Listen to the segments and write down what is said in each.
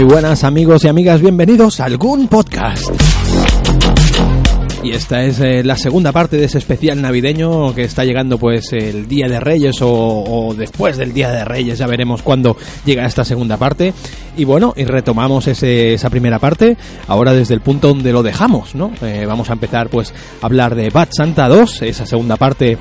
Muy buenas amigos y amigas, bienvenidos a algún podcast. Y esta es eh, la segunda parte de ese especial navideño que está llegando pues el Día de Reyes o, después del Día de Reyes, ya veremos cuándo llega esta segunda parte. Y bueno, y retomamos esa primera parte, ahora desde el punto donde lo dejamos, ¿no? Eh, vamos a empezar pues a hablar de Bad Santa 2, esa segunda parte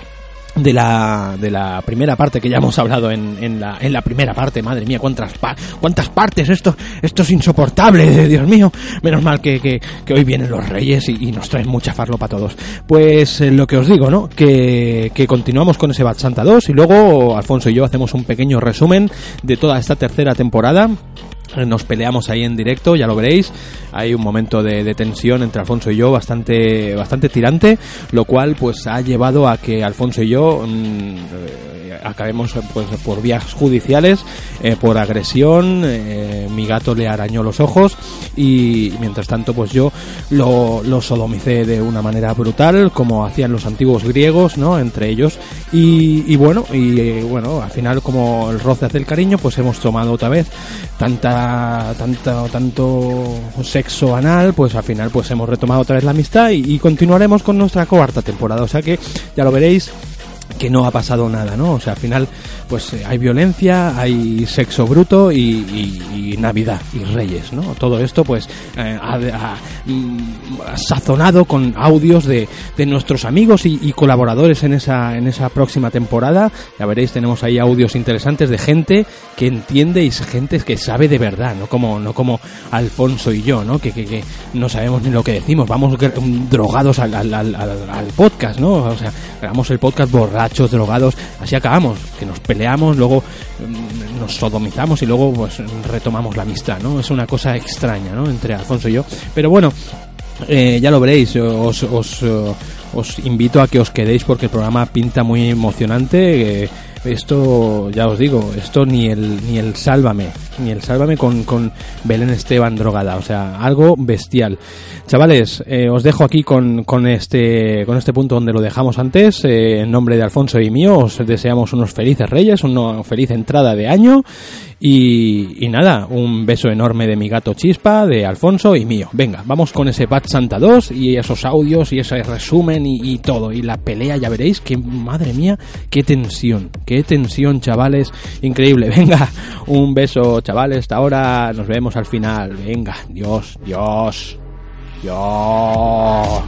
de la, de la primera parte que ya hemos hablado en, en, la, en la primera parte, madre mía, cuántas, cuántas partes, esto, esto es insoportable, Dios mío, menos mal que, que, hoy vienen los reyes y, nos traen mucha farlo para todos. Pues eh, lo que os digo, ¿no? Que, que continuamos con ese Bad Santa 2 y luego Alfonso y yo hacemos un pequeño resumen de toda esta tercera temporada nos peleamos ahí en directo, ya lo veréis. Hay un momento de, tensión entre Alfonso y yo bastante, bastante tirante, lo cual pues ha llevado a que Alfonso y yo mm, acabemos pues por vías judiciales, eh, por agresión, eh, mi gato le arañó los ojos y mientras tanto pues yo lo, sodomicé de una manera brutal, como hacían los antiguos griegos, ¿no? Entre ellos. Y, bueno, y bueno, al final como el roce hace el cariño, pues hemos tomado otra vez tanta, tanto sexo anal, pues al final pues hemos retomado otra vez la amistad y, y continuaremos con nuestra cuarta temporada. O sea que ya lo veréis que no ha pasado nada, ¿no? O sea, al final, pues eh, hay violencia, hay sexo bruto y, Navidad y Reyes, ¿no? Todo esto, pues, eh, ha, mm, sazonado con audios de, de nuestros amigos y, colaboradores en esa, en esa próxima temporada. Ya veréis, tenemos ahí audios interesantes de gente que entiende y gente que sabe de verdad, no como, no como Alfonso y yo, ¿no? Que, que, no sabemos ni lo que decimos, vamos drogados al, al, al, podcast, ¿no? O sea, grabamos el podcast borrado borrachos, drogados, así acabamos, que nos peleamos, luego mm, nos sodomizamos y luego pues retomamos la amistad, ¿no? Es una cosa extraña, ¿no? Entre Alfonso y yo. Pero bueno, eh, ya lo veréis, os, os, os, invito a que os quedéis porque el programa pinta muy emocionante. Eh, esto, ya os digo, esto ni el, ni el Sálvame, ni el Sálvame con, con Belén Esteban drogada, o sea, algo bestial. Chavales, eh, os dejo aquí con, con, este, con este punto donde lo dejamos antes, eh, en nombre de Alfonso y mío, os deseamos unos felices reyes, una feliz entrada de año y, nada, un beso enorme de mi gato Chispa, de Alfonso y mío. Venga, vamos con ese Bad Santa 2 y esos audios y ese resumen y, todo. Y la pelea, ya veréis que, madre mía, qué tensión, qué tensión, chavales. Increíble. Venga, un beso, chavales. Hasta ahora nos vemos al final. Venga, Dios, Dios, Dios.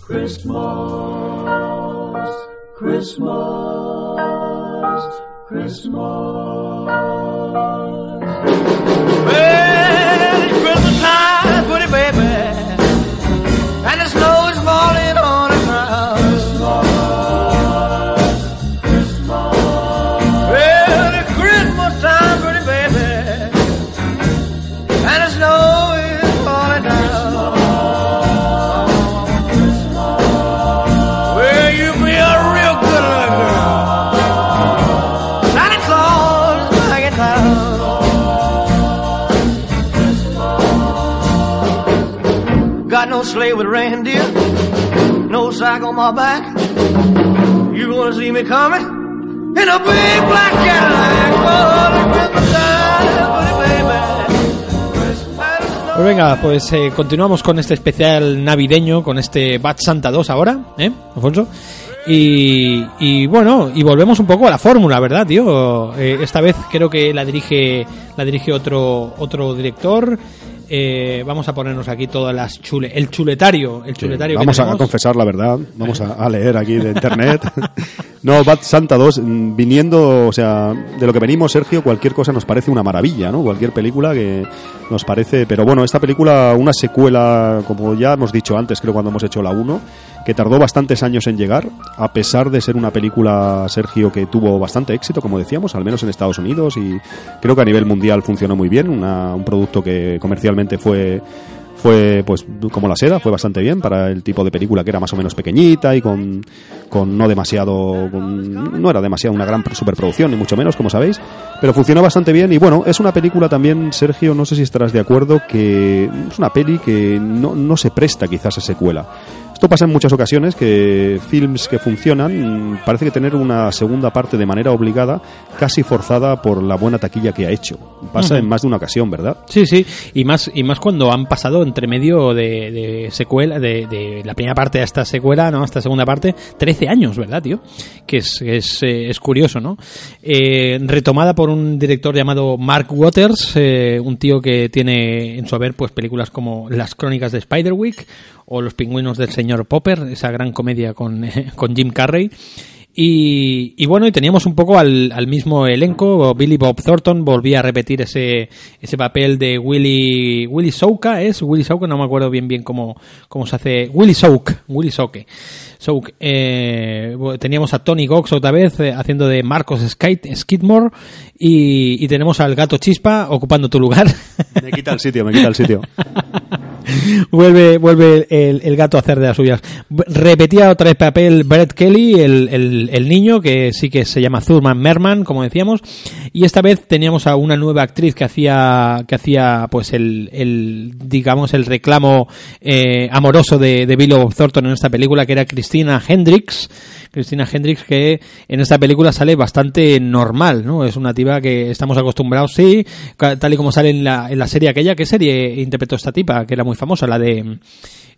Christmas, Christmas, Christmas. Well, it's Christmas time, pretty baby, and the snow no sack on my back. See me coming in a big black Cadillac. Pues venga, pues eh, continuamos con este especial navideño, con este Bad Santa 2 ahora, ¿eh, Alfonso? Y, y, bueno, y volvemos un poco a la fórmula, ¿verdad, tío? Eh, esta vez creo que la dirige, la dirige otro, otro director. Eh, vamos a ponernos aquí todas las chule, el chuletario, el chuletario. vamos a confesar la verdad, vamos a, leer aquí de internet. no, Bad Santa 2, mm, viniendo, o sea, de lo que venimos, Sergio, cualquier cosa nos parece una maravilla, ¿no? Cualquier película que nos parece, pero bueno, esta película, una secuela, como ya hemos dicho antes, creo cuando hemos hecho la 1, que tardó bastantes años en llegar, a pesar de ser una película, Sergio, que tuvo bastante éxito, como decíamos, al menos en Estados Unidos y creo que a nivel mundial funcionó muy bien, un producto que comercialmente fue fue pues como la seda, fue bastante bien para el tipo de película que era más o menos pequeñita y con, con no demasiado, con- no era demasiado una gran superproducción, ni mucho menos, como sabéis, pero funcionó bastante bien y bueno, es una película también, Sergio, no sé si estarás de acuerdo, que es una peli que no, no se presta quizás a secuela. Esto pasa en muchas ocasiones que films que funcionan parece que tener una segunda parte de manera obligada, casi forzada por la buena taquilla que ha hecho. Pasa en más de una ocasión, ¿verdad? Sí, sí, y más, y más cuando han pasado entre medio de, de secuela, de, de la primera parte a esta secuela, ¿no? A esta segunda parte, 13 años, ¿verdad, tío? Que es, es, eh, es curioso, ¿no? Eh, retomada por un director llamado Mark Waters, eh, un tío que tiene en su haber pues películas como Las Crónicas de Spiderwick o Los Pingüinos del Señor Popper, esa gran comedia con, con Jim Carrey. Y, y bueno, y teníamos un poco al, al mismo elenco. Billy Bob Thornton volvía a repetir ese, ese papel de Willy, Willy Souka, ¿es? Willy Souka, no me acuerdo bien bien cómo, cómo se hace. Willy Souk, Willy Souke. Souk. Eh, teníamos a Tony Gox otra vez eh, haciendo de Marcos Skid- Skidmore. Y, y tenemos al gato Chispa ocupando tu lugar. Me quita el sitio, me quita el sitio. vuelve vuelve el, gato a hacer de las suyas. Repetía otra vez papel Brett Kelly, el, el- el niño, que sí que se llama Thurman Merman, como decíamos. Y esta vez teníamos a una nueva actriz que hacía, que hacía pues el, el digamos, el reclamo eh, amoroso de, de Bill Thornton en esta película, que era Christina Hendricks. Christina Hendricks que en esta película sale bastante normal, ¿no? Es una tipa que estamos acostumbrados, sí, tal y como sale en la, en la serie aquella. ¿Qué serie interpretó esta tipa? Que era muy famosa, la de...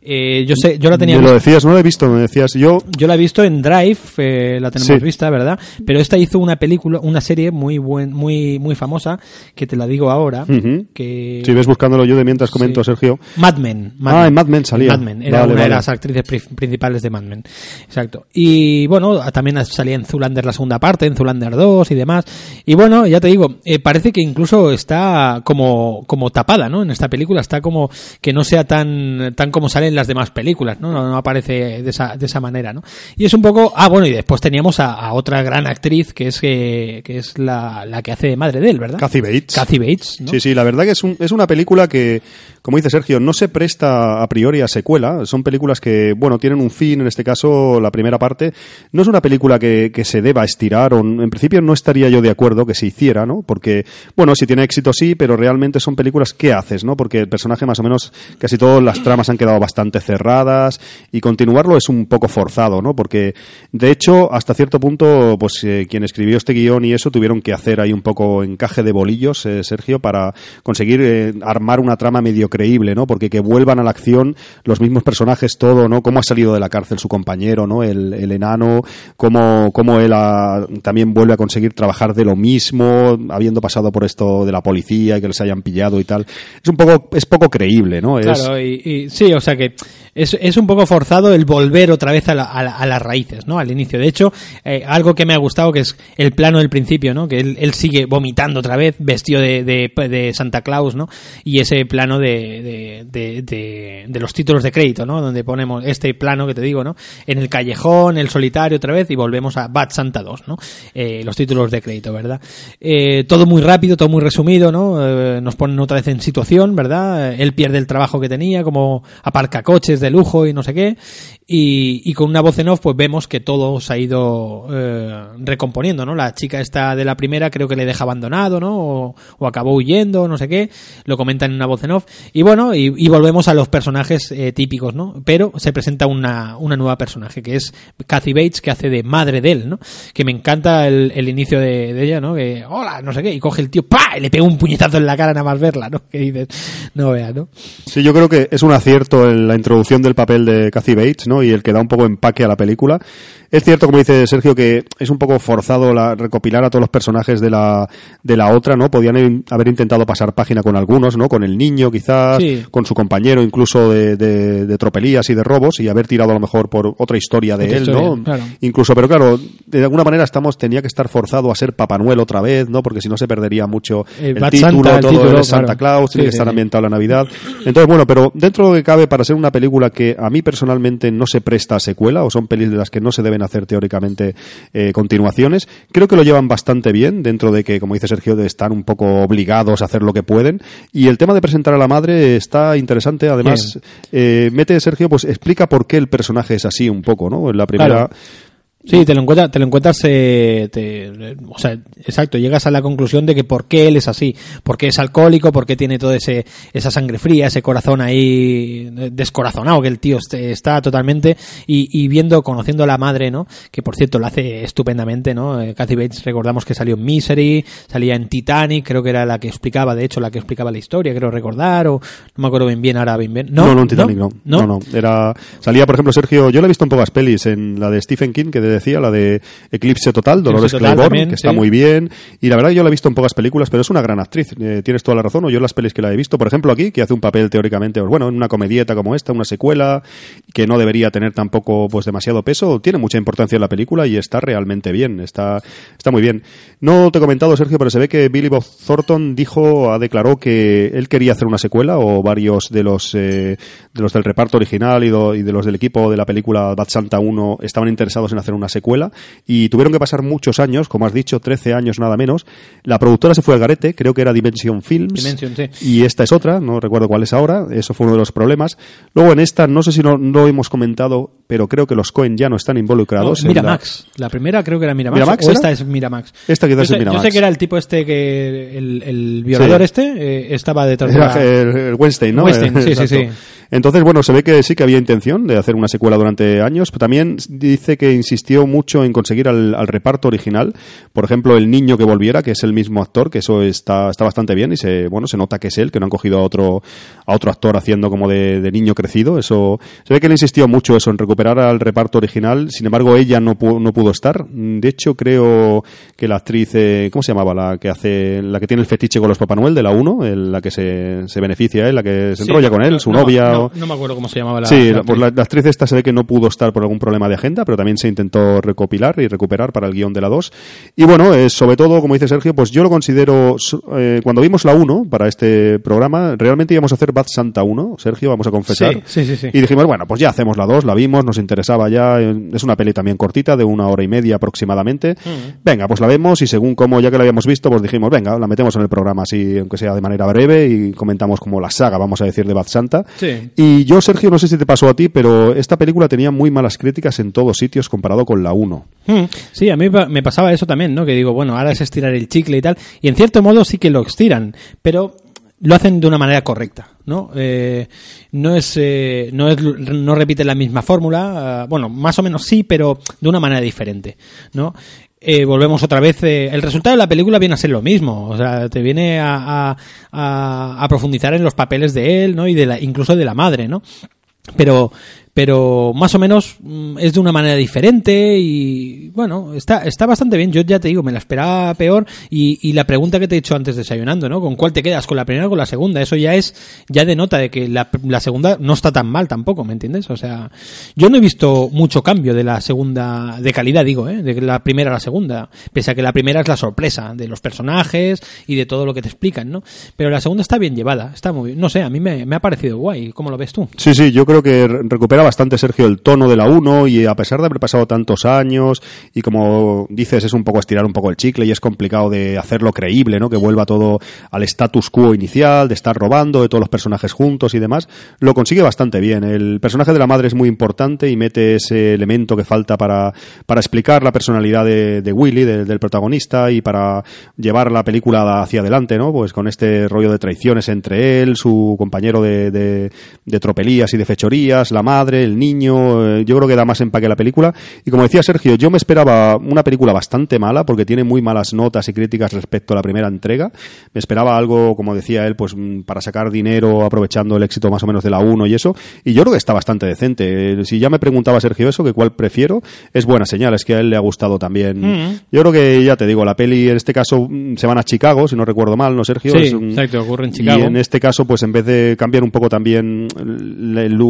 eh, yo sé, yo la tenía Me lo decías, no lo he visto, me decías yo. yo la he visto en Drive, eh, la tenemos Sí. vista, ¿verdad? Pero esta hizo una película, una serie muy buen, muy muy famosa que te la digo ahora, que Si ves buscándolo yo de mientras comento, Sí. Sergio. Mad Men. Ah, en Mad Men salía. Mad Men, era Vale, una de las actrices pri- principales de Mad Men. Exacto. Y bueno, también salía en Zulander la segunda parte, en Zulander 2 y demás. Y bueno, ya te digo, eh, parece que incluso está como, como tapada, ¿no? En esta película está como que no sea tan, tan como salen las demás películas, ¿no? No, no aparece de esa, de esa manera, ¿no? Y es un poco, ah, bueno, y después teníamos a, a otra gran actriz que es, eh, que es la, la que hace de madre de él, ¿verdad? Kathy Bates. Kathy Bates, ¿no? Sí, sí, la verdad que es, un- es una película que, como dice Sergio, no se presta a priori a secuela. Son películas que, bueno, tienen un fin, en este caso la primera parte. No es una película que, se deba estirar, o en principio no estaría yo de acuerdo que se hiciera, ¿no? Porque, bueno, si tiene éxito sí, pero realmente son películas que haces, ¿no? Porque el personaje más o menos, casi todas las tramas han quedado bastante cerradas y continuarlo es un poco forzado, ¿no? Porque, de hecho, hasta cierto punto, pues eh, quien escribió este guion y eso tuvieron que hacer ahí un poco encaje de bolillos, eh, Sergio, para conseguir eh, armar una trama medio creíble, ¿no? Porque que vuelvan a la acción los mismos personajes, todo, ¿no? Cómo ha salido de la cárcel su compañero, ¿no? El, el enano, cómo, cómo él ha- también vuelve a conseguir trabajar de lo mismo, habiendo pasado por esto de la policía y que les hayan pillado y tal. Es un poco, es poco creíble, ¿no? Es- Claro, y, y sí, o sea que es, es un poco forzado el volver otra vez a, la- a la- a las raíces, ¿no? Al inicio. De hecho, eh, algo que me ha gustado que es el plano del principio, ¿no? Que él, sigue vomitando otra vez, vestido de, de, de Santa Claus, ¿no? Y ese plano de, de, de, de- de los títulos de crédito, ¿no? Donde ponemos este plano que te digo, ¿no? En el callejón, el solitario otra vez y volvemos a Bad Santa 2, ¿no? Eh, los títulos de crédito, ¿verdad? Eh, todo muy rápido, todo muy resumido, ¿no? Eh, nos ponen otra vez en situación, ¿verdad? Él pierde el trabajo que tenía como aparca coches de lujo y no sé qué. Y, y con una voz en off, pues vemos que todo se ha ido eh, recomponiendo, ¿no? La chica esta de la primera creo que le deja abandonado, ¿no? O, o acabó huyendo, no sé qué. Lo comentan en una voz en off. Y bueno, y, volvemos a los personajes eh, típicos, ¿no? Pero se presenta una, una nueva personaje, que es Kathy Bates, que hace de madre de él, ¿no? Que me encanta el, el inicio de, ella, ¿no? Que, hola, no sé qué, y coge el tío, ¡pa! Y le pega un puñetazo en la cara nada más verla, ¿no? Que dices, no vea, ¿no? Sí, yo creo que es un acierto en la introducción del papel de Kathy Bates, ¿no? Y el que da un poco empaque a la película. Es cierto, como dice Sergio, que es un poco forzado la, recopilar a todos los personajes de la, de la otra, ¿no? Podían in- haber intentado pasar página con algunos, ¿no? Con el niño, quizás, Sí. con su compañero, incluso de, de- de tropelías y de robos, y haber tirado a lo mejor por otra historia de Otra él, historia, ¿no? claro. Incluso, pero claro, de alguna manera estamos, tenía que estar forzado a ser Papá Noel otra vez, ¿no? Porque si no se perdería mucho Eh, el título, Santa, el todo título, Santa claro. Claus, tiene Sí, que sí, estar ambientado la Navidad. Entonces, bueno, pero dentro de lo que cabe, para ser una película que a mí personalmente no se presta a secuela o son pelis de las que no se deben hacer teóricamente eh, continuaciones. Creo que lo llevan bastante bien dentro de que, como dice Sergio, de estar un poco obligados a hacer lo que pueden. Y el tema de presentar a la madre está interesante. Además, eh, mete Sergio, pues explica por qué el personaje es así un poco, ¿no? En la primera. Claro. Sí, te lo encuentras, te lo encuentras, eh, te- o sea, exacto, llegas a la conclusión de que por qué él es así, por qué es alcohólico, por qué tiene todo ese, esa sangre fría, ese corazón ahí eh, descorazonado que el tío está totalmente y, y viendo, conociendo a la madre, ¿no? Que por cierto lo hace estupendamente, ¿no? Eh, Kathy Bates recordamos que salió en Misery, salía en Titanic, creo que era la que explicaba, de hecho, la que explicaba la historia, creo recordar, o no me acuerdo bien bien ahora bien bien. No, No, no, en Titanic no. No, no. Era, salía, por ejemplo, Sergio, yo le he visto en pocas pelis, en la de Stephen King, que te decía, la de Eclipse Total, Dolores Claiborne, también, que está sí. muy bien. Y la verdad yo la he visto en pocas películas, pero es una gran actriz. Eh, tienes toda la razón, o yo en las pelis que la he visto, por ejemplo, aquí, que hace un papel teóricamente, bueno, en una comedieta como esta, una secuela, que no debería tener tampoco pues demasiado peso, tiene mucha importancia en la película y está realmente bien, está, está muy bien. No te he comentado, Sergio, pero se ve que Billy Bob Thornton dijo, ha declarado que él quería hacer una secuela, o varios de los, eh, de los del reparto original y, do- y de los del equipo de la película Bad Santa 1 estaban interesados en hacer una secuela y tuvieron que pasar muchos años, como has dicho, 13 años nada menos. La productora se fue al garete, creo que era Dimension Films. Dimension, sí. Y esta es otra, no recuerdo cuál es ahora, eso fue uno de los problemas. Luego en esta, no sé si no, no hemos comentado, pero creo que los Cohen ya no están No, involucrados. en Miramax. La... primera creo que era Miramax. ¿Miramax o era? esta es Miramax. Esta quizás yo sé, es Miramax. Yo sé que era el tipo este que. El, el violador Sí. este eh, estaba detrás de la- el, el Weinstein, ¿no? Weinstein, sí, sí, sí. Entonces, bueno, se ve que sí que había intención de hacer una secuela durante años, pero también dice que insistió mucho en conseguir al, al reparto original. Por ejemplo, el niño que volviera, que es el mismo actor, que eso está, está bastante bien y se, bueno, se nota que es él, que no han cogido a otro, a otro actor haciendo como de, de niño crecido. Eso, se ve que él insistió mucho eso, en recuperar al reparto original. Sin embargo, ella no, pu- no pudo estar. De hecho, creo que la actriz, eh, ¿cómo se llamaba? La que hace, la que tiene el fetiche con los Papá Noel de la 1, el- la que se, se beneficia él, la que se Sí, enrolla con él, su no, novia. No, no me acuerdo cómo se llamaba la. sí, la pues la, la actriz esta se ve que no pudo estar por algún problema de agenda, pero también se intentó recopilar y recuperar para el guion de la 2. Y bueno, eh, sobre todo, como dice Sergio, pues yo lo considero, eh, cuando vimos la 1 para este programa, realmente íbamos a hacer Bad Santa 1, Sergio, vamos a confesar. Sí, sí, sí. Y dijimos, bueno, pues ya hacemos la 2, la vimos, nos interesaba ya, eh, es una peli también cortita, de una hora y media aproximadamente. Venga, pues la vemos y según como ya que la habíamos visto, pues dijimos, venga, la metemos en el programa así, aunque sea de manera breve, y comentamos como la saga, vamos a decir, de Bad Santa. Sí. Y yo, Sergio, no sé si te pasó a ti, pero esta película tenía muy malas críticas en todos sitios comparado con la 1. Hmm. Sí, a mí me pasaba eso también, ¿no? Que digo, bueno, ahora es estirar el chicle y tal. Y en cierto modo sí que lo estiran, pero lo hacen de una manera correcta, ¿no? Eh, no es, eh, no es, no repiten la misma fórmula, ah, bueno, más o menos sí, pero de una manera diferente, ¿no? Eh, volvemos otra vez. eh, el resultado de la película viene a ser lo mismo. O sea, te viene a, a- a- profundizar en los papeles de él, ¿no? Y de la, incluso de la madre, ¿no? pero pero más o menos mm, es de una manera diferente y bueno, está, está bastante bien. Yo ya te digo, me la esperaba peor y, y la pregunta que te he hecho antes desayunando, ¿no? ¿Con cuál te quedas? ¿Con la primera o con la segunda? Eso ya es, ya denota de que la, la segunda no está tan mal tampoco, ¿me entiendes? O sea, yo no he visto mucho cambio de la segunda, de calidad digo, ¿eh? De la primera a la segunda, pese a que la primera es la sorpresa de los personajes y de todo lo que te explican, ¿no? Pero la segunda está bien llevada, está muy. No sé, a mí me, ha parecido guay. ¿Cómo lo ves tú? Sí, sí, yo creo que re- recupera bastante, Sergio, el tono de la 1 y a pesar de haber pasado tantos años y como dices, es un poco estirar un poco el chicle y es complicado de hacerlo creíble, ¿no? Que vuelva todo al status quo inicial, de estar robando, de todos los personajes juntos y demás, lo consigue bastante bien. El personaje de la madre es muy importante y mete ese elemento que falta para, para explicar la personalidad de, de Willy, de- del protagonista, y para llevar la película hacia adelante, ¿no? Pues con este rollo de traiciones entre él, su compañero de, de, de tropelías y de fechorías, la madre, el niño, eh, yo creo que da más empaque a la película. Y como decía Sergio, yo me esperaba una película bastante mala, porque tiene muy malas notas y críticas respecto a la primera entrega. Me esperaba algo, como decía él, pues mm, para sacar dinero aprovechando el éxito más o menos de la 1 y eso. Y yo creo que está bastante decente. Eh, Si ya me preguntaba Sergio eso, que cuál prefiero, es buena señal, es que a él le ha gustado también. Mm. Yo creo que, ya te digo, la peli en este caso mm, se van a Chicago, si no recuerdo mal, ¿no, Sergio? Sí, Es un- exacto, ocurre en Chicago. Y en este caso, pues en vez de cambiar un poco también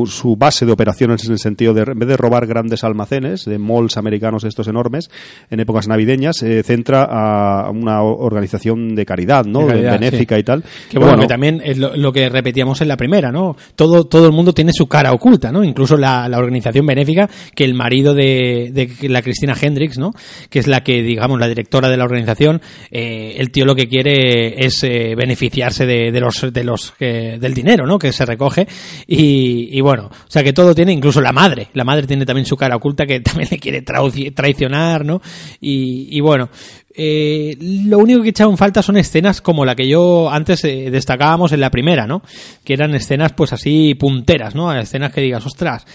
su base de operación, en el sentido de, en vez de robar grandes almacenes, de malls americanos estos enormes, en épocas navideñas, eh, centra a una organización de caridad, ¿no? De caridad, Benéfica y tal. Que bueno, que también es lo, lo que repetíamos en la primera, ¿no? Todo, todo el mundo tiene su cara oculta, ¿no? Incluso la, la organización benéfica que el marido de, de la Cristina Hendricks, ¿no? Que es la que, digamos, la directora de la organización, eh, el tío lo que quiere es eh, beneficiarse de, de los, de los, eh, del dinero, ¿no? Que se recoge y, y bueno, o sea que todo tiene, incluso la madre, la madre tiene también su cara oculta que también le quiere traici- traicionar, ¿no? Y, y bueno, eh, lo único que he echado en falta son escenas como la que yo antes eh, destacábamos en la primera, ¿no? Que eran escenas pues así punteras, ¿no? Escenas que digas, ostras,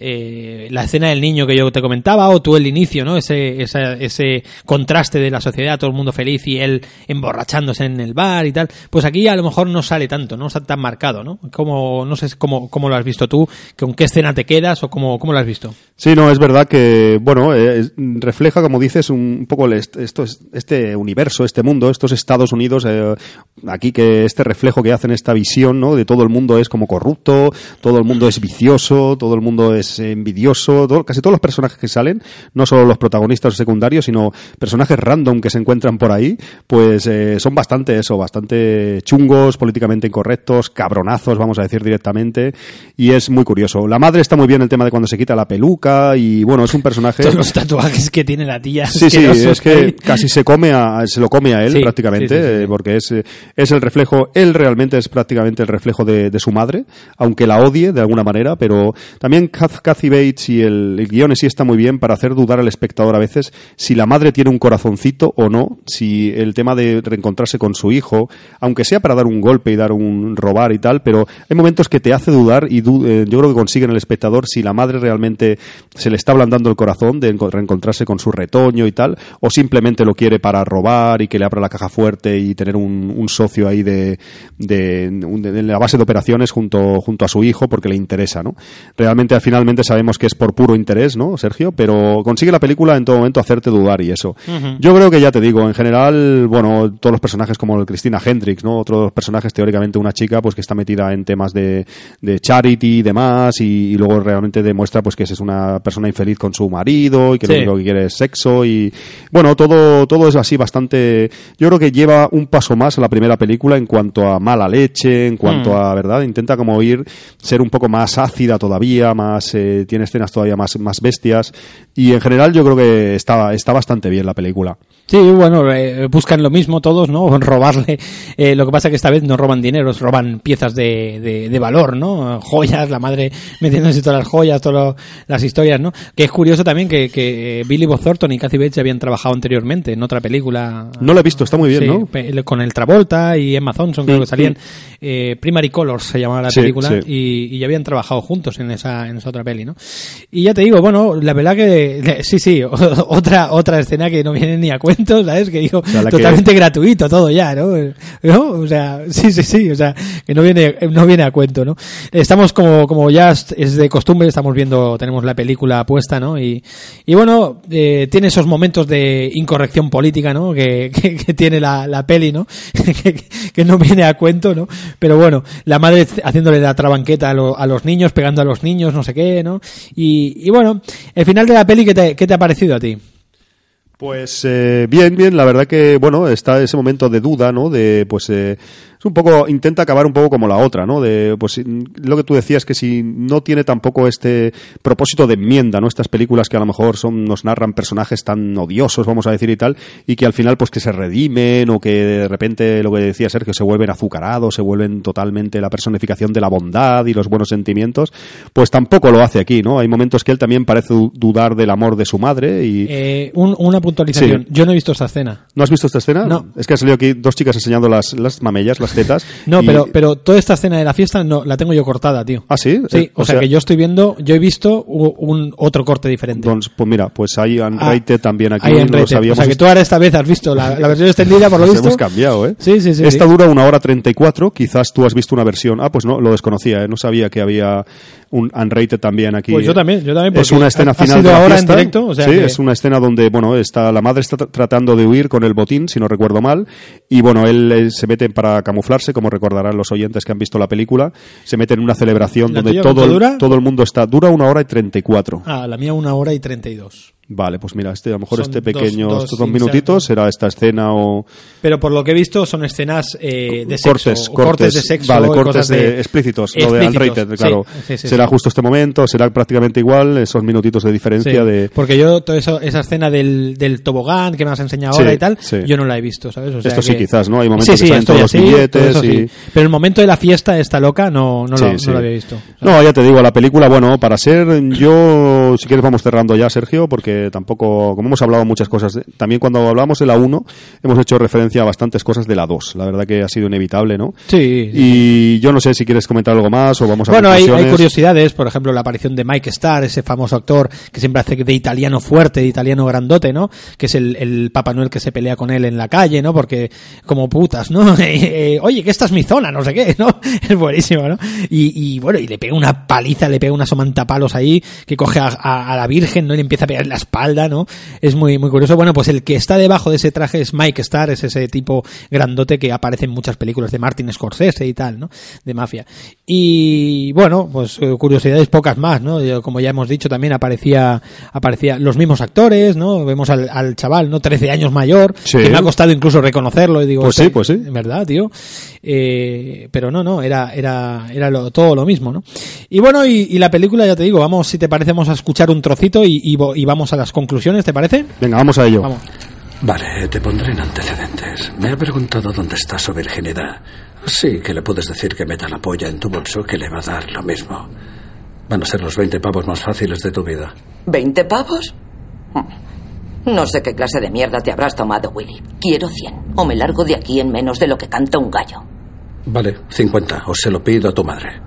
eh, la escena del niño que yo te comentaba o tú el inicio, ¿no? Ese, ese contraste de la sociedad, todo el mundo feliz y él emborrachándose en el bar y tal. Pues aquí a lo mejor no sale tanto, no está tan marcado, ¿no? Como, no sé cómo, cómo lo has visto tú, con qué escena te quedas o cómo, cómo lo has visto. Sí, no, es verdad que, bueno, eh, refleja, como dices, un poco el est- esto es- este universo, este mundo, estos Estados Unidos, eh, aquí que este reflejo que hacen, esta visión, ¿no? De todo el mundo es como corrupto, todo el mundo es vicioso, todo el mundo es envidioso, todo- casi todos los personajes que salen, no solo los protagonistas o secundarios, sino personajes random que se encuentran por ahí, pues eh, son bastante eso, bastante chungos, políticamente incorrectos, cabronazos, vamos a decir directamente, y es muy curioso. La madre está muy bien el tema de cuando se quita la peluca, y bueno, es un personaje... Todos los tatuajes que tiene la tía. Sí, sí, es que casi se come a, se lo come a él Sí, prácticamente, sí, sí, eh, porque es, eh, es el reflejo, él realmente es prácticamente el reflejo de, de su madre, aunque la odie de alguna manera, pero también Kath- Kathy Bates y el, el guion en sí está muy bien para hacer dudar al espectador a veces si la madre tiene un corazoncito o no, si el tema de reencontrarse con su hijo, aunque sea para dar un golpe y dar un robar y tal, pero hay momentos que te hace dudar y eh, yo creo que consiguen el espectador si la madre realmente se le está ablandando el corazón de enco- reencontrarse con su retoño y tal, o simplemente lo quiere para robar y que le abra la caja fuerte y tener un, socio ahí de, de, de- de la base de operaciones junto, junto a su hijo porque le interesa, ¿no? Realmente sabemos que es por puro interés, ¿no, Sergio? Pero consigue la película en todo momento hacerte dudar y eso. Yo creo que ya te digo, en general, bueno, todos los personajes como el Cristina Hendricks, ¿no? Otros personajes teóricamente una chica pues que está metida en temas de, de charity y demás y, y luego realmente demuestra pues que es una persona infeliz con su marido y que Sí. lo único que quiere es sexo y bueno, todo, todo es así bastante, yo creo que lleva un paso más a la primera película en cuanto a mala leche, en cuanto Mm. a, ¿verdad? Intenta como ir, ser un poco más ácida todavía, más, eh, tiene escenas todavía más, más bestias y en general yo creo que está, está bastante bien la película. Sí, bueno, eh, buscan lo mismo todos, ¿no? Robarle. eh, lo que pasa que esta vez no roban dinero, roban piezas de, de, de valor, ¿no? Joyas, la madre metiéndose todas las joyas, todas las historias, ¿no? Que es curioso también que, que Billy Bob Thornton y Kathy Bates habían trabajado anteriormente en otra película. No la he visto, está muy bien, Sí, ¿no? con el Travolta y Emma Thompson, creo Mm, que salían. Eh, Primary Colors se llamaba la Sí, película sí. Y, y ya habían trabajado juntos en esa, en esa otra peli, ¿no? Y ya te digo, bueno, la verdad que sí, sí, otra otra escena que no viene ni a ¿sabes? Que digo, sea, la que- totalmente gratuito todo ya, ¿no? ¿No? O sea, sí, sí, sí, o sea, que no viene no viene a cuento, ¿no? Estamos como como ya es es de costumbre, estamos viendo, tenemos la película puesta, ¿no? Y, y bueno, eh, tiene esos momentos de incorrección política, ¿no? Que, que, que tiene la, la peli, ¿no? que, que no viene a cuento, ¿no? Pero bueno, la madre haciéndole la trabanqueta a, lo- a los niños, pegando a los niños, no sé qué, ¿no? Y, y bueno, el final de la peli, ¿qué te, qué te ha parecido a ti? Pues eh, bien, bien, la verdad que, bueno, está ese momento de duda, ¿no? De, pues, eh, es un poco, intenta acabar un poco como la otra, ¿no? De, pues, lo que tú decías, que si no tiene tampoco este propósito de enmienda, ¿no? Estas películas que a lo mejor son, nos narran personajes tan odiosos, vamos a decir y tal, y que al final, pues, que se redimen o que de repente, lo que decía Sergio, se vuelven azucarados, se vuelven totalmente la personificación de la bondad y los buenos sentimientos, pues tampoco lo hace aquí, ¿no? Hay momentos que él también parece du- dudar del amor de su madre y... Eh, un- una puntualización. Sí. Yo no he visto esta escena. ¿No has visto esta escena? No. Es que ha salido aquí dos chicas enseñando las, las mamellas, las tetas. No, y- pero, pero toda esta escena de la fiesta no la tengo yo cortada, tío. ¿Ah, sí? Sí, Eh, o, sea, que yo estoy viendo, yo he visto un otro corte diferente. Entonces, pues mira, pues hay Unrated también aquí. No Rated. O sea que tú ahora esta vez has visto la, la versión extendida, por lo visto. hemos cambiado, ¿eh? Sí, sí, sí. Esta sí. dura una hora 34, quizás tú has visto una versión. Ah, pues no, lo desconocía, ¿eh? no sabía que había un Unrated también aquí. Pues yo también, yo también. Es una escena ha- ha final sido de la ahora fiesta. en directo, o sea sí, que- es una escena donde, bueno, está, la madre está tra- tratando de huir con el botín, si no recuerdo mal, y bueno, él se mete para camuflarse, como recordarán los oyentes que han visto la película. Se mete en una celebración ¿La donde todo dura? todo el mundo está. Dura una hora y treinta y cuatro. Ah, la mía una hora y treinta y dos. Vale, pues mira, este, a lo mejor Son este pequeño, dos estos dos minutitos será esta escena o Pero por lo que he visto son escenas eh, de sexo. cortes, cortes, de sexo. vale, cortes de, explícitos, lo de sí, claro. sí, sí, será justo este momento, será prácticamente igual, esos minutitos de diferencia de Porque yo, toda eso- esa escena del, del tobogán que me has enseñado ahora y tal, yo no la he visto, ¿sabes? O sea Esto sí, que- quizás, ¿no? Hay momentos que salen todos ya los sí, billetes todo y-. Pero el momento de la fiesta esta loca no, no, lo, no lo había visto. No, ya te digo, la película, bueno, para ser yo, si quieres vamos cerrando ya, Sergio, porque tampoco, como hemos hablado muchas cosas, de- también cuando hablamos de la 1, hemos hecho referencia a bastantes cosas de la 2. La verdad que ha sido inevitable, ¿no? Sí. Y yo no sé si quieres comentar algo más o vamos a Bueno, hay, curiosidades, por ejemplo, la aparición de Mike Starr, ese famoso actor que siempre hace de italiano fuerte, de italiano grandote, ¿no? Que es el, el Papá Noel que se pelea con él en la calle, ¿no? Porque, como putas, ¿no? Eh, Oye, que esta es mi zona, no sé qué, ¿no? Es buenísimo, ¿no? Y, y, bueno, y le pega una paliza, le pega una somantapalos ahí, que coge a, a- a la Virgen, ¿no? Y le empieza a pegar en la espalda, ¿no? Es muy, muy curioso. Bueno, pues el que está debajo de ese traje es Mike Starr, es ese tipo grandote que aparece en muchas películas de Martin Scorsese y tal, ¿no? De mafia. Y bueno, pues eh, curiosidades pocas más, ¿no? Yo, Como ya hemos dicho, también aparecía, aparecía los mismos actores, ¿no? Vemos al, al chaval, ¿no? 13 años mayor, Sí. que me ha costado incluso reconocerlo y digo, Pues "Este- sí, pues sí. en verdad, tío. Eh, pero no, no, era, era, era lo- todo lo mismo, ¿no? Y bueno, y, y la película, ya te digo, vamos, si te parece, vamos a escuchar un trocito y, y y vamos a las conclusiones, ¿te parece? Venga, vamos a ello. Vamos. Vale, te pondré en antecedentes. Me ha preguntado dónde está su virginidad. Sí, que le puedes decir que meta la polla en tu bolso, que le va a dar lo mismo. Van a ser los 20 pavos más fáciles de tu vida. ¿20 pavos? Hmm. No sé qué clase de mierda te habrás tomado, Willy. Quiero 100. O me largo de aquí en menos de lo que canta un gallo. Vale, 50. O se lo pido a tu madre.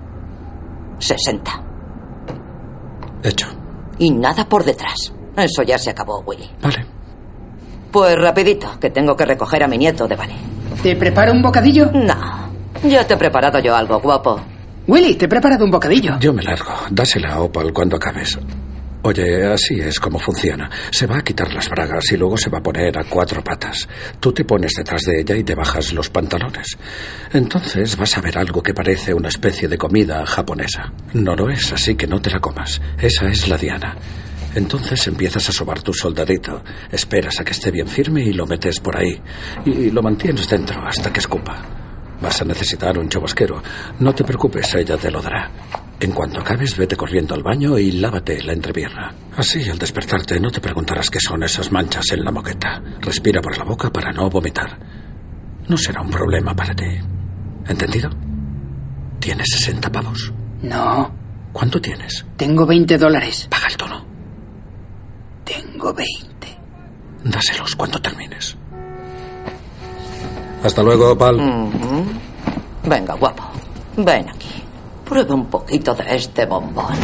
60. Hecho. Y nada por detrás. Eso ya se acabó, Willy. Vale. Pues rapidito, que tengo que recoger a mi nieto de Bali. ¿Te preparo un bocadillo? No. Ya te he preparado yo algo, guapo. Willy, te he preparado un bocadillo. Yo me largo. Dásela a Opal cuando acabes. Oye, así es como funciona. Se va a quitar las bragas y luego se va a poner a cuatro patas. Tú te pones detrás de ella y te bajas los pantalones. Entonces vas a ver algo que parece una especie de comida japonesa. No lo es, así que no te la comas. Esa es la diana. Entonces empiezas a sobar tu soldadito, esperas a que esté bien firme y lo metes por ahí. Y lo mantienes dentro hasta que escupa. Vas a necesitar un chubasquero. No te preocupes, ella te lo dará. En cuanto acabes, vete corriendo al baño y lávate la entrepierna. Así, al despertarte, no te preguntarás qué son esas manchas en la moqueta. Respira por la boca para no vomitar. No será un problema para ti. ¿Entendido? Tienes 60 pavos. No, ¿Cuánto tienes? tengo 20 dólares. Paga el tono. Tengo 20. Dáselos cuando termines. Hasta luego, Pal. Venga, guapo. Ven aquí. Prueba un poquito de este bombón.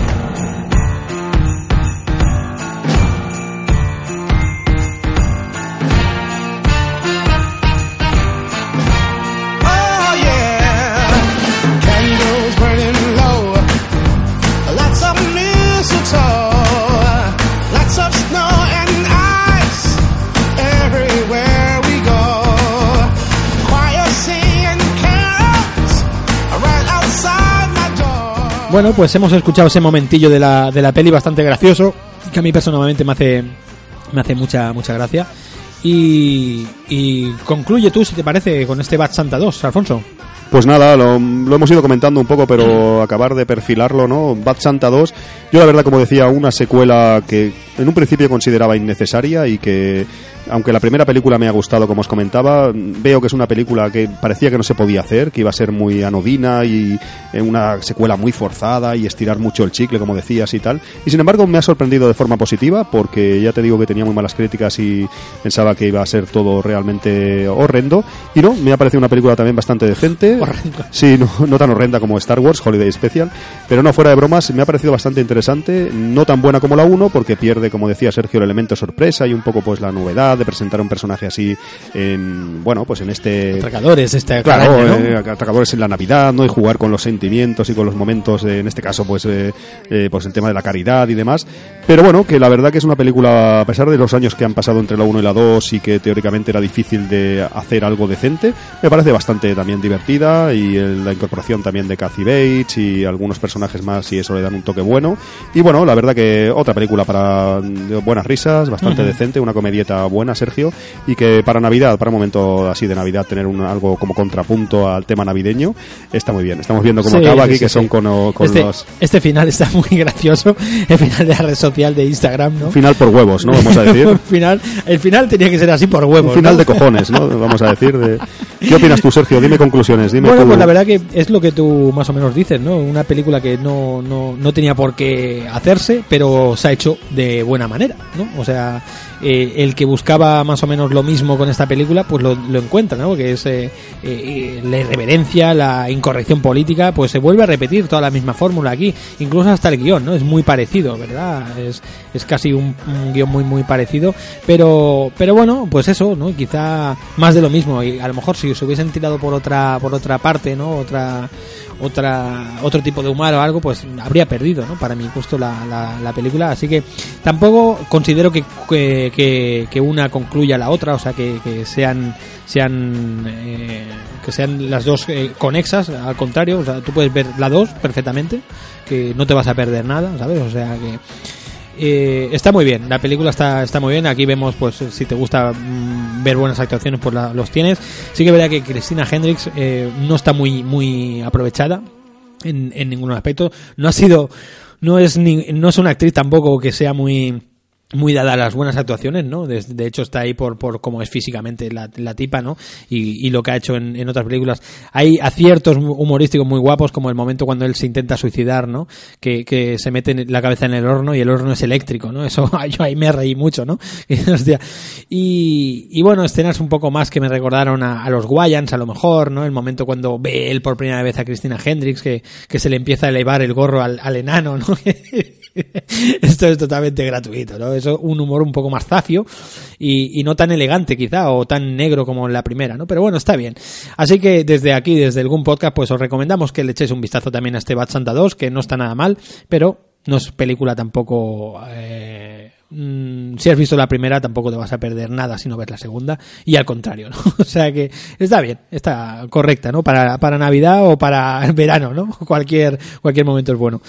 Bueno, pues hemos escuchado ese momentillo de la, de la peli bastante gracioso, que a mí personalmente me hace, me hace mucha, mucha gracia. Y, concluye tú, si te parece, con este Bad Santa 2, Alfonso. Pues nada, lo, lo hemos ido comentando un poco, pero acabar de perfilarlo, ¿no? Bad Santa 2, yo la verdad, como decía, una secuela que en un principio consideraba innecesaria y que, aunque la primera película me ha gustado, como os comentaba, veo que es una película que parecía que no se podía hacer, que iba a ser muy anodina y eh, una secuela muy forzada y estirar mucho el chicle, como decías y tal. Y sin embargo, me ha sorprendido de forma positiva, porque ya te digo que tenía muy malas críticas y pensaba que iba a ser todo realmente horrendo. Y no, me ha parecido una película también bastante decente. Horrendo. Sí, no, no tan horrenda como Star Wars, Holiday Special, pero no fuera de bromas, me ha parecido bastante interesante, no tan buena como la 1, porque pierde, como decía Sergio, el elemento sorpresa y un poco pues la novedad de presentar un personaje así en, bueno, pues en este... Atracadores, este Claro, eh, atracadores en la Navidad, ¿no? Y jugar con los sentimientos y con los momentos, eh, en este caso, pues, eh, eh, pues el tema de la caridad y demás. Pero bueno, que la verdad que es una película, a pesar de los años que han pasado entre la 1 y la 2 y que teóricamente era difícil de hacer algo decente, me parece bastante también divertida y el- la incorporación también de Kathy Bates y algunos personajes más y eso le dan un toque bueno. Y bueno, la verdad que otra película para buenas risas, bastante decente, una comedieta buena, Sergio, y que para Navidad, para un momento así de Navidad, tener un, algo como contrapunto al tema navideño, está muy bien. Estamos viendo cómo Sí, acaba aquí, sí, que sí. son con, con este, los... este final está muy gracioso, el final de la red social de Instagram, ¿no? Final por huevos, ¿no? Vamos a decir. Final- el final tenía que ser así por huevos. Un final ¿no? de cojones, ¿no? Vamos a decir. De... ¿Qué opinas tú, Sergio? Dime conclusiones. Dime Bueno, tú. pues la verdad que es lo que tú más o menos dices, ¿no? Una película que no, no, no tenía por qué hacerse, pero se ha hecho de buena manera, ¿no? O sea, eh, el que buscaba más o menos lo mismo con esta película, pues lo, encuentra, ¿no? Que es eh, eh, la irreverencia, la incorrección política, pues se vuelve a repetir toda la misma fórmula aquí, incluso hasta el guion, ¿no? Es muy parecido, ¿verdad? Es, es casi un, un guion muy, muy parecido, pero, pero bueno, pues eso, ¿no? Quizá más de lo mismo, y a lo mejor si se hubiesen tirado por otra, por otra parte, ¿no? Otra, otra otro tipo de humor o algo pues habría perdido no para mi gusto la, la, la película así que tampoco considero que, que- que una concluya la otra o sea que, que sean sean eh, que sean las dos eh, conexas al contrario o sea tú puedes ver la dos perfectamente que no te vas a perder nada sabes o sea que eh, está muy bien, la película está, está muy bien. Aquí vemos, pues, si te gusta mm, ver buenas actuaciones, pues la- los tienes. Sí que es verdad que Cristina Hendricks eh, no está muy, muy aprovechada en, en ningún aspecto. No ha sido, no es ni, no es una actriz tampoco que sea muy, muy dada a las buenas actuaciones, ¿no? De, hecho está ahí por, por cómo es físicamente la, la tipa, ¿no? Y, y lo que ha hecho en, en otras películas. Hay aciertos humorísticos muy guapos, como el momento cuando él se intenta suicidar, ¿no? Que, que se mete la cabeza en el horno y el horno es eléctrico, ¿no? Eso yo ahí me reí mucho, ¿no? Y, y bueno, escenas un poco más que me recordaron a, a los Guayans, a lo mejor, ¿no? El momento cuando ve él por primera vez a Cristina Hendricks, que, que se le empieza a elevar el gorro al, al enano, ¿no? Esto es totalmente gratuito, ¿no? Eso un humor un poco más zafio y, y no tan elegante quizá o tan negro como en la primera, ¿no? Pero bueno, está bien. Así que desde aquí, desde algún podcast, pues os recomendamos que le echéis un vistazo también a este Bad Santa 2, que no está nada mal, pero no es película tampoco... eh, mm, si has visto la primera tampoco te vas a perder nada si no ves la segunda y al contrario, ¿no? O sea que está bien, está correcta, ¿no? Para, para Navidad o para el verano, ¿no? Cualquier, cualquier momento es bueno.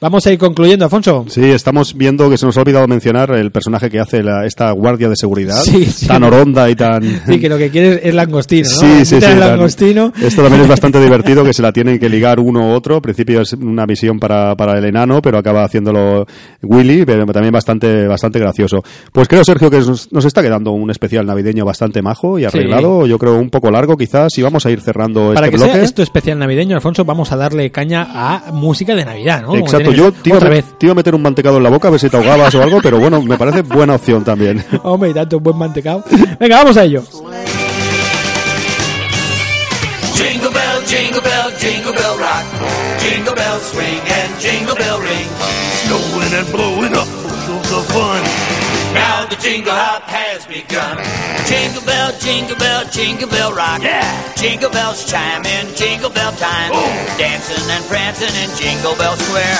Vamos a ir concluyendo, Alfonso. Sí, estamos viendo que se nos ha olvidado mencionar el personaje que hace la- esta guardia de seguridad, Sí, sí. tan oronda y tan... Sí, que lo que quieres es langostino, ¿no? Sí, sí, sí. el tan- langostino. Esto también es bastante divertido, que se la tienen que ligar uno u otro. Al principio es una misión para, para el enano, pero acaba haciéndolo Willy, pero también bastante, bastante gracioso. Pues creo, Sergio, que nos, nos está quedando un especial navideño bastante majo y arreglado. Yo creo un poco largo, quizás, y vamos a ir cerrando Para este que bloque. sea esto especial navideño, Alfonso, vamos a darle caña a música de Navidad, ¿no? Exacto, yo te iba, a otra met- vez. te iba a meter un mantecado en la boca a ver si te ahogabas o algo, pero bueno, me parece buena opción también. Hombre, y tanto buen mantecado. Venga, vamos a ello. Jingle bell, jingle bell, jingle bell rock. Jingle bells swing and jingle bell ring. Snowing and blowing up bushels of fun. Now the jingle hop has begun. Jingle bell, jingle bell, jingle bell rock. Yeah. Jingle bells chime in jingle bell time. Dancing and prancing in Jingle Bell Square.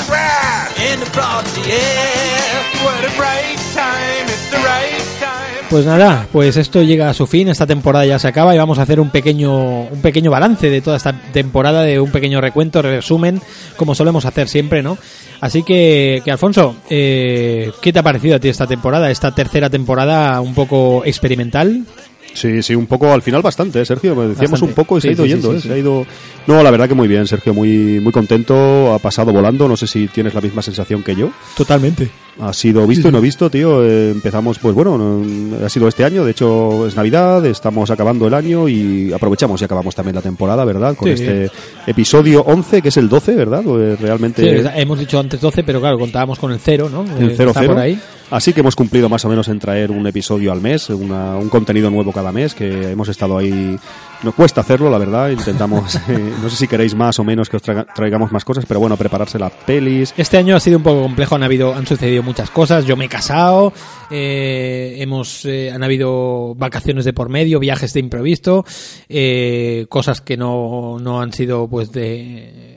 In the frosty air. What a bright time, it's the right time. Pues nada, pues esto llega a su fin, esta temporada ya se acaba y vamos a hacer un pequeño un pequeño balance de toda esta temporada, de un pequeño recuento, resumen, como solemos hacer siempre, ¿no? Así que, que Alfonso, eh, ¿qué te ha parecido a ti esta temporada, esta tercera temporada un poco experimental? Sí, sí, un poco, al final bastante, ¿eh, Sergio. Me decíamos Bastante. un poco y se Sí, ha ido sí, yendo, sí, ¿eh? Se ha ido... No, la verdad que muy bien, Sergio, muy, muy contento, ha pasado volando, no sé si tienes la misma sensación que yo. Totalmente. Ha sido visto y no visto, tío. eh, empezamos, pues bueno, no- ha sido este año, de hecho es Navidad, estamos acabando el año y aprovechamos y acabamos también la temporada, ¿verdad? Con Sí. este episodio 11, que es el 12, ¿verdad? Pues realmente... Sí, hemos dicho antes 12, pero claro, contábamos con el 0, ¿no? El Eh, 0 está 0. por ahí. Así que hemos cumplido más o menos en traer un episodio al mes, una- un contenido nuevo cada mes, que hemos estado ahí. Nos cuesta hacerlo, la verdad. Intentamos, eh, no sé si queréis más o menos que os traiga- traigamos más cosas, pero bueno, prepararse las pelis. Este año ha sido un poco complejo, han habido, han sucedido muchas cosas. Yo me he casado, eh, hemos, eh, han habido vacaciones de por medio, viajes de imprevisto, eh, cosas que no, no han sido pues de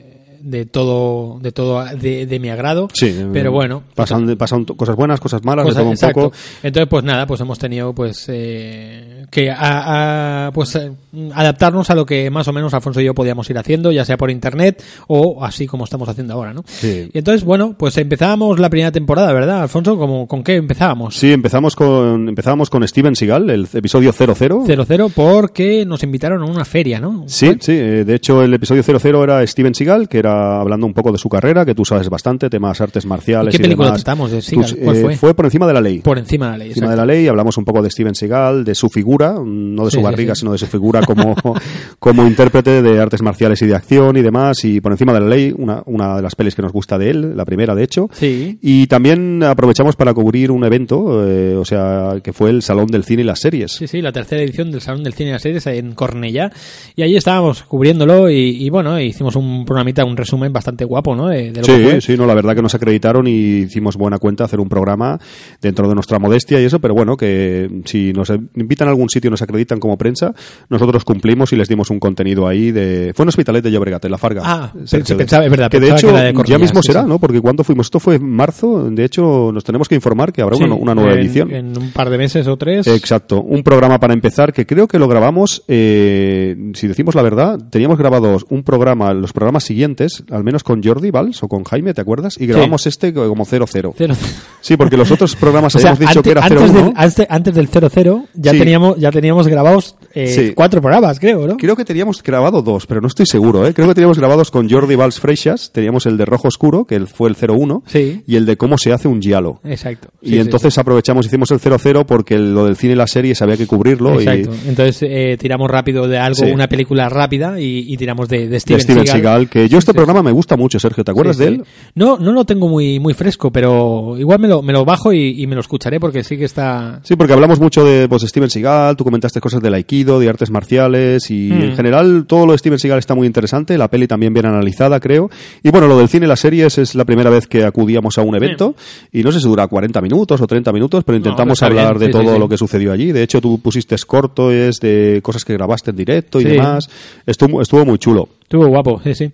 de todo de todo de, de mi agrado Sí, pero bueno Pasan, cosas buenas, cosas malas, Cosas- de todo un exacto. poco. Entonces, pues nada, pues hemos tenido pues eh, que a- a- pues eh, adaptarnos a lo que más o menos Alfonso y yo podíamos ir haciendo, ya sea por internet o así como estamos haciendo ahora, ¿no? Sí. Y entonces, bueno, pues empezábamos la primera temporada, ¿verdad, Alfonso? ¿Cómo, ¿Con qué empezábamos? Sí, empezamos con, empezábamos con Steven Seagal, el episodio 00. 00 porque nos invitaron a una feria, ¿no? Sí, sí, eh, de hecho el episodio 00 era Steven Seagal, que era hablando un poco de su carrera, que tú sabes bastante, temas artes marciales ¿Y qué película demás. tratamos de Seagal? Tú, ¿Cuál eh, fue? por encima de la ley. Por encima de la ley. encima de la ley, hablamos un poco de Steven Seagal, de su figura, no de su Sí, sí, barriga, sí. sino de su figura como, como intérprete de artes marciales y de acción y demás, y por encima de la ley, una, una de las pelis que nos gusta de él, la primera de hecho. Sí. Y también aprovechamos para cubrir un evento, eh, o sea, que fue el Salón del Cine y las Series. Sí, sí, la tercera edición del Salón del Cine y las Series en Cornellá. Y allí estábamos cubriéndolo y, y bueno, hicimos un programita, un resumen bastante guapo, ¿no? De, de lo que Sí, fue. sí, no, la verdad que nos acreditaron y hicimos buena cuenta hacer un programa dentro de nuestra modestia y eso, pero bueno, que si nos invitan a algún sitio y nos acreditan como prensa, nosotros cumplimos y les dimos un contenido ahí de... Fue en Hospitalet de Llobregat, en La Farga. Ah, pe- pensaba- es verdad, Que de hecho que ya mismo sí, será, sí. ¿no? Porque cuando fuimos, esto fue en marzo, de hecho nos tenemos que informar que habrá Sí, una, una nueva en- edición. En un par de meses o tres. Exacto, un programa para empezar que creo que lo grabamos, eh, si decimos la verdad, teníamos grabados un programa, los programas siguientes, al menos con Jordi Valls o con Jaime, ¿te acuerdas? Y grabamos este como 00. Cero- Sí, porque los otros programas O sea, habíamos dicho ante- que era antes, 01. del, antes, antes del 00 ya Sí. teníamos ya teníamos grabados eh, Sí. cuatro programas, creo, ¿no? Creo que teníamos grabado dos, pero no estoy seguro, ¿eh? Creo que teníamos grabados con Jordi Valls Freixas, teníamos el de Rojo Oscuro, que fue el 01, Sí. y el de cómo se hace un giallo. Exacto. Y Sí, entonces aprovechamos, hicimos el 00 porque lo del cine y las series había que cubrirlo. y- Exacto. Entonces eh, tiramos rápido de algo, una película rápida y, y tiramos de, de de Steven, Steven Seagal. Seagal, que yo este programa me gusta mucho, Sergio, ¿te acuerdas de él? No, no lo tengo muy muy fresco, pero igual me lo, me lo bajo y, y me lo escucharé porque sí que está... Sí, porque hablamos mucho de pues, Steven Seagal, tú comentaste cosas del Aikido, de artes marciales y Mm. en general todo lo de Steven Seagal está muy interesante, la peli también bien analizada, creo. Y bueno, lo del cine y las series es la primera vez que acudíamos a un evento y no sé si dura 40 minutos o 30 minutos, pero intentamos bien, hablar de sí, todo sí, sí. lo que sucedió allí. De hecho, tú pusiste cortos de cosas que grabaste en directo y demás. Estuvo, estuvo muy chulo. Estuvo guapo, sí, sí.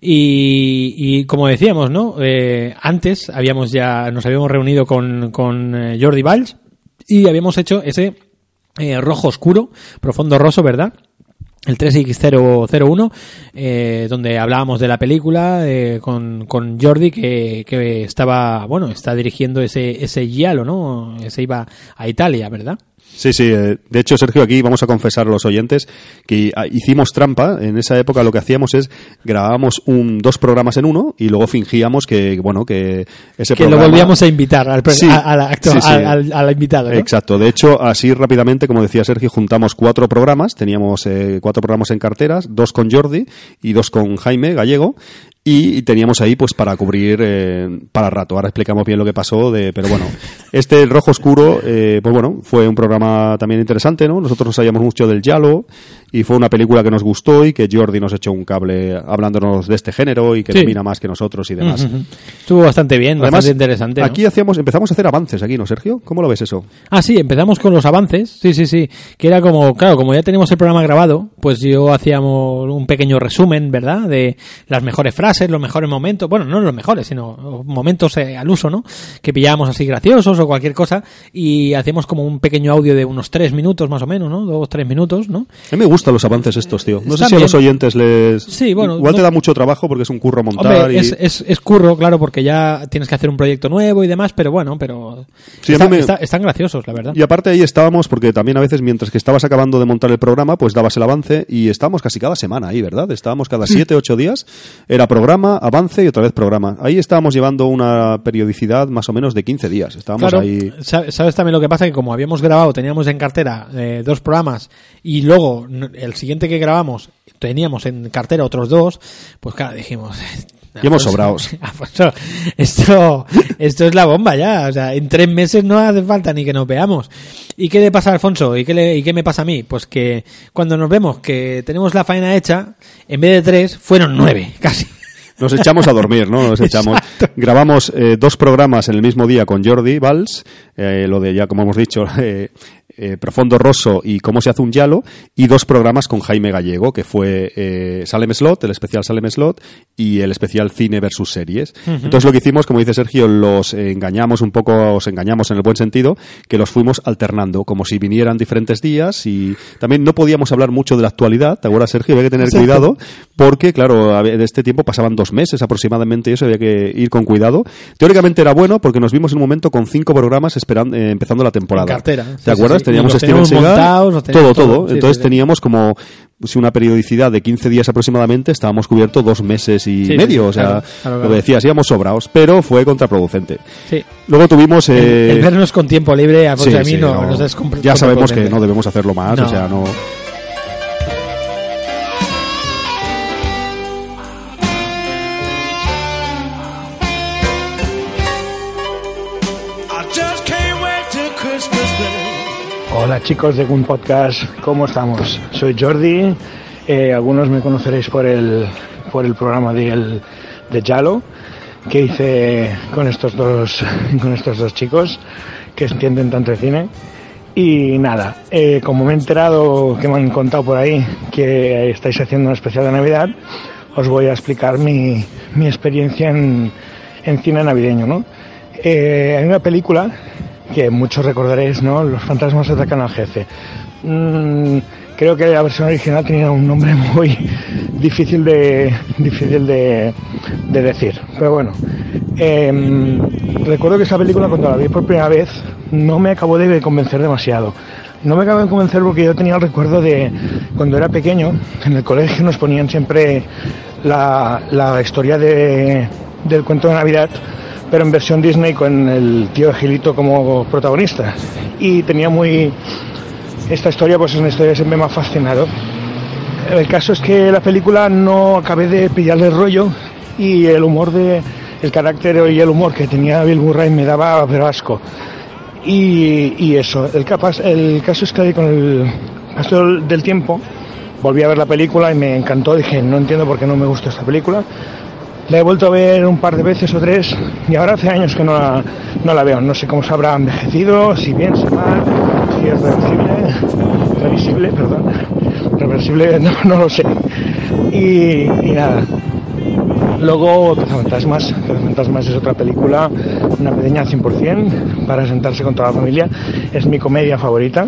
Y, y como decíamos, ¿no? Eh, antes habíamos ya, nos habíamos reunido con, con eh, Jordi Valls y habíamos hecho ese eh, rojo oscuro, profundo roso, ¿verdad? El 3X001, eh, donde hablábamos de la película eh, con, con Jordi, que, que estaba, bueno, está dirigiendo ese, ese giallo, ¿no? Se iba a Italia, ¿verdad? Sí, sí. eh, De hecho, Sergio, aquí vamos a confesar a los oyentes que ah, hicimos trampa. En esa época lo que hacíamos es grabábamos un, dos programas en uno y luego fingíamos que, bueno, que ese Que programa... lo volvíamos a invitar al, Sí, a- sí, sí. al- al invitado, ¿no? Exacto. De hecho, así rápidamente, como decía Sergio, juntamos cuatro programas. Teníamos eh, cuatro programas en carteras, dos con Jordi y dos con Jaime Gallego. Y teníamos ahí, pues, para cubrir eh, para rato. Ahora explicamos bien lo que pasó, de, pero bueno. Este Rojo Oscuro, eh, pues bueno, fue un programa también interesante, ¿no? Nosotros nos sabíamos mucho del Yalo y fue una película que nos gustó y que Jordi nos echó un cable hablándonos de este género y que Sí. domina más que nosotros y demás. Ujú. Estuvo bastante bien, Además, bastante interesante. ¿no? aquí hacíamos, empezamos a hacer avances aquí, ¿no, Sergio? ¿Cómo lo ves eso? Ah, sí, empezamos con los avances. Sí, sí, sí. Que era como, claro, como ya teníamos el programa grabado, pues yo hacíamos un pequeño resumen, ¿verdad? De las mejores frases, los mejores momentos. Bueno, no los mejores, sino momentos eh, al uso, ¿no? Que pillábamos así graciosos o cualquier cosa. Y hacíamos como un pequeño audio de unos tres minutos más o menos, ¿no? Dos, tres minutos, ¿no? A mí me gustan los avances estos, tío. No sé si a los oyentes les... Sí, bueno, Igual te no- da mucho trabajo porque es un curro montar Hombre, y... es, es, es curro, claro, porque ya tienes que hacer un proyecto nuevo y demás, pero bueno, pero Sí, está- me- está- están graciosos, la verdad. Y aparte ahí estábamos, porque también a veces mientras que estabas acabando de montar el programa, pues dabas el avance y estábamos casi cada semana ahí, ¿verdad? Estábamos cada siete, ocho días, era programa, avance y otra vez programa. Ahí estábamos llevando una periodicidad más o menos de 15 días. Estábamos Claro, ahí... sa- sabes también lo que pasa que como habíamos grabado, teníamos en cartera eh, dos programas y luego el siguiente que grabamos teníamos en cartera otros dos, pues claro, dijimos, Y hemos sobrado. Alfonso, esto, esto es la bomba ya. O sea, en tres meses no hace falta ni que nos veamos. ¿Y qué le pasa a Alfonso? ¿Y qué, le- y qué me pasa a mí? Pues que cuando nos vemos que tenemos la faena hecha, en vez de tres, fueron nueve, casi. Nos echamos a dormir, ¿no? Nos echamos. Grabamos eh, dos programas en el mismo día con Jordi Valls, eh, lo de ya, como hemos dicho, eh, eh, Profondo Rosso y Cómo se hace un yalo, y dos programas con Jaime Gallego, que fue eh, Salem Slot, el especial Salem Slot, y el especial Cine versus Series. Entonces lo que hicimos, como dice Sergio, los engañamos un poco, os engañamos en el buen sentido, que los fuimos alternando, como si vinieran diferentes días, y también no podíamos hablar mucho de la actualidad, ¿te acuerdas, Sergio? Había que tener cuidado, porque, claro, de este tiempo pasaban dos meses aproximadamente y eso había que ir con cuidado. Teóricamente era bueno porque nos vimos en un momento con cinco programas esperando, eh, empezando la temporada. En cartera. ¿Te Sí, acuerdas? sí. Teníamos Y los Steven teníamos Seagal, montados, todo, todo. todo. Sí, Entonces sí, sí. teníamos como pues, una periodicidad de 15 días aproximadamente, estábamos cubiertos dos meses y medio. o sea, claro, claro, lo claro. que decías, íbamos sobrados, pero fue contraproducente. Sí. Luego tuvimos... Eh, el vernos con tiempo libre, Alfonso, sí, a mí no, no. nos ya sabemos que no debemos hacerlo más, No. o sea, no... Hola chicos de Gun Podcast, ¿cómo estamos? Soy Jordi, eh, algunos me conoceréis por el, por el programa de, el- Yalo que hice con estos dos, con estos dos chicos que entienden tanto de cine. Y nada, eh, como me he enterado que me han contado por ahí que estáis haciendo una especial de Navidad, os voy a explicar mi, mi experiencia en, en cine navideño, ¿no? Eh, hay una película que muchos recordaréis, ¿no? Los fantasmas atacan al jefe. Mm, creo que la versión original tenía un nombre muy difícil de difícil de, de decir, pero bueno. Em, recuerdo que esa película cuando la vi por primera vez no me acabó de convencer demasiado. No me acabó de convencer porque yo tenía el recuerdo de cuando era pequeño, en el colegio nos ponían siempre la, la historia de, del cuento de Navidad pero en versión Disney con el tío Gilito como protagonista. Y tenía muy... Esta historia pues es una historia siempre me ha fascinado. El caso es que la película no acabé de pillarle el rollo y el humor de... El carácter y el humor que tenía Bill Murray me daba pero asco. Y, y eso, el, capaz, el caso es que con el paso del tiempo volví a ver la película y me encantó. Dije, no entiendo por qué no me gusta esta película. La he vuelto a ver un par de veces o tres y ahora hace años que no la, no la veo. No sé cómo se habrá envejecido, si bien, si mal, si es reversible, revisible, perdón, reversible, no, no lo sé. Y, nada. Luego, Cazafantasmas. Cazafantasmas es otra película navideña al 100% para sentarse con toda la familia. Es mi comedia favorita.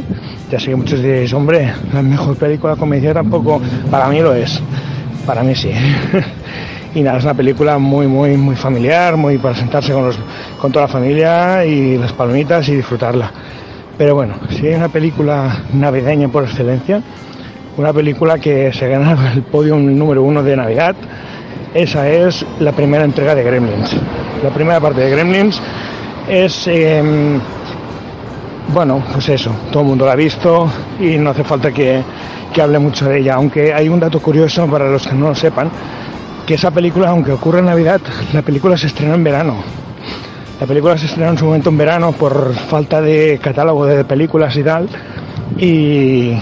Ya sé que muchos diréis, hombre, la mejor película comedia tampoco. Para mí lo es. Para mí sí. Y nada, es una película muy, muy, muy familiar, muy para sentarse con, los, con toda la familia y las palomitas y disfrutarla. Pero bueno, si hay una película navideña por excelencia, una película que se gana el podio número uno de Navidad, esa es la primera entrega de Gremlins. La primera parte de Gremlins es, em, bueno, pues eso, todo el mundo la ha visto y no hace falta que, que hable mucho de ella, aunque hay un dato curioso para los que no lo sepan, que esa película, aunque ocurre en Navidad, la película se estrenó en verano. La película se estrenó en su momento en verano por falta de catálogo de películas y tal. Y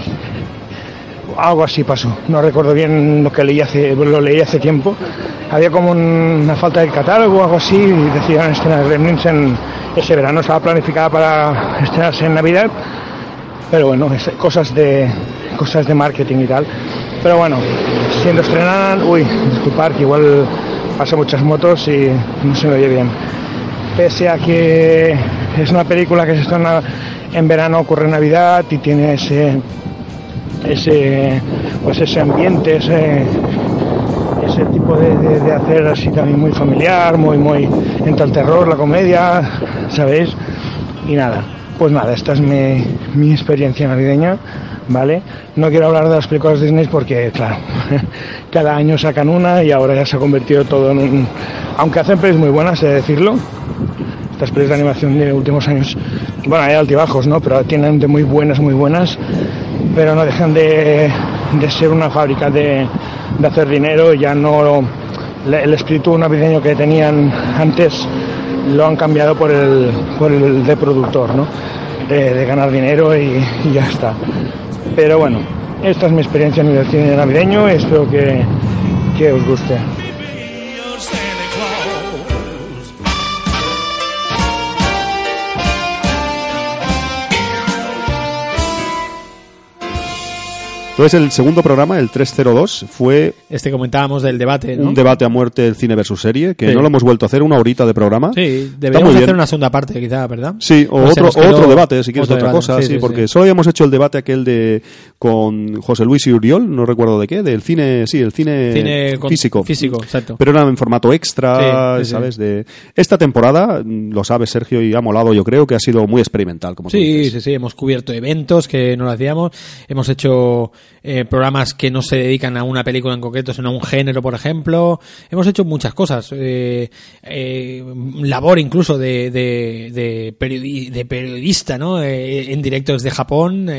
algo así pasó. No recuerdo bien lo que leí hace, lo leí hace tiempo. Había como un- una falta de catálogo o algo así y decían estrenar Gremlins en ese verano. Estaba planificada para estrenarse en Navidad. Pero bueno, cosas de cosas de marketing y tal. Pero bueno, siendo estrenada, uy, disculpar que igual pasa muchas motos y no se me oye bien. Pese a que es una película que se estrena en verano, ocurre Navidad y tiene ese ese pues ese ambiente, ese ese tipo de, de- de hacer así también muy familiar, muy muy entre el terror, la comedia, ¿sabéis? Y nada, pues nada, esta es mi, mi experiencia navideña, ¿vale? No quiero hablar de las películas Disney porque, claro, cada año sacan una y ahora ya se ha convertido todo en un... Aunque hacen pelis muy buenas, he de decirlo, estas pelis de animación de últimos años, bueno, hay altibajos, ¿no? Pero tienen de muy buenas, muy buenas, pero no dejan de, de ser una fábrica de, de hacer dinero, ya no el espíritu navideño que tenían antes lo han cambiado por el, por el de productor, ¿no? De, de ganar dinero y, y ya está. Pero bueno, esta es mi experiencia en el cine navideño espero que, que os guste. Entonces el segundo programa, el 302, fue Este comentábamos del debate, ¿no? un debate a muerte del cine versus serie, que Sí. no lo hemos vuelto a hacer, una horita de programa. Sí, deberíamos hacer bien. una segunda parte, quizá, ¿verdad? Sí, o se otro, debate, si quieres otro otra debate, cosa, sí, porque solo habíamos hecho el debate aquel de con José Luis y Uriol, no recuerdo de qué, del cine, sí, el cine, físico. físico, exacto. Pero era en formato extra. ¿sabes? De esta temporada, lo sabe Sergio y ha molado, yo creo que ha sido muy experimental, como tú Sí, dices. sí, sí, hemos cubierto eventos que no lo hacíamos, hemos hecho eh, programas que no se dedican a una película en concreto, sino a un género, por ejemplo, hemos hecho muchas cosas, eh, eh, labor incluso de, de, de, periodi- de periodista, ¿no? Eh, en directo desde Japón,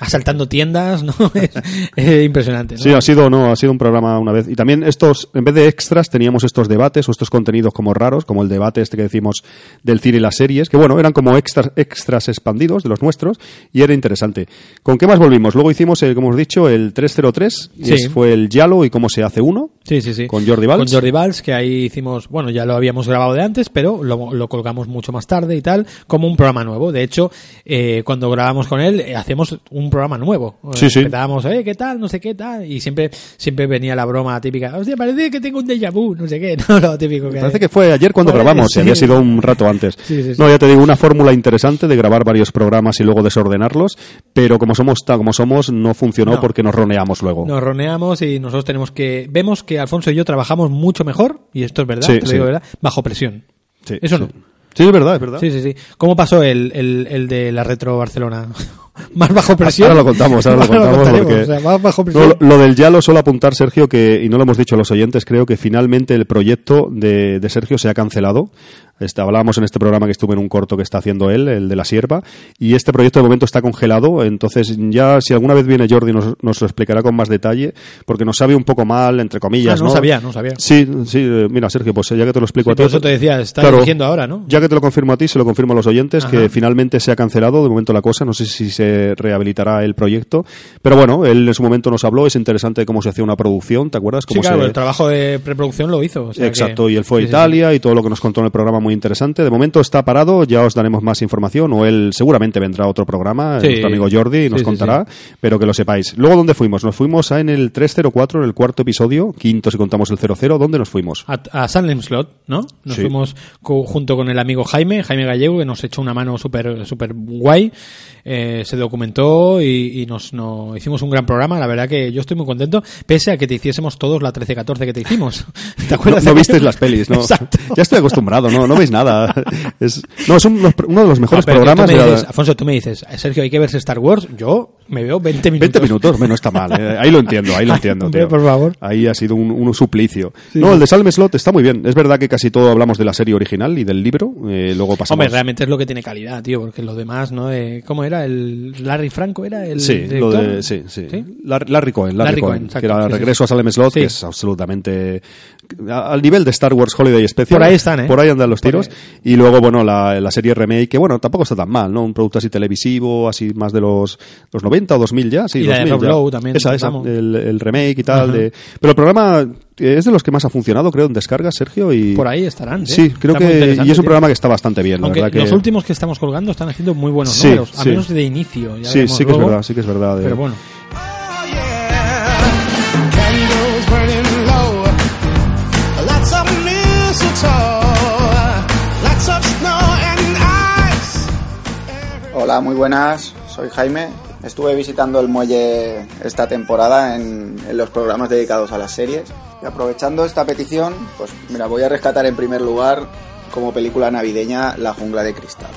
asaltando tiendas, ¿no? es, es impresionante. Sí, ha sido, no, ha sido un programa una vez. Y también estos, en vez de extras, teníamos estos debates o estos contenidos como raros, como el debate este que decimos del cine y las series, que bueno, eran como extras, extras expandidos de los nuestros y era interesante. ¿Con qué más volvimos? Luego hicimos, como hemos dicho, el 303, y Sí. ese fue el Yalo y cómo se hace uno. Sí, sí, sí. Con Jordi Valls. Con Jordi Valls, que ahí hicimos, bueno, ya lo habíamos grabado de antes, pero lo, lo colgamos mucho más tarde y tal, como un programa nuevo. De hecho, eh, cuando grabamos con él, eh, hacemos un programa nuevo. Sí, Eh, sí. Empezábamos, eh, ¿qué tal? No sé qué tal. Y siempre, siempre venía la broma típica, hostia, parece que tengo un déjà vu, no sé qué, no, lo típico que Parece que fue ayer cuando grabamos, sí. había sido un rato antes. Sí, sí, sí. No, ya te digo, una fórmula interesante de grabar varios programas y luego desordenarlos, pero como somos ta- como somos, no funcionó No. porque nos roneamos luego. Nos roneamos y nosotros tenemos que, vemos que Alfonso y yo trabajamos mucho mejor, y esto es verdad, Sí, te lo sí. digo verdad, bajo presión. Sí, Eso no. Sí, es verdad, es verdad. Sí, sí, sí. ¿Cómo pasó el, el, el de la Retro Barcelona? más bajo presión. Ahora lo contamos, ahora lo contamos contaremos, porque o sea, más bajo No, presión. lo, lo del Yalo solo apuntar Sergio que y no lo hemos dicho a los oyentes creo que finalmente el proyecto de, de Sergio se ha cancelado este, hablábamos en este programa que estuve en un corto que está haciendo él el de la sierva y este proyecto de momento está congelado entonces ya si alguna vez viene Jordi nos, nos lo explicará con más detalle porque nos sabe un poco mal entre comillas Ah, no sabía, no sabía. sí sí eh, mira Sergio pues ya que te lo explico Sí, a ti por eso te decía, está Claro. dirigiendo ahora, ¿no? ya que te lo confirmo a ti, se lo confirmo a los oyentes, Ajá. que finalmente se ha cancelado de momento la cosa. No sé si se rehabilitará el proyecto. Pero bueno, él en su momento nos habló, es interesante cómo se hacía una producción, ¿te acuerdas? Sí, Cómo claro, se... el trabajo de preproducción lo hizo. o sea que- Exacto, y él fue a Sí, sí, Italia y todo lo que nos contó en el programa muy interesante. De momento está parado, ya os daremos más información, o él seguramente vendrá a otro programa, Sí. nuestro amigo Jordi, y nos Sí, sí, contará, pero que lo sepáis. Luego, ¿dónde fuimos? Nos fuimos a en el 304, en el cuarto episodio, quinto si contamos el 00, ¿dónde nos fuimos? A, a Salem Slot, ¿no? Nos fuimos co- junto con el amigo Jaime, Jaime Gallego, que nos echó una mano súper super guay. Eh, se documentó y, y nos, no- hicimos un gran programa. La verdad que yo estoy muy contento, pese a que te hiciésemos todos la 13-14 que te hicimos. ¿Te No, acuerdas? no visteis aquello? las pelis, ¿no? Exacto. Ya estoy acostumbrado, no, no veis nada. Es, no, es un- uno de los mejores Ah, tú programas. de la- tú me dices, Sergio, hay que verse Star Wars. Yo me veo 20 minutos. 20 minutos, bueno, está mal. eh, Ahí lo entiendo, ahí lo entiendo. tío. por favor. Ahí ha sido un, un suplicio. no, el de Salem Slot está muy bien. Es verdad que casi todo hablamos de la serie original y del libro. eh, luego pasamos. Hombre, realmente es lo que tiene calidad, tío, porque lo demás, ¿no? Eh, ¿Cómo era? ¿El Larry Franco era el Sí, lo director? de, sí, sí. Larry, Larry Cohen, Larry, Larry Cohen, Cohen, que era sí, Regreso a Salem Slot, que es absolutamente al nivel de Star Wars Holiday Special. Por ahí están, ¿eh? Por ahí andan los tiros. Y luego, bueno, la, la serie remake, que bueno, tampoco está tan mal, ¿no? Un producto así televisivo, así más de los, los 90 o 2000 ya, sí. Y la de 2000 Rob ya. Lowe también, Esa, esa, el, el remake y tal. De- pero el programa eh, es de los que más ha funcionado, creo, en descargas, Sergio. Y... Por ahí estarán. ¿eh? Sí, creo que. Y es un programa que está bastante bien, la Aunque verdad que. los últimos que estamos colgando están haciendo muy buenos Sí, números, a sí. menos de inicio. ya Sí, sí que es luego. verdad, sí que es verdad. eh. Pero bueno. Hola, muy buenas. Soy Jaime. Estuve visitando el muelle esta temporada en, en los programas dedicados a las series. Y aprovechando esta petición, pues mira, voy a rescatar en primer lugar como película navideña La jungla de cristal.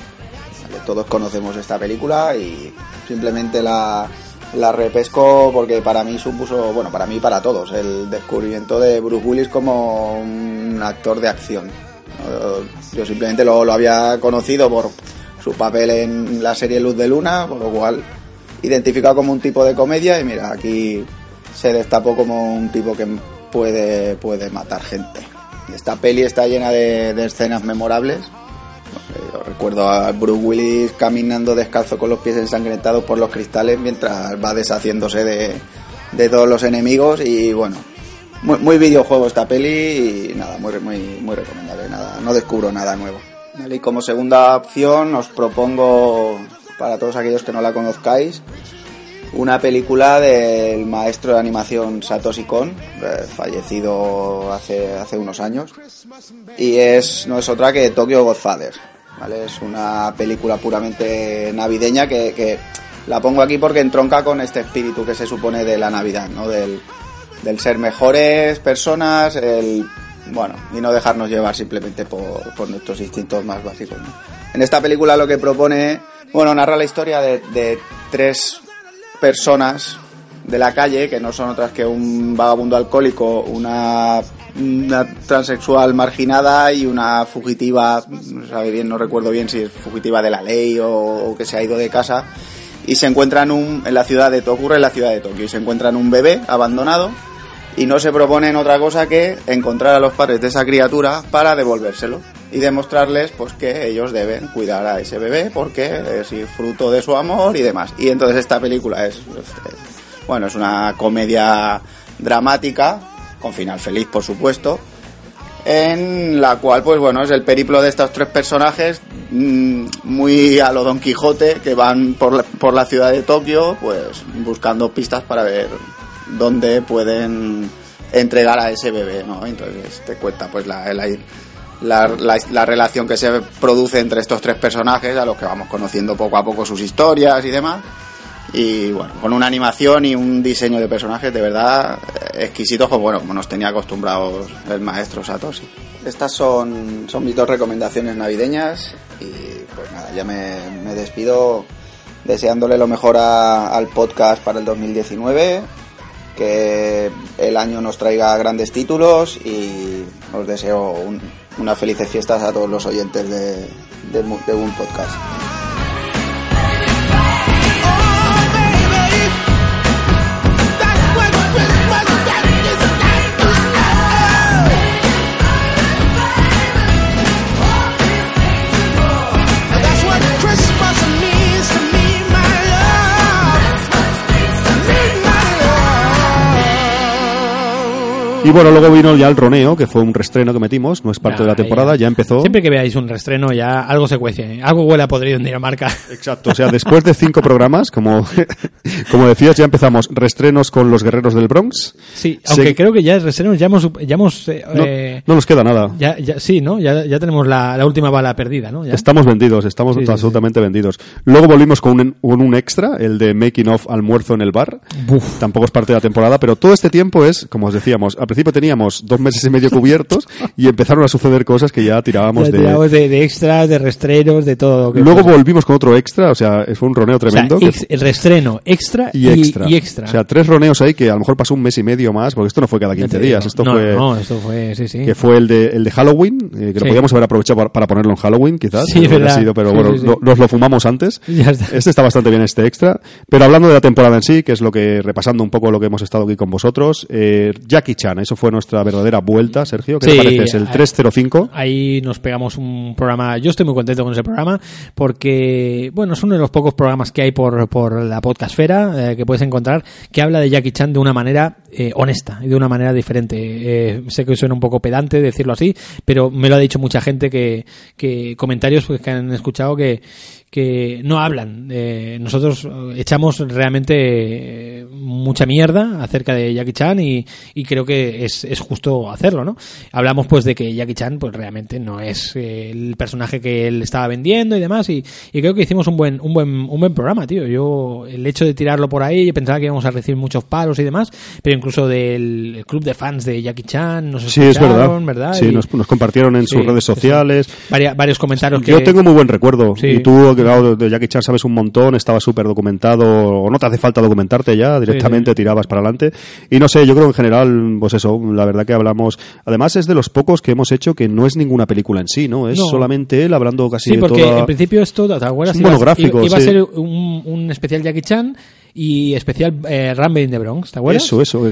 Vale, todos conocemos esta película y simplemente la, la repesco porque para mí supuso, bueno, para mí y para todos, el descubrimiento de Bruce Willis como un actor de acción. Yo simplemente lo, lo había conocido por su papel en la serie Luz de Luna, por lo cual identificado como un tipo de comedia y mira, aquí se destapó como un tipo que puede, puede matar gente. Esta peli está llena de, escenas memorables. Eh, recuerdo a Bruce Willis caminando descalzo con los pies ensangrentados por los cristales mientras va deshaciéndose de, de todos los enemigos y bueno, muy, videojuego esta peli y nada, muy, muy, muy recomendable, nada, no descubro nada nuevo. Y como segunda opción os propongo, para todos aquellos que no la conozcáis, una película del maestro de animación Satoshi Kon, eh, fallecido hace, hace unos años, y es no es otra que Tokyo Godfather. ¿vale? Es una película puramente navideña que, la pongo aquí porque entronca con este espíritu que se supone de la Navidad, ¿no? Del, del ser mejores personas, el bueno, y no dejarnos llevar simplemente por, por nuestros instintos más básicos. En esta película lo que propone, bueno, narra la historia de, tres personas de la calle que no son otras que un vagabundo alcohólico, una, transexual marginada y una fugitiva, no sabe bien, no recuerdo bien si es fugitiva de la ley o, que se ha ido de casa y se encuentran un, en la ciudad de Tokio, en la ciudad de Tokio y se encuentran un bebé abandonado y no se proponen otra cosa que encontrar a los padres de esa criatura para devolvérselo y demostrarles pues que ellos deben cuidar a ese bebé porque es fruto de su amor y demás. Y entonces esta película es, bueno, es una comedia dramática con final feliz, por supuesto, en la cual pues bueno, es el periplo de estos tres personajes mm, muy a lo Don Quijote que van por la, por la ciudad de Tokio pues buscando pistas para ver dónde pueden entregar a ese bebé, ¿no? Entonces te cuenta pues la, la, la, la- la relación que se produce entre estos tres personajes a los que vamos conociendo poco a poco sus historias y demás. Y bueno, con una animación y un diseño de personajes de verdad exquisitos, como, bueno, como nos tenía acostumbrados el maestro Satoshi. Estas son, son mis dos recomendaciones navideñas y pues nada, ya me, me despido deseándole lo mejor a- al podcast para el 2019, que el año nos traiga grandes títulos y os deseo un- unas felices fiestas a todos los oyentes de, de, de un podcast. Y bueno, luego vino ya el Roneo, que fue un restreno que metimos, no es parte Ya, de la temporada, ya. ya empezó. Siempre que veáis un restreno ya algo se cuece, ¿eh? algo huele a podrido en Dinamarca. Exacto, o sea, después de cinco programas, como, como decías, ya empezamos restrenos con los guerreros del Bronx. Sí, aunque Se- creo que ya el restreno ya hemos, ya hemos eh, No, eh, no nos queda nada. ya, ya, sí, ¿no? Ya, ya tenemos la, la última bala perdida. Estamos vendidos, estamos Sí, sí, absolutamente vendidos. Luego volvimos con un, con un extra, el de Making of Almuerzo en el Bar. Tampoco es parte de la temporada, pero todo este tiempo es, como os decíamos, al principio teníamos dos meses y medio cubiertos y empezaron a suceder cosas que ya tirábamos de... tiramos de, de extras, de restrenos, de todo. lo que Luego volvimos con otro extra, o sea, fue un roneo O sea, tremendo. ex- el restreno, extra y extra. Y, extra. O sea, tres roneos ahí que a lo mejor pasó un mes y medio más, porque esto no fue cada Ya 15 te días, esto no, fue... No, esto fue, sí, sí. que fue el de, el de Halloween, eh, que lo Sí. podíamos haber aprovechado para, para ponerlo en Halloween, quizás. Sí, verdad. sido, pero Sí, bueno, sí. lo- nos lo fumamos antes. Ya está. Este está bastante bien, este extra. Pero hablando de la temporada en sí, que es lo que, repasando un poco lo que hemos estado aquí con vosotros, eh, Jackie Chan, eso fue nuestra verdadera vuelta, Sergio. ¿Qué Sí, te parece? Es el a- 305. Ahí nos pegamos un programa. Yo estoy muy contento con ese programa porque, bueno, es uno de los pocos programas que hay por, por la podcastfera eh, que puedes encontrar que habla de Jackie Chan de una manera eh, honesta y de una manera diferente. Eh, sé que suena un poco pedante decirlo así, pero me lo ha dicho mucha gente que, que comentarios pues, que han escuchado que, que no hablan. Eh, nosotros echamos realmente eh, mucha mierda acerca de Jackie Chan y, y creo que es, es justo hacerlo, ¿no? Hablamos pues de que Jackie Chan pues realmente no es el personaje que él estaba vendiendo y demás y, y creo que hicimos un buen, un buen, un buen programa, tío. Yo, el hecho de tirarlo por ahí, pensaba que íbamos a recibir muchos palos y demás, pero incluso del el club de fans de Jackie Chan nos Sí, es verdad. escucharon, ¿verdad? Sí, Y- nos, nos compartieron en Sí, sus redes sociales. Varia- varios comentarios que Yo tengo muy buen recuerdo. Sí. Y tú, claro, de Jackie Chan sabes un montón, estaba súper documentado, o no te hace falta documentarte ya, directamente tirabas para adelante. Y no sé, yo creo que en general, pues eso, la verdad que hablamos. Además, es de los pocos que hemos hecho que no es ninguna película en sí, ¿no? Es No. solamente él hablando casi Sí, de porque toda- en principio esto, ¿te acuerdas? Es un Iba- monográfico, Iba, iba a ser un, un especial Jackie Chan y especial eh, Rumble in the Bronx, ¿te acuerdas? Eso, eso.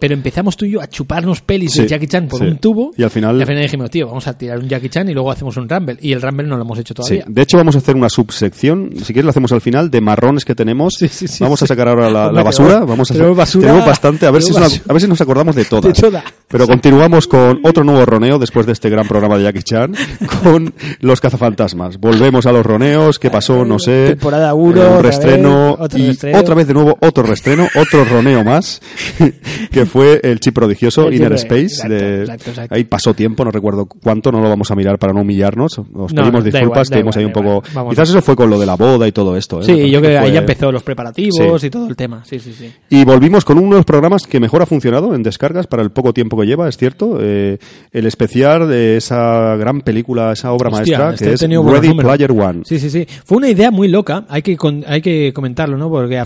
Pero, empezamos tú y yo a chuparnos pelis Sí, de Jackie Chan por sí. un tubo Y al final- dijimos, tío, vamos a tirar un Jackie Chan y luego hacemos un Rumble. Y el Rumble no lo hemos hecho Sí, todavía. de hecho vamos a hacer una subsección, si quieres lo hacemos al final, de marrones que tenemos. Sí, sí, sí, vamos a sí. sacar ahora la, basura. Vamos a tenemos basura- tenemos bastante, a ver, si, tenemos es una- a ver si nos acordamos de todas. De todas. Pero continuamos con otro nuevo roneo después de este gran programa de Jackie Chan, con Los Cazafantasmas. Volvemos a los roneos, ¿qué pasó? No sé. Temporada uno, Eh, un vez, otro y reestreno. otra vez de nuevo otro reestreno, otro roneo más, que fue el chip prodigioso El Inner chip- Space. exacto, de- exacto, exacto. Ahí pasó tiempo, no recuerdo cuánto, no lo vamos a mirar para no humillarnos. Os No, pedimos disculpas, estuvimos ahí un poco. Vamos. Quizás eso fue con lo de la boda y todo esto. ¿eh? Sí, yo creo que ahí fue- ya empezó los preparativos Sí. y todo el tema. Sí, sí, sí. Y volvimos con uno de los programas que mejor ha funcionado en descargas para el poco tiempo que lleva, es cierto. eh, el especial de esa gran película, esa obra Hostia, maestra este que es Ready. Player One. Sí, sí, sí. Fue una idea muy loca, hay que con- hay que comentarlo, ¿no? Porque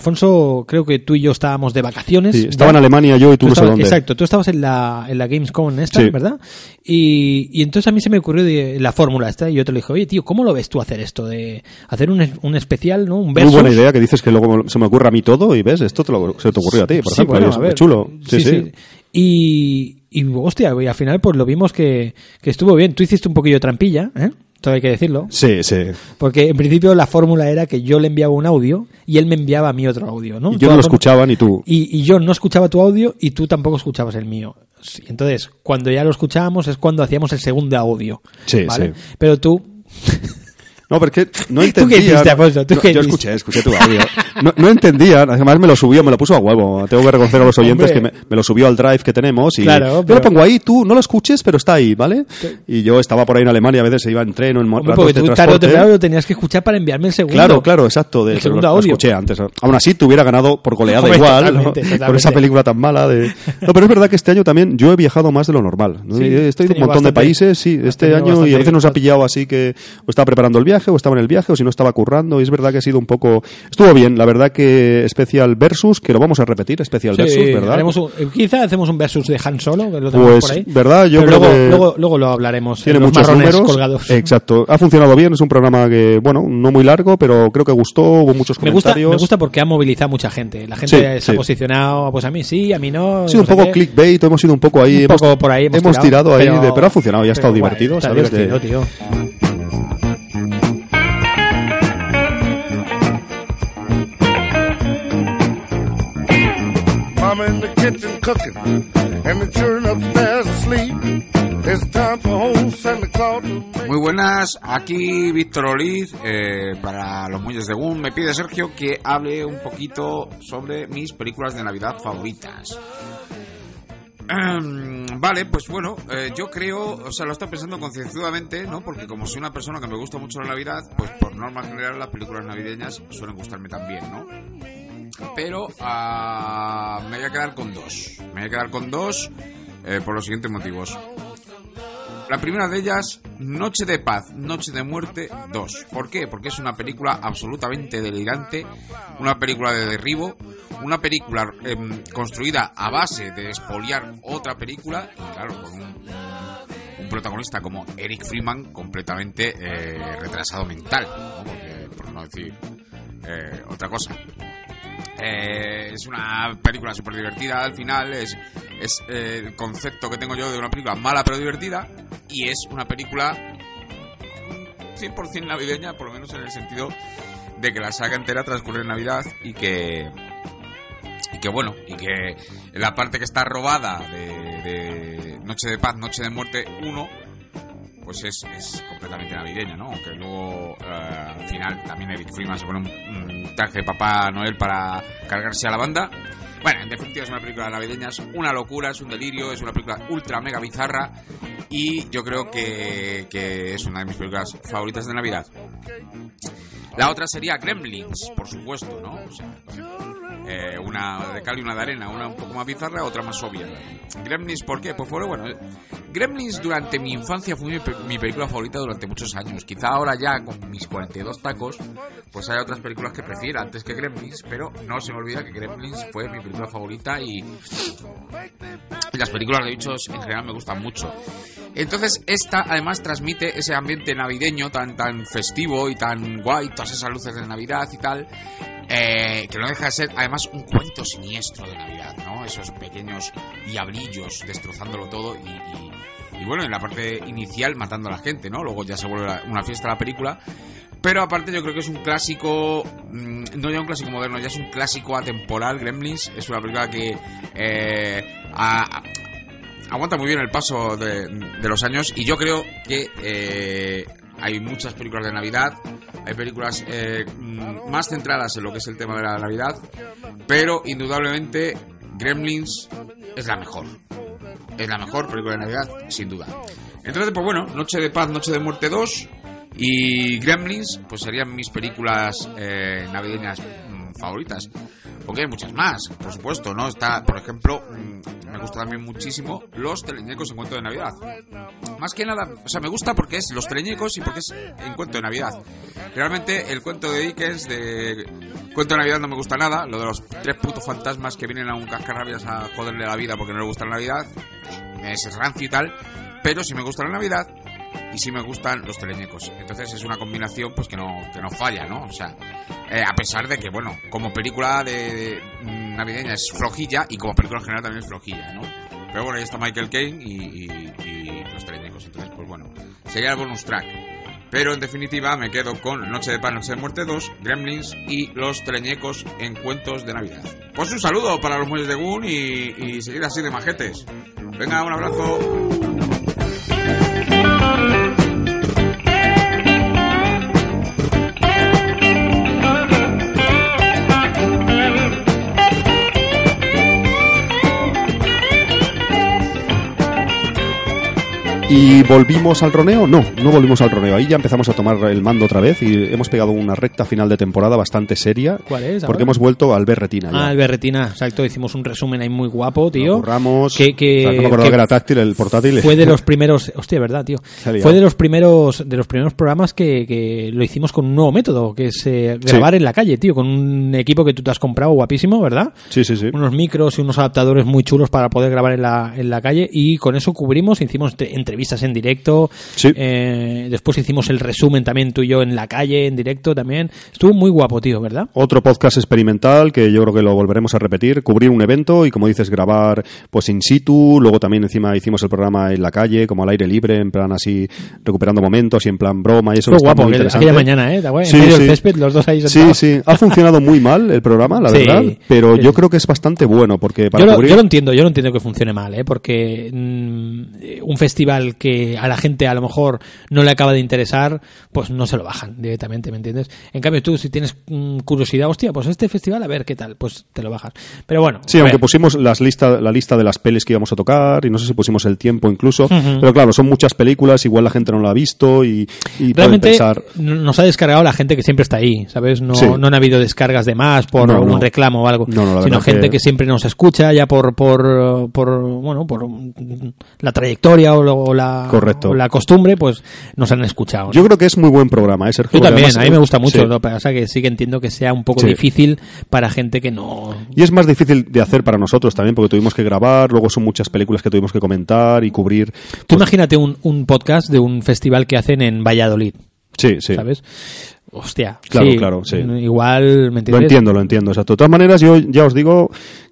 Creo que tú y yo estábamos de vacaciones. Sí, estaba en Alemania yo y tú no sé estabas- dónde. Exacto, tú estabas en la, en la Gamescom esta, Sí. ¿verdad? Y, y entonces a mí se me ocurrió de- la fórmula esta y yo te lo dije, oye, tío, ¿cómo lo ves tú hacer esto? De hacer un, un especial, ¿no? Un Muy versus. buena idea que dices que luego se me ocurre a mí todo y ves, esto te lo- se te ocurrió a ti, por Sí, ejemplo, bueno, es muy chulo. Sí, sí. Y, y, hostia, y al final pues lo vimos que, que estuvo bien. Tú hiciste un poquillo de trampilla, ¿eh? Todo hay que decirlo. Sí, sí. Porque en principio la fórmula era que yo le enviaba un audio y él me enviaba a mí otro audio, ¿no? Y yo Toda no lo escuchaba ni tú. Y, y yo no escuchaba tu audio y tú tampoco escuchabas el mío. Sí, Entonces, cuando ya lo escuchábamos es cuando hacíamos el segundo audio. Sí, ¿vale? sí. Pero tú, No, porque no ¿Tú qué entendía. hiciste? ¿Tú No, qué yo escuché, escuché tu audio. No, no entendía, además me lo subió, me lo puso a huevo. Tengo que reconocer a los oyentes Hombre. que me, me lo subió al drive que tenemos y Claro, yo lo pongo ahí, tú no lo escuches, pero está ahí, ¿vale? Y yo estaba por ahí en Alemania, a veces se iba en tren o en hombre, porque de tú tarde o lo tenías que escuchar para enviarme el segundo. Claro, claro, exacto. De, El segundo lo, lo audio. escuché antes. Aún así, te hubiera ganado por goleada Hombre, igual, ¿no? totalmente, Por esa totalmente. película tan mala. De... No, pero es verdad que este año también yo he viajado más de lo normal. ¿no? Sí, estado en un montón de bastante- países, sí, este año y a veces nos ha pillado así que estaba preparando el viaje, o estaba en el viaje, o si no estaba currando. Y es verdad que ha sido un poco. Estuvo bien, la verdad que especial versus, que lo vamos a repetir, especial Sí, versus, ¿verdad? haremos un- eh, quizá hacemos un versus de Han Solo, que lo tenemos Pues, por ahí. ¿verdad? Yo Pero creo luego, que- luego, luego lo hablaremos. Tiene en los muchos marrones números. colgados. Exacto. Ha funcionado bien, es un programa que, bueno, no muy largo, pero creo que gustó, hubo muchos Me gusta, comentarios. me gusta porque ha movilizado mucha gente. La gente Sí, se ha sí. posicionado, pues a mí sí, a mí no. Sí, no un poco qué. clickbait, hemos ido un poco ahí. Un hemos, poco por ahí hemos tirado, tirado ahí, pero- de- pero ha funcionado y ha estado divertido, tío. Kitchen cooking, and upstairs asleep. Muy buenas, aquí Víctor Oliz, eh, para los muelles de GUM. Me pide Sergio que hable un poquito sobre mis películas de Navidad favoritas. Em, Vale, pues bueno, eh, yo creo, o sea, lo estoy pensando concienzudamente, ¿no? Porque como soy una persona que me gusta mucho la Navidad, pues por norma general las películas navideñas suelen gustarme también, ¿no? Pero ah, me voy a quedar con dos. Me voy a quedar con dos eh, por los siguientes motivos. La primera de ellas, Noche de Paz, Noche de Muerte 2. ¿Por qué? Porque es una película absolutamente delirante, una película de derribo, una película em, construida a base de expoliar otra película, y claro, con un, un protagonista como Eric Freeman completamente eh, retrasado mental, ¿no? Porque, por no decir eh, otra cosa. Eh, es una película súper divertida al final, es, es eh, el concepto que tengo yo de una película mala pero divertida y es una película 100% navideña, por lo menos en el sentido de que la saga entera transcurre en Navidad y que y que bueno, y que la parte que está robada de, de Noche de Paz, Noche de Muerte 1 pues es, es completamente navideña, ¿no? Aunque luego eh, al final también Eric Freeman se pone un, un traje de Papá Noel para cargarse a la banda. Bueno, en definitiva es una película navideña, es una locura, es un delirio, es una película ultra mega bizarra y yo creo que, que es una de mis películas favoritas de Navidad. La otra sería Gremlins, por supuesto, ¿no? O sea, eh, una de cal y una de arena, una un poco más bizarra, otra más obvia. Gremlins, ¿por qué? Pues bueno, eh, Gremlins durante mi infancia fue mi, mi película favorita durante muchos años. Quizá ahora ya con mis 42 tacos, pues hay otras películas que prefiera antes que Gremlins, pero no se me olvida que Gremlins fue mi película favorita Y las películas de bichos en general me gustan mucho. Entonces, esta además transmite ese ambiente navideño tan, tan festivo y tan guay, todas esas luces de Navidad y tal, eh, que no deja de ser además un cuento siniestro de Navidad, ¿no? Esos pequeños diablillos destrozándolo todo y, y- y bueno, en la parte inicial matando a la gente, ¿no? Luego ya se vuelve una fiesta la película. Pero aparte yo creo que es un clásico, mm, no ya un clásico moderno, ya es un clásico atemporal, Gremlins. Es una película que eh, aguanta muy bien el paso de, de los años y yo creo que eh, hay muchas películas de Navidad, hay películas eh, mm, más centradas en lo que es el tema de la Navidad, pero indudablemente Gremlins es la mejor. Es la mejor película de Navidad, sin duda. Entonces, pues bueno, Noche de Paz, Noche de Muerte 2 y Gremlins, pues serían mis películas eh, navideñas favoritas. Porque hay muchas más, por supuesto, ¿no? Está, por ejemplo, mm, me gusta también muchísimo Los Teleñecos en Cuento de Navidad. Más que nada, o sea, me gusta porque es Los Teleñecos y porque es en Cuento de Navidad. Realmente el cuento de Dickens de Cuento de Navidad no me gusta nada. Lo de los tres putos fantasmas que vienen a un cascarrabias a joderle la vida porque no le gusta la Navidad. Es rancio y tal. Pero sí me gusta la Navidad y sí me gustan los teleñecos. Entonces es una combinación pues que no, que no falla, ¿no? O sea, eh, a pesar de que, bueno, como película de, de, mm, navideña es flojilla y como película en general también es flojilla, ¿no? Pero bueno, ahí está Michael Caine y, y- y los teleñecos. Entonces, pues bueno, sería el bonus track. Pero en definitiva me quedo con Noche de Paz, Noche de Muerte 2, Gremlins y los teleñecos en cuentos de Navidad. Pues un saludo para los muelles de Gun y, y seguir así de majetes. Venga, un abrazo. ¿Y volvimos al roneo? No, no volvimos al roneo. Ahí ya empezamos a tomar el mando otra vez y hemos pegado una recta final de temporada bastante seria. ¿Cuál es Porque hemos vuelto al Berretina. Ah, el Berretina, exacto. Hicimos un resumen ahí muy guapo, tío. Ramos, que, que, no me acordaba que que era táctil el portátil. Fue de los primeros, hostia, verdad, tío. Fue de los primeros, de los primeros programas que, que lo hicimos con un nuevo método, que es eh, grabar en la calle, tío, con un equipo que tú te has comprado guapísimo, ¿verdad? Sí, sí, sí. Unos micros y unos adaptadores muy chulos para poder grabar en la, en la calle y con eso cubrimos, hicimos te- entrevistas en directo, Sí. eh, después hicimos el resumen también tú y yo en la calle, en directo también. Estuvo muy guapo, tío, ¿verdad? Otro podcast experimental que yo creo que lo volveremos a repetir, cubrir un evento y como dices grabar pues in situ, luego también encima hicimos el programa en la calle, como al aire libre, en plan así recuperando momentos y en plan broma y eso Fue guapo, muy aquella mañana, ¿eh? Sí, en medio sí. del césped, los dos ahí Sí, sentados. sí, ha funcionado muy mal el programa, la Sí. verdad, pero Sí. yo creo que es bastante bueno porque para yo, lo, cubrir yo lo entiendo, yo lo entiendo que funcione mal, ¿eh? porque mm, eh, un festival que a la gente a lo mejor no le acaba de interesar, pues no se lo bajan directamente, ¿me entiendes? En cambio tú si tienes mm, curiosidad, hostia, pues este festival a ver qué tal, pues te lo bajas. Pero bueno, Sí, aunque ver. pusimos las lista, la lista de las pelis que íbamos a tocar y no sé si pusimos el tiempo incluso, Ujú. pero claro, son muchas películas, igual la gente no lo ha visto y, y Realmente pensar... nos ha descargado la gente que siempre está ahí, ¿sabes? No, Sí. no han habido descargas de más por No, algún no. reclamo o algo, No, no, la sino gente que... que- siempre nos escucha ya por por, por bueno por mm, la trayectoria o, lo- o la Correcto. o la costumbre, pues nos han escuchado. ¿no? Yo creo que es muy buen programa, ¿eh, Sergio? Yo también, además, a mí me gusta mucho, sí. lo que pasa que sí que entiendo que sea un poco Sí. difícil para gente que no... Y es más difícil de hacer para nosotros también, porque tuvimos que grabar, luego son muchas películas que tuvimos que comentar y cubrir. Tú imagínate un, un podcast de un festival que hacen en Valladolid, Sí, sí. ¿sabes? Hostia, Claro, sí, claro, sí. Igual, ¿me Lo entiendes? entiendo, lo entiendo. Exacto. De todas maneras, yo ya os digo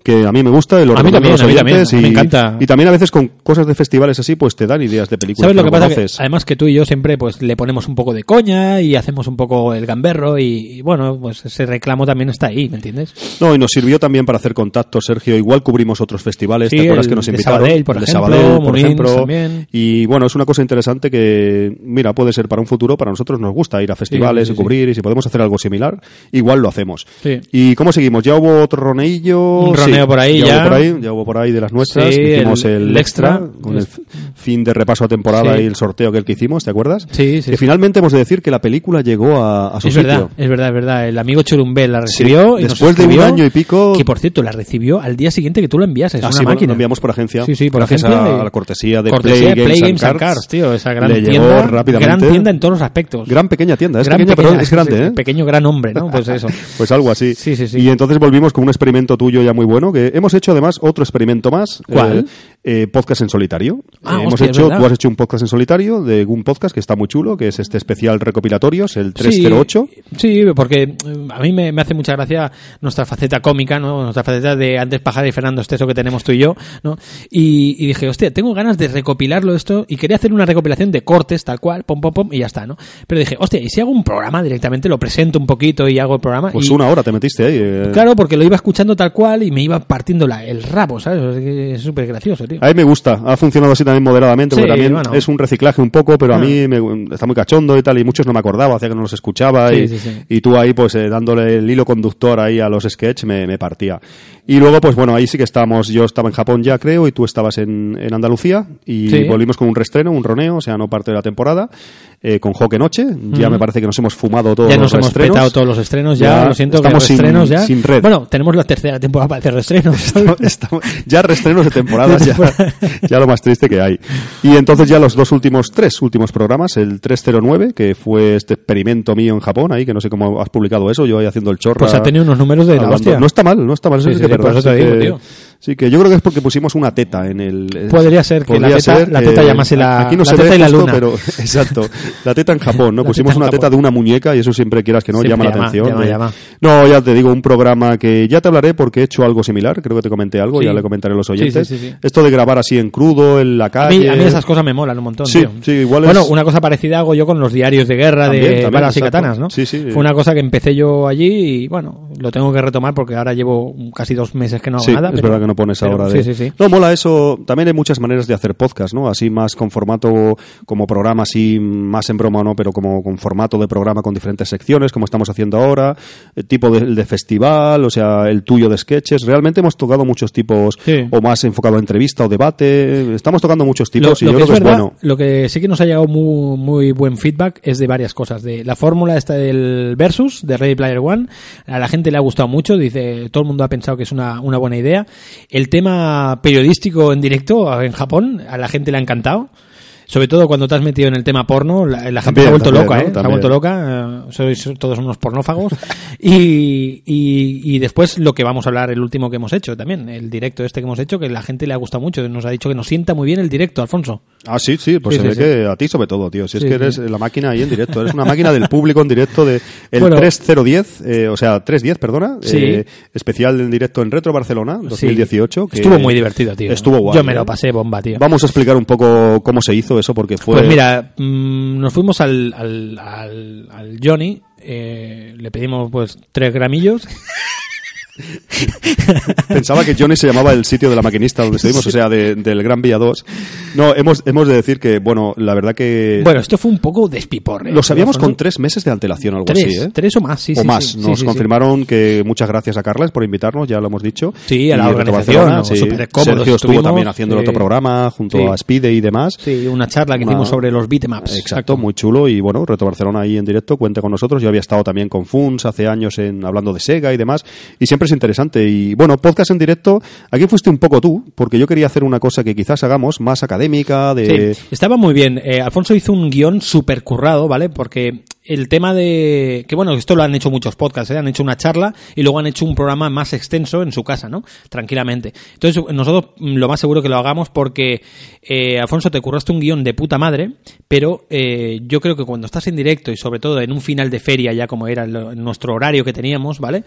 que a mí me gusta el A mí de también, los a mí también, oyentes me y, encanta. y también a veces con cosas de festivales así, pues te dan ideas de películas ¿Sabes lo que pasa? Que, conoces. además que tú y yo siempre pues le ponemos un poco de coña y hacemos un poco el gamberro y, y, bueno, pues ese reclamo también está ahí, ¿me entiendes? No, y nos sirvió también para hacer contactos, Sergio. Igual cubrimos otros festivales, Sí, ¿te acuerdas el que nos de invitaron? Sabadell, por El de ejemplo, Sabadell, por ejemplo. también. Y bueno, es una cosa interesante que, mira, puede ser para un futuro, para nosotros nos gusta ir a festivales sí, y cubrir, y si podemos hacer algo similar, igual lo hacemos. ¿Y cómo seguimos? ¿Ya hubo otro roneillo? Un roneo Sí, por ahí ya. Hubo por ahí, ya hubo por ahí de las nuestras. Sí, hicimos el- el, extra, extra. con el fin de repaso a temporada Sí. y el sorteo que el que hicimos, ¿te acuerdas? Sí, sí, Que sí. finalmente hemos de decir que la película llegó a, a su Es sitio. verdad, es verdad, es verdad. El amigo Churumbel la recibió y nos Después de un escribió año y pico- Que por cierto, la recibió al día siguiente que tú la enviases. Ah, una sí, máquina. lo enviamos por agencia. Sí, sí, por Gracias agencia a, la cortesía de Cortesía Play, de Play Games, Games and tío. Esa gran Le llegó tienda. rápidamente. Gran tienda en todos los aspectos. Gran pequeña tienda, es Gran pequeña, pero es sí, grande, sí, ¿eh? Pequeño gran hombre, ¿no? Pues eso. Pues algo así. Sí, sí, sí. Y entonces volvimos con un experimento tuyo ya muy bueno, que hemos hecho además otro experimento más. ¿Cuál? eh, eh, podcast en solitario. Ah, Eh, hemos hostia, hecho, tú has hecho un podcast en solitario de un podcast que está muy chulo, que es este especial recopilatorios, el 308. Sí, sí, porque eh, a mí me, me hace mucha gracia nuestra faceta cómica, ¿no? Nuestra faceta de antes Pajar y Fernando Esteso que tenemos tú y yo, ¿no? Y, y dije, hostia, tengo ganas de recopilarlo esto y quería hacer una recopilación de cortes tal cual, pom, pom, pom, y ya está, ¿no? Pero dije, hostia, ¿y si hago un programa directamente, lo presento un poquito y hago el programa? Pues Y- una hora te metiste ahí. eh. Claro, porque lo iba escuchando tal cual y me iba partiendo la, el rabo, ¿sabes? Es súper gracioso, tío. A mí me gusta, ha funcionado así también moderadamente, Sí, porque también bueno. es un reciclaje un poco, pero a Ah. mí me, está muy cachondo y tal, y muchos no me acordaba, hacía que no los escuchaba, Sí, y, sí, y tú ahí pues eh, dándole el hilo conductor ahí a los sketch me, me partía. Y luego pues bueno, ahí sí que estábamos, yo estaba en Japón ya creo, y tú estabas en, en Andalucía, y volvimos con un restreno, un roneo, o sea, no parte de la temporada, eh, con Joque Noche, ya me parece que nos hemos fumado todos ya los nos hemos restrenos. petado todos los estrenos, ya, Ya lo siento, estamos que sin- ya. sin red. Bueno, tenemos la tercera temporada para hacer restrenos. Estamos- ya restrenos de temporadas, ya, ya lo más triste que hay. Y entonces ya los dos últimos, tres últimos programas, el 309, que fue este experimento mío en Japón, ahí que no sé cómo has publicado eso, yo ahí haciendo el chorro. Pues ha tenido unos números de la hablando. hostia. No está mal, no está mal, eso Sí, que es sí, por verdad. eso te digo, que- tío. Sí, que yo creo que es porque pusimos una teta en el... Podría ser que la teta- la teta llamase la- Aquí no la se teta ve y la justo, luna. pero exacto. La teta en Japón, ¿no? La Pusimos teta una teta de una muñeca y eso siempre quieras que no Siempre llama la llama, atención. llama, Eh, llama. No, ya te digo, un programa que ya te hablaré porque he hecho algo similar, creo que te comenté algo, Sí. ya le comentaré a los oyentes. sí, sí, sí. Esto de grabar así en crudo, en la A calle... mí, a mí esas cosas me molan un montón. Sí, tío. sí, igual Bueno, una cosa parecida hago yo con los diarios de guerra También, de también, balas y katanas, ¿no? Sí, sí. Fue una cosa que empecé yo allí y bueno, lo tengo que retomar porque ahora llevo casi dos meses que no hago nada. es verdad que no pones pero ahora sí, de... sí, sí. No, mola eso. También hay muchas maneras de hacer podcast, ¿no? Así más con formato, como programa así, más en broma, ¿no? Pero como con formato de programa con diferentes secciones, como estamos haciendo ahora, el tipo de, de festival, o sea, el tuyo de sketches. Realmente hemos tocado muchos tipos, Sí. o más enfocado a entrevista o debate. Estamos tocando muchos Lo, tipos y lo yo que creo es que es bueno. lo que sí que nos ha llegado muy, muy buen feedback es de varias cosas. De la fórmula esta del Versus, de Ready Player One, a la gente le ha gustado mucho, dice, todo el mundo ha pensado que es una, una buena idea. El tema periodístico en directo en Japón, a la gente le ha encantado. Sobre todo cuando te has metido en el tema porno, la, la gente También, se ha vuelto también, loca, ¿no? ¿eh? Se ha vuelto loca, eh, sois todos unos pornófagos. Y, y, y después lo que vamos a hablar, el último que hemos hecho también, el directo este que hemos hecho, que la gente le ha gustado mucho, nos ha dicho que nos sienta muy bien el directo, Alfonso. Ah, sí, sí, pues Sí, se sí, ve sí. que a ti sobre todo, tío. Si es que eres la máquina ahí en directo. Eres una máquina del público en directo de el Bueno. 3010, eh, o sea, 310, perdona. Eh, especial en directo en Retro Barcelona 2018. que Estuvo muy divertido, tío. Estuvo guay. Yo me ¿eh? lo pasé bomba, tío. Vamos a explicar un poco cómo se hizo eso, porque fue... Pues mira, mm, nos fuimos al, al, al, al Johnny, eh, le pedimos pues tres gramillos. Pensaba que Johnny se llamaba el sitio de la maquinista donde estuvimos, o sea, de- del Gran Vía 2. No, hemos, hemos de decir que, bueno, la verdad que... Bueno, esto fue un poco despiporre. Lo sabíamos con tres meses de antelación o algo Tres, así, ¿eh? tres o más, sí, o sí, más. sí, sí, Nos sí, sí. confirmaron que muchas gracias a Carles por invitarnos, ya lo hemos dicho. Sí, a la Y organización, ¿no? sí. Sergio estuvo también haciendo el sí. otro programa junto Sí. a Spide y demás. Sí, una charla que Una- hicimos sobre los beatemaps. Exacto, muy chulo y bueno, Reto Barcelona ahí en directo, cuente con nosotros. Yo había estado también con Funs hace años en hablando de Sega y demás y siempre es interesante. Y bueno, podcast en directo, aquí fuiste un poco tú, porque yo quería hacer una cosa que quizás hagamos más académica, de... Estaba muy bien. Eh, Alfonso hizo un guion súper currado, ¿vale? Porque el tema de... Que bueno, esto lo han hecho muchos podcasts, ¿eh? Han hecho una charla y luego han hecho un programa más extenso en su casa, ¿no? Tranquilamente. Entonces, nosotros mm, lo más seguro que lo hagamos porque, eh, Alfonso, te curraste un guion de puta madre, pero eh, yo creo que cuando estás en directo y sobre todo en un final de feria, ya como era nuestro horario que teníamos, ¿vale?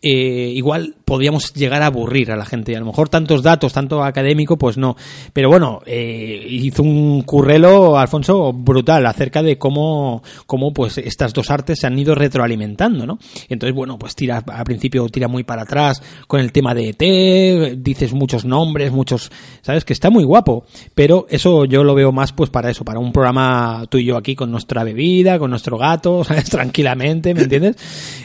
Eh, igual podríamos llegar a aburrir a la gente. Y a lo mejor tantos datos, tanto académico, pues no. Pero bueno, eh, hizo un currelo, Alfonso, brutal acerca de cómo, cómo pues estas dos artes se han ido retroalimentando, ¿no? Entonces, bueno, pues tira, al principio tira muy para atrás con el tema de ET, dices muchos nombres, muchos, ¿sabes? Que está muy guapo. Pero eso yo lo veo más pues para eso, para un programa tú y yo aquí con nuestra bebida, con nuestro gato, ¿sabes? Tranquilamente, ¿me entiendes?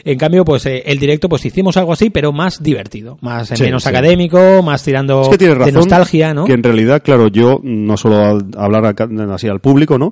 En cambio, pues eh, el directo, pues hicimos algo así, pero más divertido, más eh, Sí, menos sí. académico, más tirando Es que tienes razón, de nostalgia, ¿no? Que en realidad, claro, yo no solo al- hablar acá- así al público, ¿no?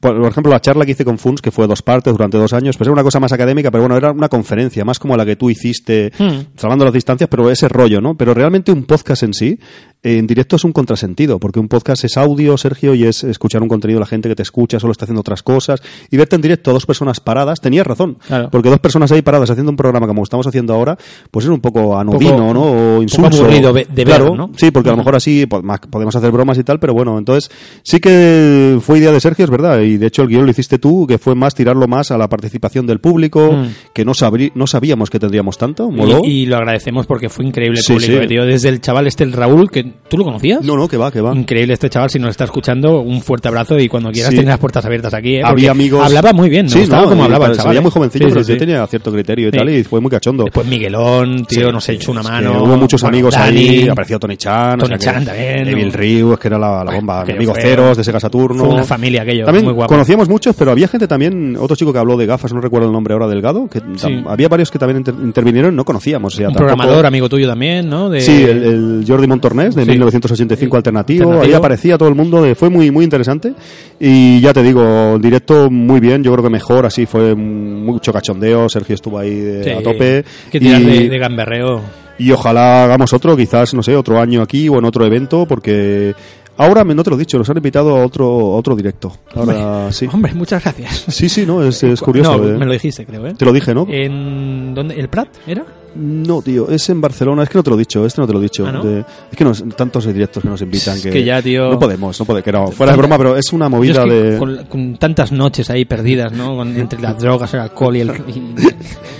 Por, por ejemplo, la charla que hice con Funs, que fue dos partes durante dos años, pues era una cosa más académica, pero bueno, era una conferencia, más como la que tú hiciste, Hmm. salvando las distancias, pero ese rollo, ¿no? Pero realmente un podcast en sí en directo es un contrasentido, porque un podcast es audio, Sergio, y es escuchar un contenido de la gente que te escucha, solo está haciendo otras cosas, y verte en directo a dos personas paradas, tenías razón, Claro. porque dos personas ahí paradas haciendo un programa como estamos haciendo ahora, pues es un poco anodino, Poco- ¿no? O poco insulso. aburrido de ver, claro, ¿no? Sí, porque a lo mejor así podemos hacer bromas y tal, pero bueno, entonces sí que fue idea de Sergio, es verdad, y de hecho el guion lo hiciste tú, que fue más tirarlo más a la participación del público, Mm. que no, no sabíamos que tendríamos tanto, moló. Y, y lo agradecemos porque fue increíble el Sí, público, sí. tío. Desde el chaval este, el Raúl, que tú lo conocías. No, no, que va, que va. Increíble este chaval, si nos está escuchando, un fuerte abrazo y cuando quieras Sí. tienes las puertas abiertas aquí. ¿eh? Había amigos. Hablaba muy bien, me sí, gustaba no, cómo y hablaba el chaval. ¿eh? muy jovencillo, Sí, pero yo sí. tenía cierto criterio y tal, y fue muy cachondo. Después Miguelón, tío, nos hecho una es mano. hubo muchos amigos ahí, apareció Tony Chan, Tony Chan también. Evil ¿no? Ryu, que era la, bomba, mi Aquello amigo fue- Ceros de Sega Saturno. fue una familia aquello, También muy guapo. conocíamos muchos, pero había gente también, otro chico que habló de gafas, no recuerdo el nombre ahora, Delgado, que había varios que también inter- intervinieron no conocíamos. Un programador, amigo tuyo también, ¿no? Sí, el, el Jordi Montornés de Sí. 1985 alternativo. Alternativo. Ahí aparecía todo el mundo. de- fue muy muy interesante. Y ya te digo, el directo muy bien. Yo creo que mejor. Así fue mucho cachondeo. Sergio estuvo ahí de- Sí, a tope. Que tirar y, de, de gamberreo. y ojalá hagamos otro, quizás, no sé, otro año aquí o en otro evento, porque ahora me- no te lo he dicho, nos han invitado a otro, a otro directo. Ahora sí. Hombre, muchas gracias. Sí, sí, no, es, es curioso. No, eh. me lo dijiste, creo, ¿eh? Te lo dije, ¿no? ¿En dónde? ¿El Prat era? No, tío, es en Barcelona. Es que no te lo he dicho, este no te lo he dicho. ¿Ah, no? De- es que nos, tantos directos que nos invitan Es que, que ya, tío- No podemos, no podemos. Que no, fuera de broma, pero es una movida es que de. con, con tantas noches ahí perdidas, ¿no? Con- entre las drogas, el alcohol y el... y-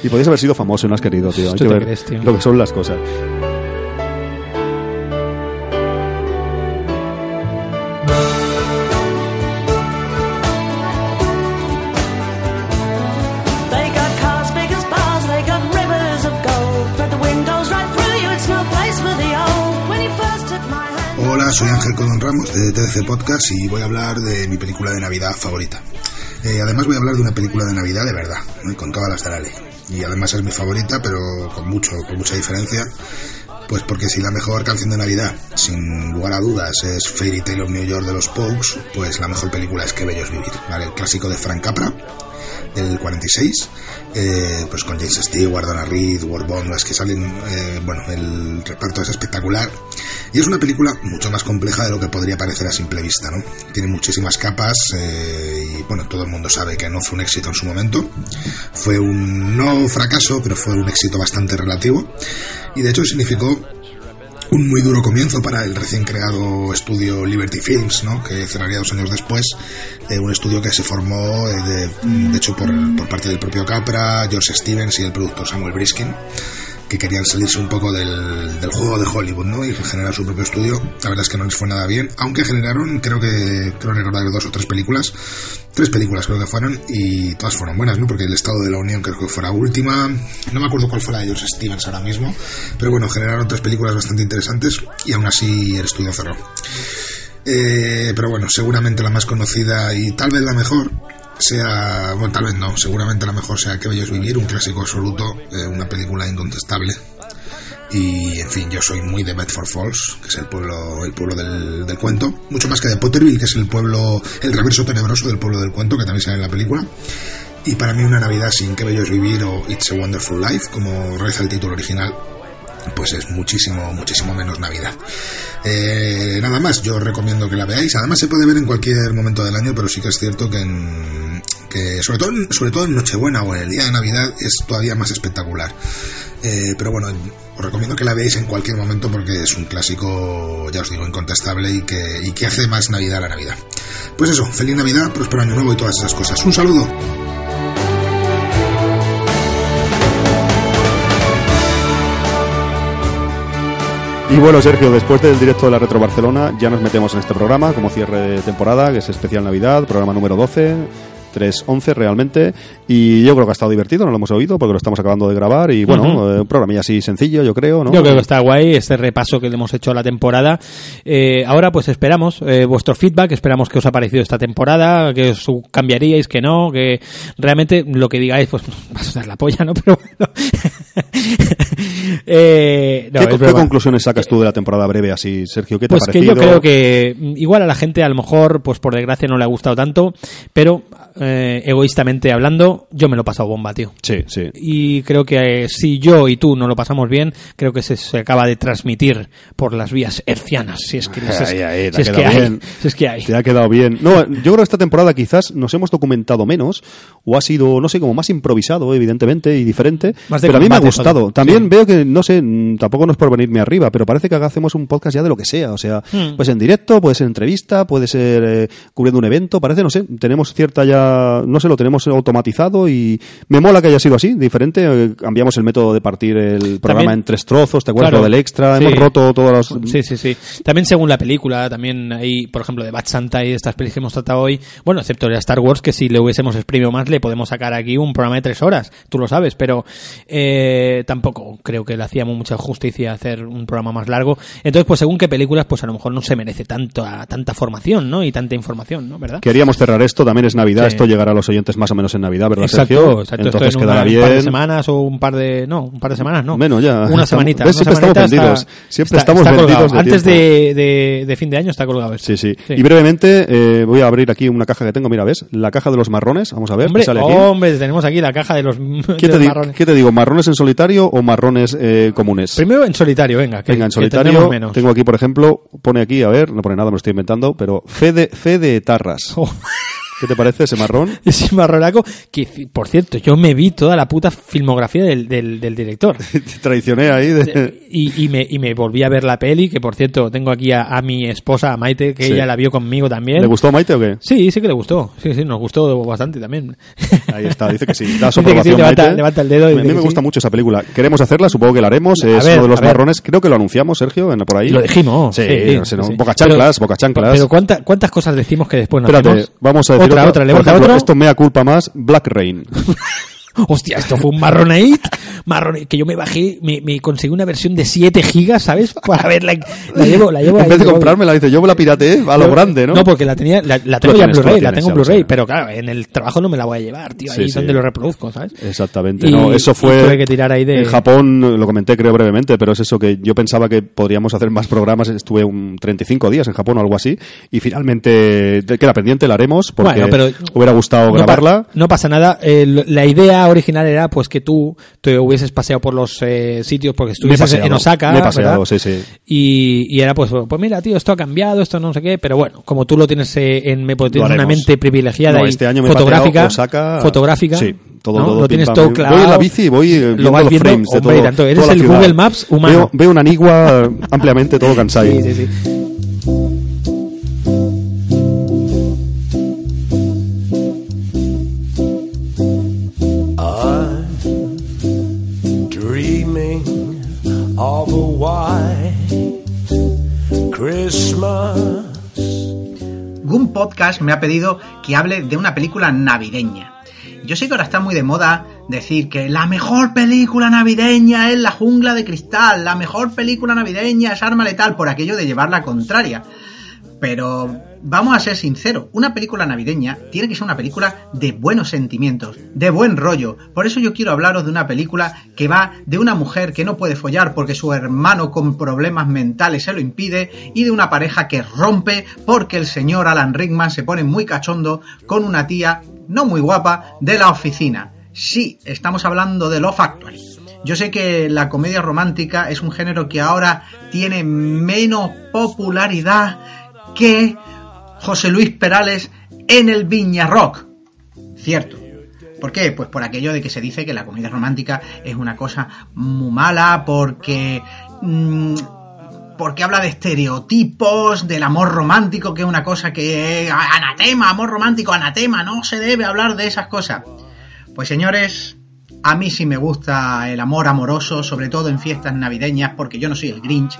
Y podías haber sido famoso y no has querido, tío. Hay que ver crees, tío. lo que son las cosas. Ramos de TDC Podcast y voy a hablar de mi película de Navidad favorita. Eh, además voy a hablar de una película de Navidad de verdad, con todas las de la ley. Y además es mi favorita, pero con mucho, con mucha diferencia. Pues porque si la mejor canción de Navidad, sin lugar a dudas, es Fairy Tale of New York de los Pogues, pues la mejor película es Qué bello es vivir, ¿vale? El clásico de Frank Capra, del 46, eh, pues con James Stewart, Donna Reed, Ward Bond, es que salen, eh, bueno, el reparto es espectacular. Y es una película mucho más compleja de lo que podría parecer a simple vista, ¿no? Tiene muchísimas capas eh, y, bueno, todo el mundo sabe que no fue un éxito en su momento. Fue un, no fracaso, pero fue un éxito bastante relativo. Y de hecho significó un muy duro comienzo para el recién creado estudio Liberty Films, ¿no? que cerraría dos años después, eh, un estudio que se formó, eh, de, hecho, por, por parte del propio Capra, George Stevens y el productor Samuel Briskin, que querían salirse un poco del, juego de Hollywood ¿no? y generar su propio estudio. La verdad es que no les fue nada bien, aunque generaron, creo que, creo recordar dos o tres películas, tres películas creo que fueron, y todas fueron buenas, ¿no? porque el Estado de la Unión creo que fue la última, no me acuerdo cuál fue la de George Stevens ahora mismo, pero bueno, generaron tres películas bastante interesantes y aún así el estudio cerró. Eh, pero bueno, seguramente la más conocida y tal vez la mejor sea, bueno, tal vez no, seguramente la mejor sea Que bello es vivir, un clásico absoluto, eh, una película incontestable. Y en fin, yo soy muy de Bedford Falls, que es el pueblo, el pueblo del, cuento, mucho más que de Potterville, que es el pueblo, el reverso tenebroso del pueblo del cuento, que también sale en la película. Y para mí una Navidad sin Que bello es vivir o It's a Wonderful Life, como reza el título original, pues es muchísimo, muchísimo menos Navidad. Eh, nada más, yo os recomiendo que la veáis. Además se puede ver en cualquier momento del año, pero sí que es cierto que, en- que sobre, todo, sobre todo en Nochebuena o en el día de Navidad es todavía más espectacular. Eh, pero bueno, os recomiendo que la veáis en cualquier momento porque es un clásico, ya os digo, incontestable y que, y que hace más Navidad a la Navidad. Pues eso, feliz Navidad, próspero año nuevo y todas esas cosas. Un saludo. Y bueno, Sergio, después del directo de la Retro Barcelona, ya nos metemos en este programa como cierre de temporada, que es especial Navidad, programa número 12. 3.11 realmente y yo creo que ha estado divertido, no lo hemos oído porque lo estamos acabando de grabar y bueno, eh, un programa así sencillo yo creo, ¿no? Yo creo que está guay este repaso que le hemos hecho a la temporada. Eh, ahora pues esperamos eh, vuestro feedback, esperamos que os ha parecido esta temporada, que os cambiaríais, que no, que realmente lo que digáis pues va a sonar la polla, ¿no? Pero bueno. Eh, no, ¿Qué, conclusiones sacas tú de la temporada breve así, Sergio? ¿Qué te Pues ha que parecido? yo creo que mm, igual a la gente a lo mejor, pues por desgracia no le ha gustado tanto, pero eh, egoístamente hablando, yo me lo he pasado bomba, tío. Sí, sí. Y creo que eh, si yo y tú no lo pasamos bien, creo que se, se acaba de transmitir por las vías hercianas, si es que, hay. bien. Si es que hay. Te ha quedado bien. No, yo creo que esta temporada quizás nos hemos documentado menos o ha sido, no sé, como más improvisado, evidentemente, y diferente. Más de pero a mí me ha gustado. joder. También Sí. veo que, no sé, mm, tampoco no es por venirme arriba, pero parece que hacemos un podcast ya de lo que sea. O sea, pues en directo, puede ser entrevista, puede ser eh, cubriendo un evento, parece, no sé, tenemos cierta ya, no sé, lo tenemos automatizado y me mola que haya sido así, diferente. eh, cambiamos el método de partir el programa También- en tres trozos, ¿te acuerdas Claro. lo del extra? Sí. Hemos roto todas las... Sí, sí, sí. También según la película, también hay, por ejemplo, de Bad Santa y de estas películas que hemos tratado hoy, bueno, excepto de Star Wars, que si le hubiésemos exprimido más, le podemos sacar aquí un programa de tres horas, tú lo sabes, pero eh, tampoco creo que le hacíamos mucha justicia hacer un programa más largo. Entonces, pues según qué películas, pues a lo mejor no se merece tanto, tanta formación, ¿no? Y tanta información, ¿no? ¿Verdad? Queríamos cerrar esto, también es Navidad, Sí. Esto llegará a los oyentes más o menos en Navidad, ¿verdad, Exacto, Sergio? exacto. Entonces Esto en quedará una- bien. un par de semanas o un par de, no, un par de semanas, no. Menos ya. Una semanita. ¿Ves? una Siempre estamos vendidos. Siempre estamos vendidos de Antes de, de, de fin de año está colgado esto. Sí, sí, Sí. Y brevemente eh, voy a abrir aquí una caja que tengo, mira, ¿ves? La caja de los marrones, vamos a ver, Hombre, ¿qué sale aquí? hombre, tenemos aquí la caja de los, ¿Qué, te los marrones. qué te digo, marrones en solitario o marrones eh, comunes? Primero en solitario, venga. Que, Venga, en solitario menos. tengo aquí, por ejemplo, pone aquí, a ver, no pone nada, me lo estoy inventando, pero fe de, fe de tarras. Oh. ¿Qué te parece ese marrón? Ese marronaco, que por cierto, yo me vi toda la puta filmografía del, del, del director. Te traicioné ahí. de- Y, y, me, y me volví a ver la peli, que por cierto, tengo aquí a, a mi esposa, a Maite, que Sí. ella la vio conmigo también. ¿Le gustó a Maite o qué? Sí, sí que le gustó. Sí, sí, nos gustó bastante también. Ahí está, dice que sí. Da su Dice que sí, aprobación, levanta- Maite. levanta el dedo y A mí me gusta sí. mucho esa película. Queremos hacerla, supongo que la haremos. A Es ver, uno de los marrones. Creo que lo anunciamos, Sergio, en- por ahí. Lo dijimos. Sí, no sé, no, sí. boca chanclas, Pero- boca chanclas. Pero ¿cuánta- ¿cuántas cosas decimos que después no Espérate, hacemos? vamos a decir otra, Por ejemplo, otro. Esto mea culpa más, Black Rain. Hostia, esto fue un marronate. Que yo me bajé, me, me conseguí una versión de 7 gigas, ¿sabes? Para verla. La llevo, la llevo en vez de luego- comprármela, dice, yo me la pirateé a lo grande, ¿no? No, porque la tenía, la, la tengo la ya en la Blu-ray, la tengo en Blu-ray, pero claro, en el trabajo no me la voy a llevar, tío, Sí, ahí sí. donde lo reproduzco, ¿sabes? Exactamente, Y- no, eso fue tuve que tirar ahí de- en Japón, lo comenté creo brevemente, pero es eso que yo pensaba que podríamos hacer más programas, estuve un 35 días en Japón o algo así, y finalmente te- queda pendiente, la haremos, porque Bueno, pero hubiera gustado no, pa- grabarla. no pasa nada. eh, la idea original era pues que tú te hubieses paseado por los eh, sitios porque estuvieses paseado, en Osaka. me he paseado, sí, sí. Y, y era pues, pues mira, tío, esto ha cambiado, esto no sé qué, pero bueno, como tú lo tienes eh, en me pues, Lo tienes una mente privilegiada No, este año me fotográfica, Osaka. fotográfica, Sí, todo, ¿no? todo. lo tienes pam, todo clavado. Voy en la bici y voy eh, viendo vas los viendo, frames de hombre, todo. tanto, eres el ciudad. Google Maps humano. Veo, veo una nigua ampliamente todo cansado. Sí, sí, sí. Goon Podcast me ha pedido que hable de una película navideña. Yo sé que ahora está muy de moda decir que la mejor película navideña es La jungla de cristal, la mejor película navideña es Arma letal, por aquello de llevar la contraria. Pero vamos a ser sinceros, una película navideña tiene que ser una película de buenos sentimientos, de buen rollo. Por eso yo quiero hablaros de una película que va de una mujer que no puede follar porque su hermano con problemas mentales se lo impide y de una pareja que rompe porque el señor Alan Rickman se pone muy cachondo con una tía no muy guapa de la oficina. Sí, estamos hablando de Love Actually. Yo sé que la comedia romántica es un género que ahora tiene menos popularidad que José Luis Perales en el Viña Rock. Cierto. ¿Por qué? Pues por aquello de que se dice que la comedia romántica es una cosa muy mala porque... mm, porque habla de estereotipos, del amor romántico, que es una cosa que... Anatema, amor romántico, anatema, no se debe hablar de esas cosas. Pues señores, a mí sí me gusta el amor amoroso, sobre todo en fiestas navideñas, porque yo no soy el Grinch.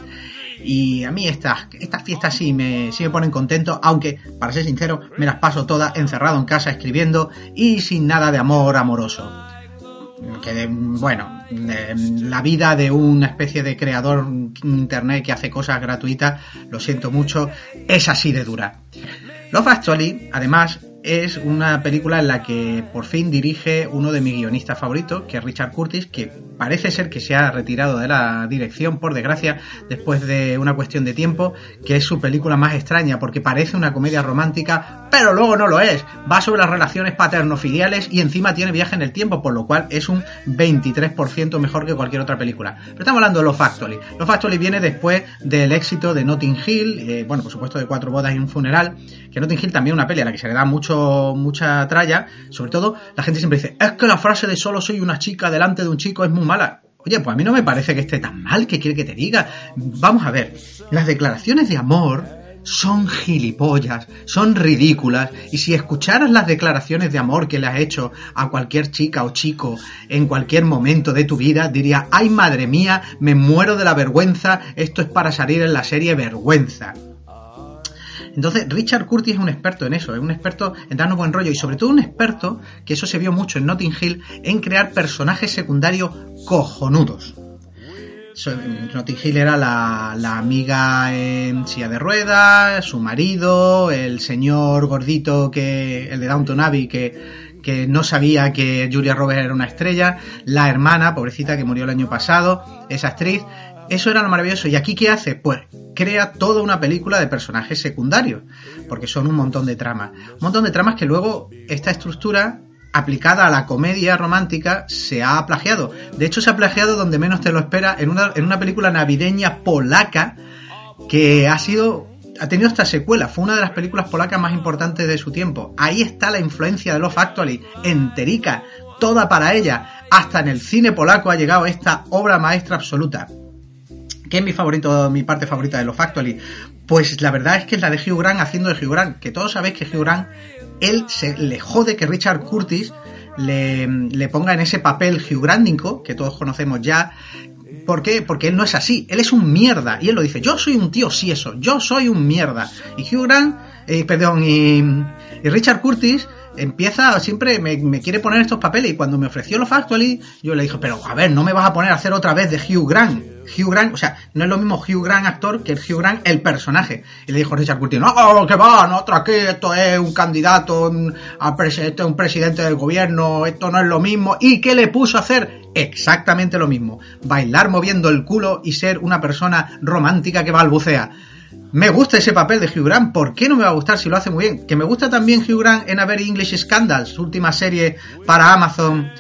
Y a mí estas, estas fiestas sí me, sí me ponen contento, aunque, para ser sincero, me las paso todas encerrado en casa escribiendo y sin nada de amor amoroso. Que, bueno, de- la vida de una especie de creador internet que hace cosas gratuitas, lo siento mucho, es así de dura. Love Actually, además, es una película en la que por fin dirige uno de mis guionistas favoritos, que es Richard Curtis, que parece ser que se ha retirado de la dirección, por desgracia, después de una cuestión de tiempo, que es su película más extraña, porque parece una comedia romántica, pero luego no lo es. Va sobre las relaciones paterno-filiales y encima tiene viaje en el tiempo, por lo cual es un 23% mejor que cualquier otra película. Pero estamos hablando de Love Actually. Love Actually viene después del éxito de Notting Hill, eh, bueno, por supuesto de Cuatro bodas y un funeral, que Notting Hill también es una peli a la que se le da mucho mucha tralla, sobre todo la gente siempre dice, es que la frase de solo soy una chica delante de un chico es muy mala. Oye, pues a mí no me parece que esté tan mal, que quiere que te diga? Vamos a ver, las declaraciones de amor son gilipollas, son ridículas, y si escucharas las declaraciones de amor que le has hecho a cualquier chica o chico en cualquier momento de tu vida, diría, ay madre mía, me muero de la vergüenza, esto es para salir en la serie vergüenza. Entonces, Richard Curtis es un experto en eso, es un experto en darnos buen rollo y sobre todo un experto, que eso se vio mucho en Notting Hill, en crear personajes secundarios cojonudos. Notting Hill era la, la amiga en silla de ruedas, su marido, el señor gordito que, el de Downton Abbey que, que no sabía que Julia Roberts era una estrella, la hermana, pobrecita que murió el año pasado, esa actriz, eso era lo maravilloso. ¿Y aquí qué hace? Pues crea toda una película de personajes secundarios, porque son un montón de tramas. Un montón de tramas que luego esta estructura aplicada a la comedia romántica se ha plagiado. De hecho, se ha plagiado donde menos te lo espera en una, en una película navideña polaca que ha sido ha tenido esta secuela, fue una de las películas polacas más importantes de su tiempo. Ahí está la influencia de Love Actually, enterica, toda para ella. Hasta en el cine polaco ha llegado esta obra maestra absoluta. ¿Qué es mi favorito, mi parte favorita de Love Actually? Pues la verdad es que es la de Hugh Grant haciendo de Hugh Grant, que todos sabéis que Hugh Grant, él se le jode que Richard Curtis le, le ponga en ese papel Hugh Grantico, que todos conocemos ya. ¿Por qué? Porque él no es así, él es un mierda. Y él lo dice, yo soy un tío sí eso, yo soy un mierda. Y Hugh Grant, eh, perdón, y, y Richard Curtis empieza, siempre me, me quiere poner estos papeles y cuando me ofreció los Factually, yo le dije, pero a ver, no me vas a poner a hacer otra vez de Hugh Grant. Hugh Grant, o sea, no es lo mismo Hugh Grant actor que el Hugh Grant el personaje. Y le dijo Richard Curtis, no, que va, no, aquí, esto es un candidato un- a esto es un presidente del gobierno, esto no es lo mismo. ¿Y qué le puso a hacer? Exactamente lo mismo. Bailar moviendo el culo y ser una persona romántica que balbucea. Me gusta ese papel de Hugh Grant. ¿Por qué no me va a gustar si lo hace muy bien? Que me gusta también Hugh Grant en A Very English Scandal, su última serie para Amazon.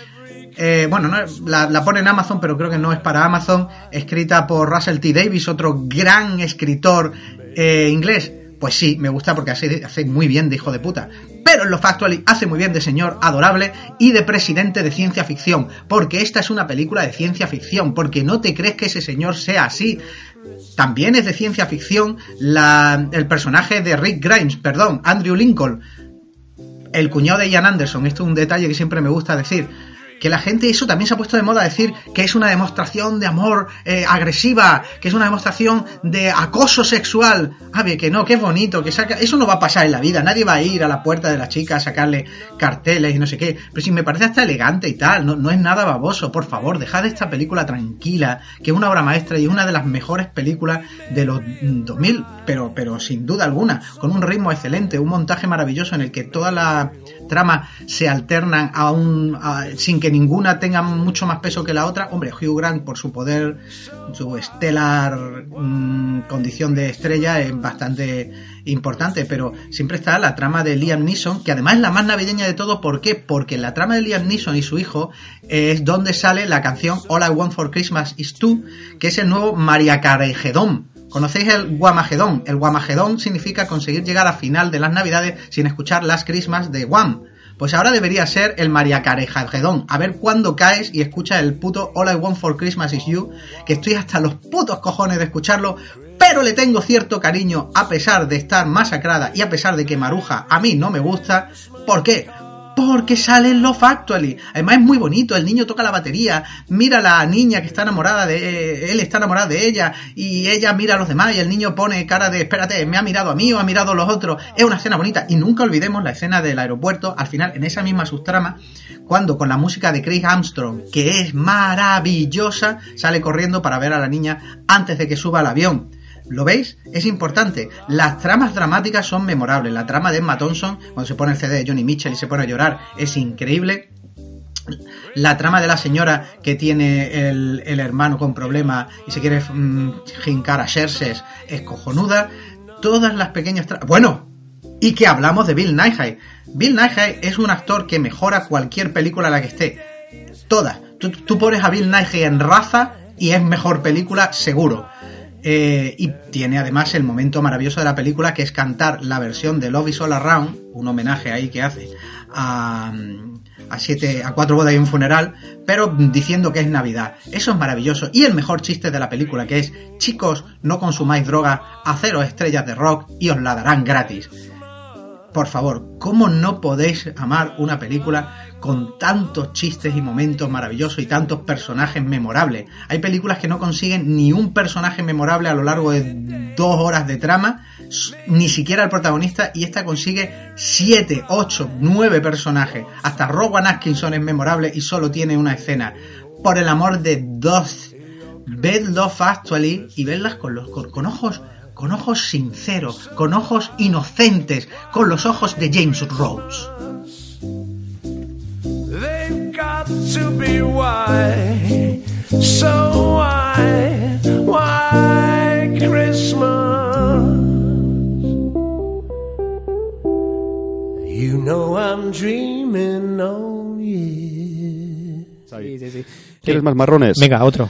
Eh, bueno, no, la, pone en Amazon, pero creo que no es para Amazon. Escrita por Russell T. Davis, otro gran escritor eh, inglés. Pues sí, me gusta porque hace, hace muy bien de hijo de puta. Pero en lo factual hace muy bien de señor adorable y de presidente de ciencia ficción. Porque esta es una película de ciencia ficción. Porque no te crees que ese señor sea así. También es de ciencia ficción la, el personaje de Rick Grimes, perdón, Andrew Lincoln, el cuñado de Ian Anderson. Esto es un detalle que siempre me gusta decir. Que la gente, eso también se ha puesto de moda decir que es una demostración de amor eh, agresiva, que es una demostración de acoso sexual. A ver, que no, que es bonito, que saca. Eso no va a pasar en la vida. Nadie va a ir a la puerta de la chica a sacarle carteles y no sé qué. Pero si me parece hasta elegante y tal, no, no es nada baboso. Por favor, dejad esta película tranquila, que es una obra maestra y es una de las mejores películas de los mm, 2000, pero, pero sin duda alguna, con un ritmo excelente, un montaje maravilloso en el que toda la trama se alternan a un, sin que ninguna tenga mucho más peso que la otra. Hombre, Hugh Grant, por su poder, su estelar mm, condición de estrella, es bastante importante, pero siempre está la trama de Liam Neeson, que además es la más navideña de todo. ¿Por qué? Porque la trama de Liam Neeson y su hijo es donde sale la canción All I Want for Christmas is Two, que es el nuevo Maria Carregedón. ¿Conocéis el Guamagedón? El Guamagedón significa conseguir llegar a final de las Navidades sin escuchar las Christmas de Guam. Pues ahora debería ser el Maria Carejagedón. A ver cuándo caes y escuchas el puto All I Want for Christmas is You, que estoy hasta los putos cojones de escucharlo, pero le tengo cierto cariño a pesar de estar masacrada y a pesar de que Maruja a mí no me gusta. ¿Por qué? Porque sale en Love Actually. Además es muy bonito, el niño toca la batería, mira a la niña que está enamorada de él, está enamorado de ella, y ella mira a los demás, y el niño pone cara de, espérate, me ha mirado a mí o ha mirado a los otros. Es una escena bonita. Y nunca olvidemos la escena del aeropuerto, al final, en esa misma subtrama, cuando con la música de Craig Armstrong, que es maravillosa, sale corriendo para ver a la niña antes de que suba al avión. ¿Lo veis? Es importante. Las tramas dramáticas son memorables. La trama de Emma Thompson, cuando se pone el CD de Johnny Mitchell y se pone a llorar, es increíble. La trama de la señora que tiene el, hermano con problemas y se quiere mm, jincar a Xerxes es cojonuda. Todas las pequeñas tramas... Bueno, y que hablamos de Bill Nighy. Bill Nighy es un actor que mejora cualquier película en la que esté. Todas. Tú, tú pones a Bill Nighy en raza y es mejor película seguro. Eh, y tiene además el momento maravilloso de la película que es cantar la versión de Love is All Around, un homenaje ahí que hace a, a siete, a cuatro bodas y un funeral, pero diciendo que es Navidad. Eso es maravilloso. Y el mejor chiste de la película que es, chicos, no consumáis droga, haceros estrellas de rock y os la darán gratis. Por favor, ¿cómo no podéis amar una película con tantos chistes y momentos maravillosos y tantos personajes memorables? Hay películas que no consiguen ni un personaje memorable a lo largo de dos horas de trama, ni siquiera el protagonista, y esta consigue siete, ocho, nueve personajes. Hasta Rowan Atkinson es memorable y solo tiene una escena. Por el amor de dos, ved Love Actually y vedlas con, los, con, con ojos con ojos sinceros, con ojos inocentes, con los ojos de James Rhodes. Got to be white, so white, white Christmas. You know I'm dreaming on you. Sí, sí, sí. ¿Quieres más marrones? Venga, otro.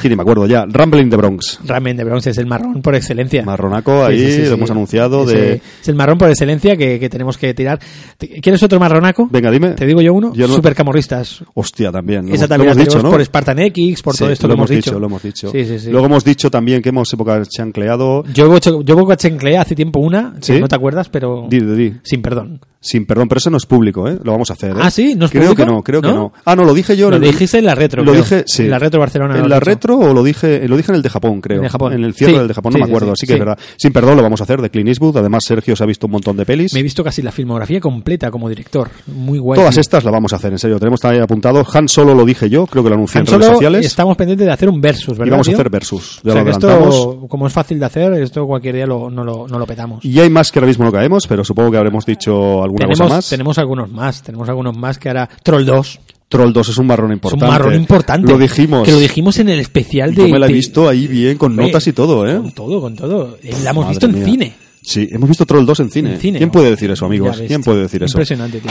Sí, ni me acuerdo ya. Rambling the Bronx. Ramen de Bronx es el marrón por excelencia. Marronaco, ahí Sí, sí, sí, lo hemos anunciado Ese- de... Es el marrón por excelencia que, que tenemos que tirar. ¿Te- ¿Quieres otro marronaco? Venga, dime. Te digo yo uno. Yo no- Supercamorristas. Hostia, también. Lo Esa también lo hemos dicho, ¿no? por Spartan X, por todo esto lo que hemos dicho. Lo hemos dicho. Sí, sí, sí. Luego hemos dicho también que hemos época chancleado. Yo, yo, yo chancleé hace tiempo una, que no te acuerdas, pero Di, di, sin perdón. Sin perdón, pero eso no es público, ¿eh? Lo vamos a hacer, ¿eh? Ah, ¿sí? ¿No es creo público? que no, creo que ¿No? Ah, no, lo dije yo. Lo dijiste en la retro, Lo creo. dije, sí. En la retro Barcelona lo ¿En la dicho. O lo dije, lo dije en el de Japón, creo? En el Japón. En el cierre Sí, del de Japón, sí, no me sí, acuerdo, sí, así que es verdad. Sin perdón, lo vamos a hacer de Clint Eastwood. Además, Sergio se ha visto un montón de pelis. Me he visto casi la filmografía completa como director. Muy guay. Todas estas las vamos a hacer, en serio. Tenemos también apuntado. Han Solo lo dije yo, creo que lo anuncié en Han redes Solo sociales. estamos pendientes de hacer un versus, ¿verdad? Y vamos a tío? hacer versus. Ya o sea lo esto, como es fácil de hacer, esto cualquier día lo, no, lo, no lo petamos. Y hay más que ahora mismo no caemos, pero supongo que habremos dicho alguna tenemos, cosa más. tenemos algunos más, tenemos algunos más que hará Troll 2. Troll 2 es un marrón Es importante. un marrón importante. Lo dijimos. Que lo dijimos en el especial de. Yo me la he visto ahí bien, con Hombre, notas y todo, ¿eh? Con todo, con todo. Eh, La hemos Madre visto en mía. cine. Sí, hemos visto Troll 2 en cine. En cine, ¿Quién ¿no? puede decir eso, amigos? ¿Quién puede decir eso? Impresionante, tío.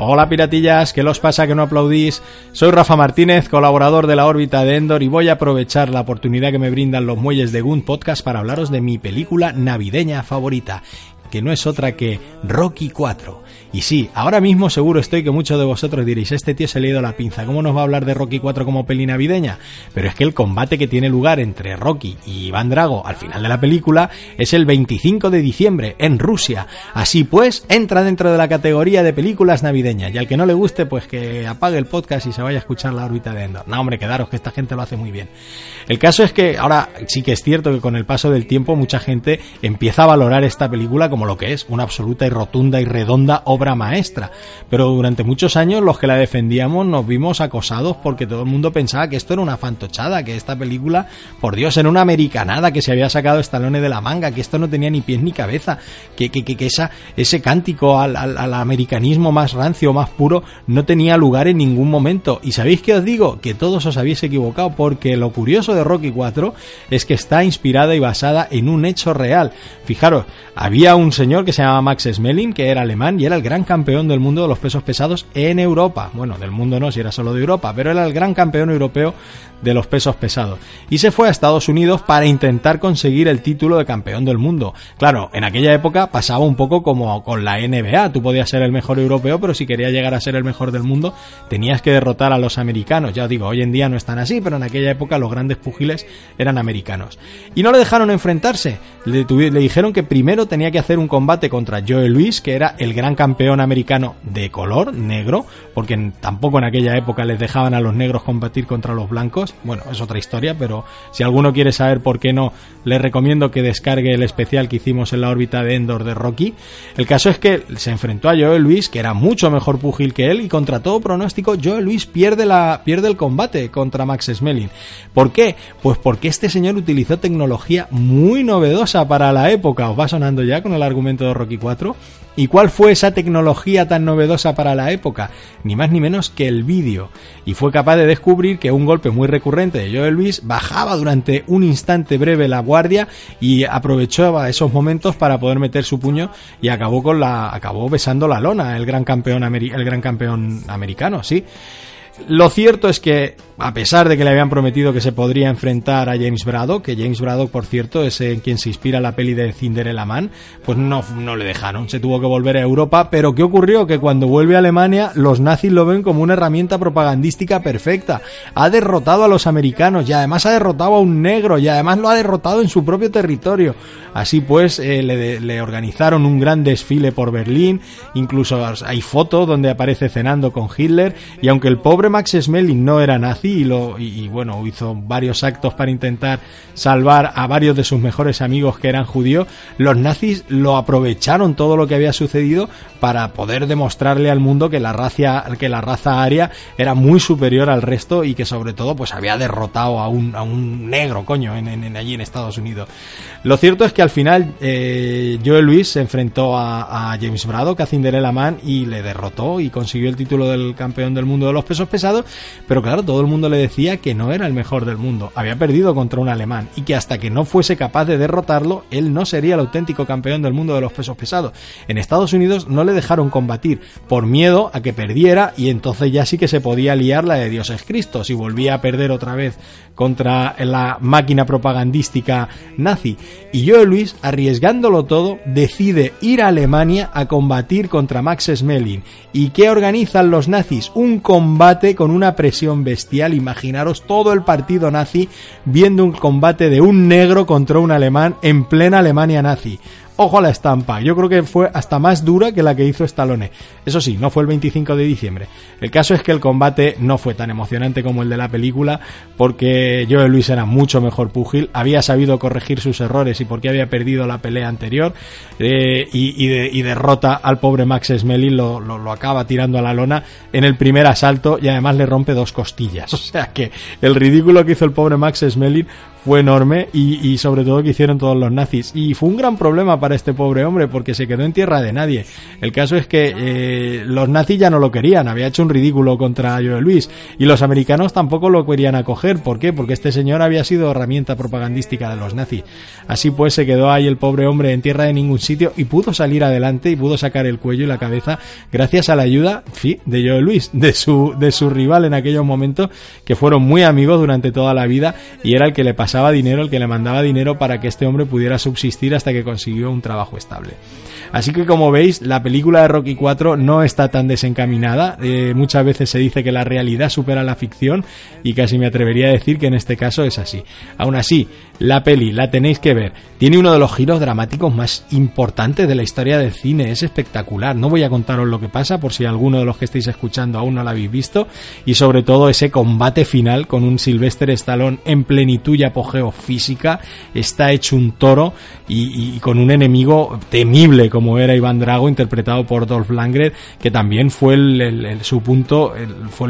Hola piratillas, ¿qué los pasa que no aplaudís? Soy Rafa Martínez, colaborador de la órbita de Endor y voy a aprovechar la oportunidad que me brindan los muelles de Gun Podcast para hablaros de mi película navideña favorita, que no es otra que Rocky 4. Y sí, ahora mismo seguro estoy que muchos de vosotros diréis, este tío se le ha ido la pinza, ¿cómo nos va a hablar de Rocky 4 como peli navideña? Pero es que el combate que tiene lugar entre Rocky y Iván Drago al final de la película es el 25 de diciembre en Rusia. Así pues, entra dentro de la categoría de películas navideñas y al que no le guste, pues que apague el podcast y se vaya a escuchar la órbita de Endor. No, hombre, quedaros que esta gente lo hace muy bien. El caso es que ahora sí que es cierto que con el paso del tiempo mucha gente empieza a valorar esta película como lo que es, una absoluta y rotunda y redonda obra maestra. Pero durante muchos años los que la defendíamos nos vimos acosados porque todo el mundo pensaba que esto era una fantochada, que esta película, por Dios, era una americanada que se había sacado Stallone de la manga, que esto no tenía ni pies ni cabeza, que, que, que, que esa, ese cántico al, al, al americanismo más rancio, más puro, no tenía lugar en ningún momento. ¿Y sabéis qué os digo? Que todos os habéis equivocado, porque lo curioso de Rocky 4 es que está inspirada y basada en un hecho real. Fijaros, había un señor que se llamaba Max Smelling, que era alemán y era el gran campeón del mundo de los pesos pesados en Europa. Bueno, del mundo no, si era solo de Europa, pero era el gran campeón europeo de los pesos pesados. Y se fue a Estados Unidos para intentar conseguir el título de campeón del mundo. Claro, en aquella época pasaba un poco como con la NBA. Tú podías ser el mejor europeo, pero si querías llegar a ser el mejor del mundo, tenías que derrotar a los americanos. Ya os digo, hoy en día no están así, pero en aquella época los grandes pugiles eran americanos. Y no le dejaron enfrentarse. Le, le dijeron que primero tenía que hacer un combate contra Joe Luis, que era el gran campeón americano de color, negro, porque tampoco en aquella época les dejaban a los negros combatir contra los blancos. Bueno, es otra historia, pero si alguno quiere saber por qué no, les recomiendo que descargue el especial que hicimos en la órbita de Endor de Rocky. El caso es que se enfrentó a Joe Luis, que era mucho mejor pugil que él, y contra todo pronóstico, Joe Luis pierde, la, pierde el combate contra Max Smelling. ¿Por qué? Pues porque este señor utilizó tecnología muy novedosa para la época. ¿Os va sonando ya con el argumento de Rocky 4? ¿Y cuál fue esa tecnología tan novedosa para la época? Ni más ni menos que el vídeo. Y fue capaz de descubrir que un golpe muy recurrente de Joe Luis bajaba durante un instante breve la guardia y aprovechaba esos momentos para poder meter su puño y acabó con la acabó besando la lona el gran campeón el gran campeón americano, sí. Lo cierto es que, a pesar de que le habían prometido que se podría enfrentar a James Braddock, que James Braddock, por cierto, es en quien se inspira la peli de Cinderella Man, pues no, no le dejaron. Se tuvo que volver a Europa. Pero ¿qué ocurrió? Que cuando vuelve a Alemania, los nazis lo ven como una herramienta propagandística perfecta. Ha derrotado a los americanos y además ha derrotado a un negro y además lo ha derrotado en su propio territorio. Así pues, eh, le, le organizaron un gran desfile por Berlín. Incluso hay fotos donde aparece cenando con Hitler. Y aunque el pobre Max Smelling no era nazi y, lo, y, bueno, hizo varios actos para intentar salvar a varios de sus mejores amigos que eran judíos, los nazis lo aprovecharon todo lo que había sucedido para poder demostrarle al mundo que la raza, que la raza aria era muy superior al resto y que sobre todo pues había derrotado a un, a un negro, coño, en, allí en Estados Unidos. Lo cierto es que al final eh, Joe Luis se enfrentó a, a James Braddock, a Cinderella Man y le derrotó y consiguió el título del campeón del mundo de los pesos pesados, pero claro, todo el mundo le decía que no era el mejor del mundo, había perdido contra un alemán y que hasta que no fuese capaz de derrotarlo, él no sería el auténtico campeón del mundo de los pesos pesados. En Estados Unidos no le dejaron combatir por miedo a que perdiera y entonces ya sí que se podía liar la de Dios es Cristo, si volvía a perder otra vez contra la máquina propagandística nazi. Y Joe Luis, arriesgándolo todo, decide ir a Alemania a combatir contra Max Smelling. ¿Y qué organizan los nazis? Un combate con una presión bestial. Imaginaros todo el partido nazi viendo un combate de un negro contra un alemán en plena Alemania nazi. Ojo a la estampa, yo creo que fue hasta más dura que la que hizo Stallone. Eso sí, no fue el 25 de diciembre. El caso es que el combate no fue tan emocionante como el de la película, porque Joe Luis era mucho mejor púgil, había sabido corregir sus errores y porque había perdido la pelea anterior, eh, y, y, de, y, derrota al pobre Max Smelling, lo, acaba tirando a la lona en el primer asalto y además le rompe dos costillas. O sea que el ridículo que hizo el pobre Max Smelling fue enorme y, y, sobre todo que hicieron todos los nazis. Y fue un gran problema este pobre hombre porque se quedó en tierra de nadie. El caso es que eh, los nazis ya no lo querían, había hecho un ridículo contra Joe Luis y los americanos tampoco lo querían acoger. ¿Por qué? Porque este señor había sido herramienta propagandística de los nazis. Así pues se quedó ahí el pobre hombre en tierra de ningún sitio y pudo salir adelante y pudo sacar el cuello y la cabeza gracias a la ayuda sí, de Joe Luis, de su, de su rival en aquellos momentos que fueron muy amigos durante toda la vida y era el que le pasaba dinero, el que le mandaba dinero para que este hombre pudiera subsistir hasta que consiguió un trabajo estable. Así que como veis, la película de Rocky 4 no está tan desencaminada. Eh, muchas veces se dice que la realidad supera la ficción y casi me atrevería a decir que en este caso es así. Aún así, la peli la tenéis que ver. Tiene uno de los giros dramáticos más importantes de la historia del cine. Es espectacular. No voy a contaros lo que pasa por si alguno de los que estáis escuchando aún no la habéis visto. Y sobre todo ese combate final con un Sylvester Stallone en plenitud y apogeo física. Está hecho un toro y, con un enemigo temible como era Iván Drago interpretado por Dolph Lundgren que también fue el, el, el su punto el, fue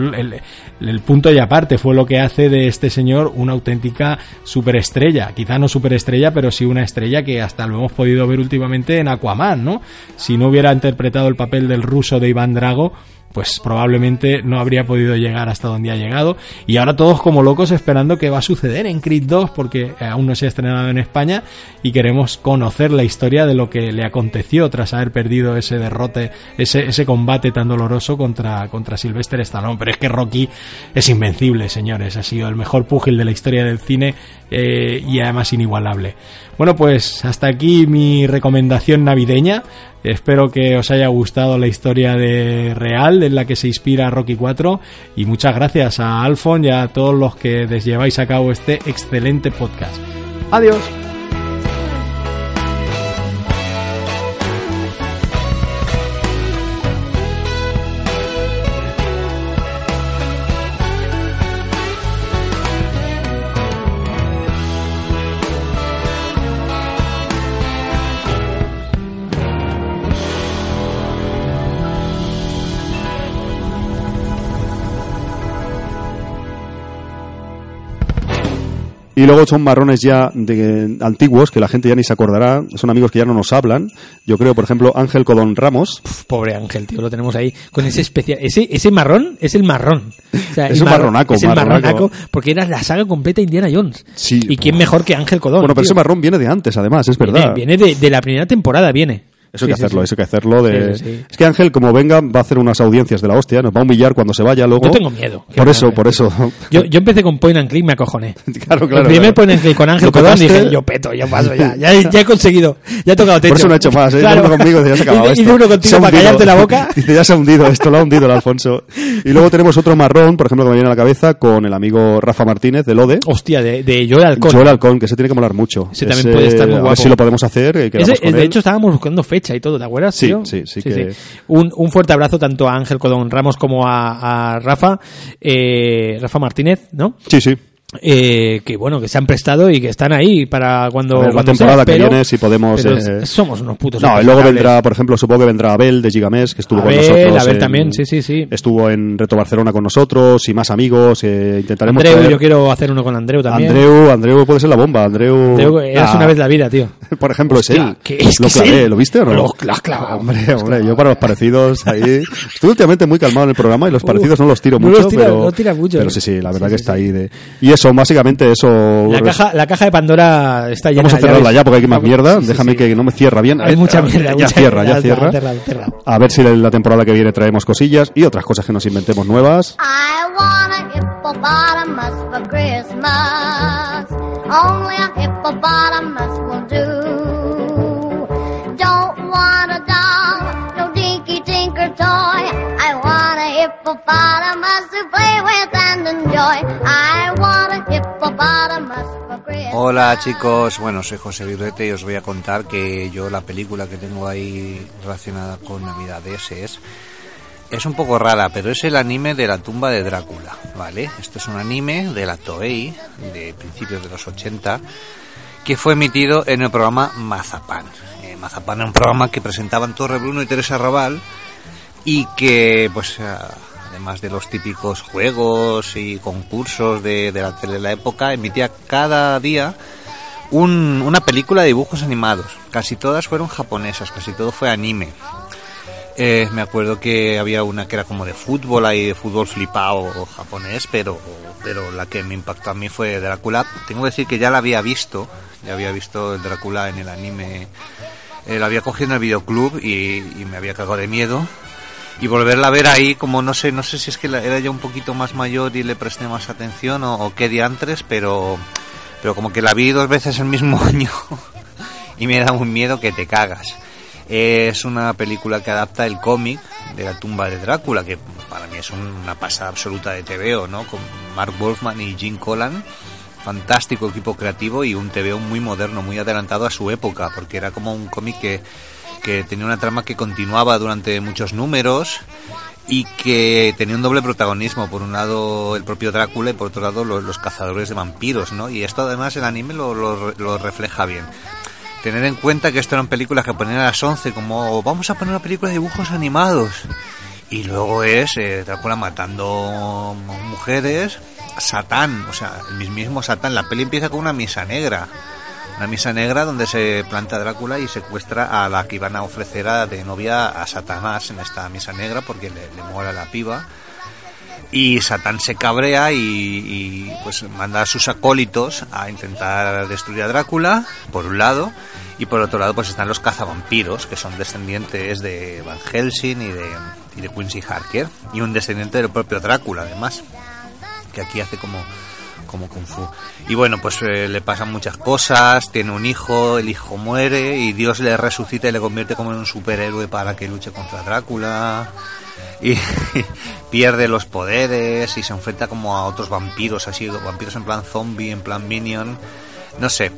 el, punto y aparte fue lo que hace de este señor una auténtica superestrella quizá no superestrella pero sí una estrella que hasta lo hemos podido ver últimamente en Aquaman no si no hubiera interpretado el papel del ruso de Iván Drago pues probablemente no habría podido llegar hasta donde ha llegado. Y ahora todos como locos esperando qué va a suceder en Creed 2 porque aún no se ha estrenado en España y queremos conocer la historia de lo que le aconteció tras haber perdido ese derrote, ese, ese combate tan doloroso contra, contra Sylvester Stallone. Pero es que Rocky es invencible, señores. Ha sido el mejor púgil de la historia del cine eh, y además inigualable. Bueno, pues hasta aquí mi recomendación navideña. Espero que os haya gustado la historia de real en la que se inspira Rocky 4 y muchas gracias a Alfon y a todos los que lleváis a cabo este excelente podcast. Adiós. Y luego son marrones ya de, antiguos, que la gente ya ni se acordará. Son amigos que ya no nos hablan. Yo creo, por ejemplo, Ángel Codón Ramos. Pobre Ángel, tío, lo tenemos ahí con ese especial. Ese, ese marrón es el marrón. O sea, Es el un marronaco, Es el marronaco. marronaco, porque era la saga completa Indiana Jones. Sí. ¿Y quién mejor que Ángel Codón? Bueno, pero tío? ese marrón viene de antes, además, es verdad. Viene, viene de, de la primera temporada, viene. Eso hay que hacerlo, eso hay que hacerlo. De... Es que Ángel, como venga, va a hacer unas audiencias de la hostia, nos va a humillar cuando se vaya luego. Yo tengo miedo. Por eso, por eso. Yo, yo empecé con Point and Click, me acojoné. Claro, claro, El primer claro. Point and Click con Ángel Codón dije, yo peto, yo paso ya. Ya, he- ya he conseguido, ya he tocado techo. Por eso no ha hecho más, ¿eh? Uno conmigo ya se Hice- esto. hice uno contigo para callarte la boca. Dice, ya se ha hundido esto, lo ha hundido el Alfonso. Y luego tenemos otro marrón, por ejemplo, que me viene a la cabeza, con el amigo Rafa Martínez, de Lode. Hostia, de, de Joel Halcón. Joel Halcón, que se tiene que molar mucho. Ese también puede estar muy A ver guapo. si lo podemos hacer. eh, Ese, de él. hecho, estábamos buscando fecha y todo, ¿te acuerdas? Sí, tío? sí, sí que- Un, un fuerte abrazo tanto a Ángel Codón Ramos como a, a Rafa, eh, Rafa Martínez, ¿no? Sí, sí. Eh, que bueno, que se han prestado y que están ahí para cuando, ver, la temporada sea, que pero- viene, si podemos. pero eh, somos unos putos. No, y luego vendrá, por ejemplo, supongo que vendrá Abel de Gigamés, que estuvo con Abel, nosotros. Abel en- también, sí, sí, sí. Estuvo en Reto Barcelona con nosotros y más amigos. eh, intentaremos. Andreu, traer- yo quiero hacer uno con Andreu también. Andreu, Andreu puede ser la bomba. Andreu. Andreu, eras Ah, una vez la vida, tío. Por ejemplo, es Hostia, él. que es lo que es clavé, él. ¿lo viste o no? Lo- has clavado. Hombre, hombre, yo para los parecidos ahí. Estuve últimamente muy calmado en el programa y los parecidos no los tiro no mucho. los tira- pero, no tira mucho, Pero eh. sí, sí, la verdad Sí, que sí, está ahí. De... Y eso, básicamente, eso. La caja, la caja de Pandora está llena. Vamos a cerrarla ya porque hay más mierda. sí, sí, Déjame sí. que no me cierra bien. Hay mucha mierda. Ya mucha cierra, mierda. ya cierra. Cerrado, cerrado. A ver si la, la temporada que viene traemos cosillas y otras cosas que nos inventemos nuevas. I want a hippopotamus Hola chicos, bueno soy José Virrete y os voy a contar que yo la película que tengo ahí relacionada con Navidades es es un poco rara, pero es el anime de la tumba de Drácula, ¿vale? Este es un anime de la Toei de principios de los 80 que fue emitido en el programa Mazapán. Eh, Mazapán era un programa que presentaban Torre Bruno y Teresa Raval y que pues ah, además de los típicos juegos y concursos de, la tele de la época emitía cada día un- una película de dibujos animados. Casi todas fueron japonesas casi todo fue anime. Eh, me acuerdo que había una que era como de fútbol ahí de fútbol flipado japonés pero pero la que me impactó a mí fue Drácula. Tengo que decir que ya la había visto ya había visto el Drácula en el anime. Eh, la había cogido en el videoclub y me había cagado de miedo y volverla a ver ahí como no sé no sé si es que era ya un poquito más mayor y le presté más atención o, o qué diantres pero pero como que la vi dos veces el mismo año y me da un miedo que te cagas. Es una película que adapta el cómic de la tumba de Drácula que para mí es una pasada absoluta de TVO no con Mark Wolfman y Jim Collan fantástico equipo creativo y un TVO muy moderno, muy adelantado a su época, porque era como un cómic que, que tenía una trama que continuaba durante muchos números y que tenía un doble protagonismo, por un lado el propio Drácula y por otro lado los, cazadores de vampiros, ¿no? Y esto además el anime lo, refleja bien. Tener en cuenta que esto eran películas que ponían a las 11 como vamos a poner una película de dibujos animados y luego es eh, Drácula matando mujeres, Satán, o sea, el mismísimo Satán. La peli empieza con una misa negra. Una misa negra donde se planta Drácula y secuestra a la que iban a ofrecer a- de novia a Satanás en esta misa negra porque le, le mola la piba. Y Satán se cabrea y, y, pues manda a sus acólitos a intentar destruir a Drácula, por un lado, y por otro lado pues están los cazavampiros, que son descendientes de Van Helsing y de, y de Quincy Harker, y un descendiente del propio Drácula además, que aquí hace como, como Kung Fu. Y bueno, pues eh, le pasan muchas cosas, tiene un hijo, el hijo muere y Dios le resucita y le convierte como en un superhéroe para que luche contra Drácula y pierde los poderes y se enfrenta como a otros vampiros, así, vampiros en plan zombie, en plan minion, no sé.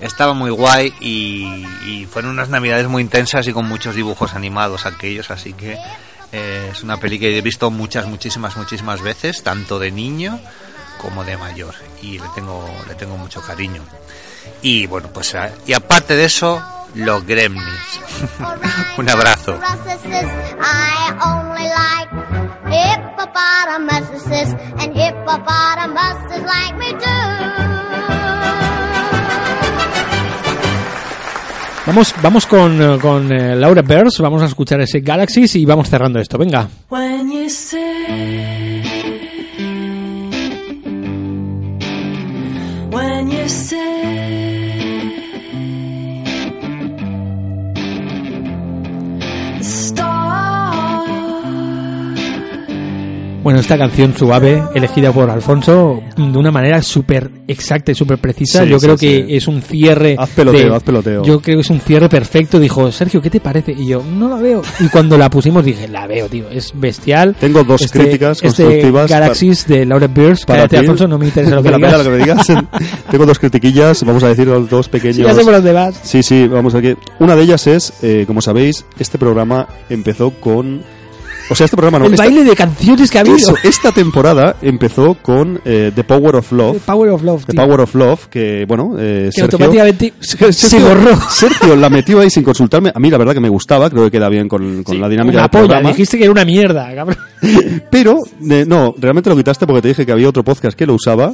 Estaba muy guay y, y fueron unas navidades muy intensas y con muchos dibujos animados aquellos, así que eh, es una peli que he visto muchas, muchísimas, muchísimas veces, tanto de niño como de mayor y le tengo, le tengo mucho cariño. Y bueno, pues ah, y aparte de eso, los gremlins. Un abrazo. Vamos, vamos con, eh, con eh, Laura Bears, vamos a escuchar ese Galaxies y vamos cerrando esto. Venga. You say, Bueno, esta canción suave, elegida por Alfonso de una manera súper exacta y súper precisa. Sí, yo sí, creo que es un cierre. Haz peloteo, de- haz peloteo. Yo creo que es un cierre perfecto. Dijo, Sergio, ¿qué te parece? Y yo, no la veo. Y cuando la pusimos dije, la veo, tío. Es bestial. Tengo dos Este- críticas este constructivas Galaxies de Laura Beers. Para Cállate, ti. Alfonso, no me interesa lo que digas. pela lo que me digas. Tengo dos critiquillas, vamos a decir los dos pequeños. Ya sé por dónde vas. Sí, sí, vamos aquí. Una de ellas es, eh, como sabéis, este programa empezó con... O sea, este programa no... El esta- baile de canciones que ha habido. Eso, esta temporada empezó con eh, The Power of Love. The Power of Love. The tío. Power of Love, que bueno, eh, Que Sergio- automáticamente Sergio- se borró. Sergio la metió ahí sin consultarme. A mí la verdad que me gustaba, creo que queda bien con, con la dinámica Una del polla. programa. Dijiste que era una mierda, cabrón. Pero, eh, no, realmente lo quitaste porque te dije que había otro podcast que lo usaba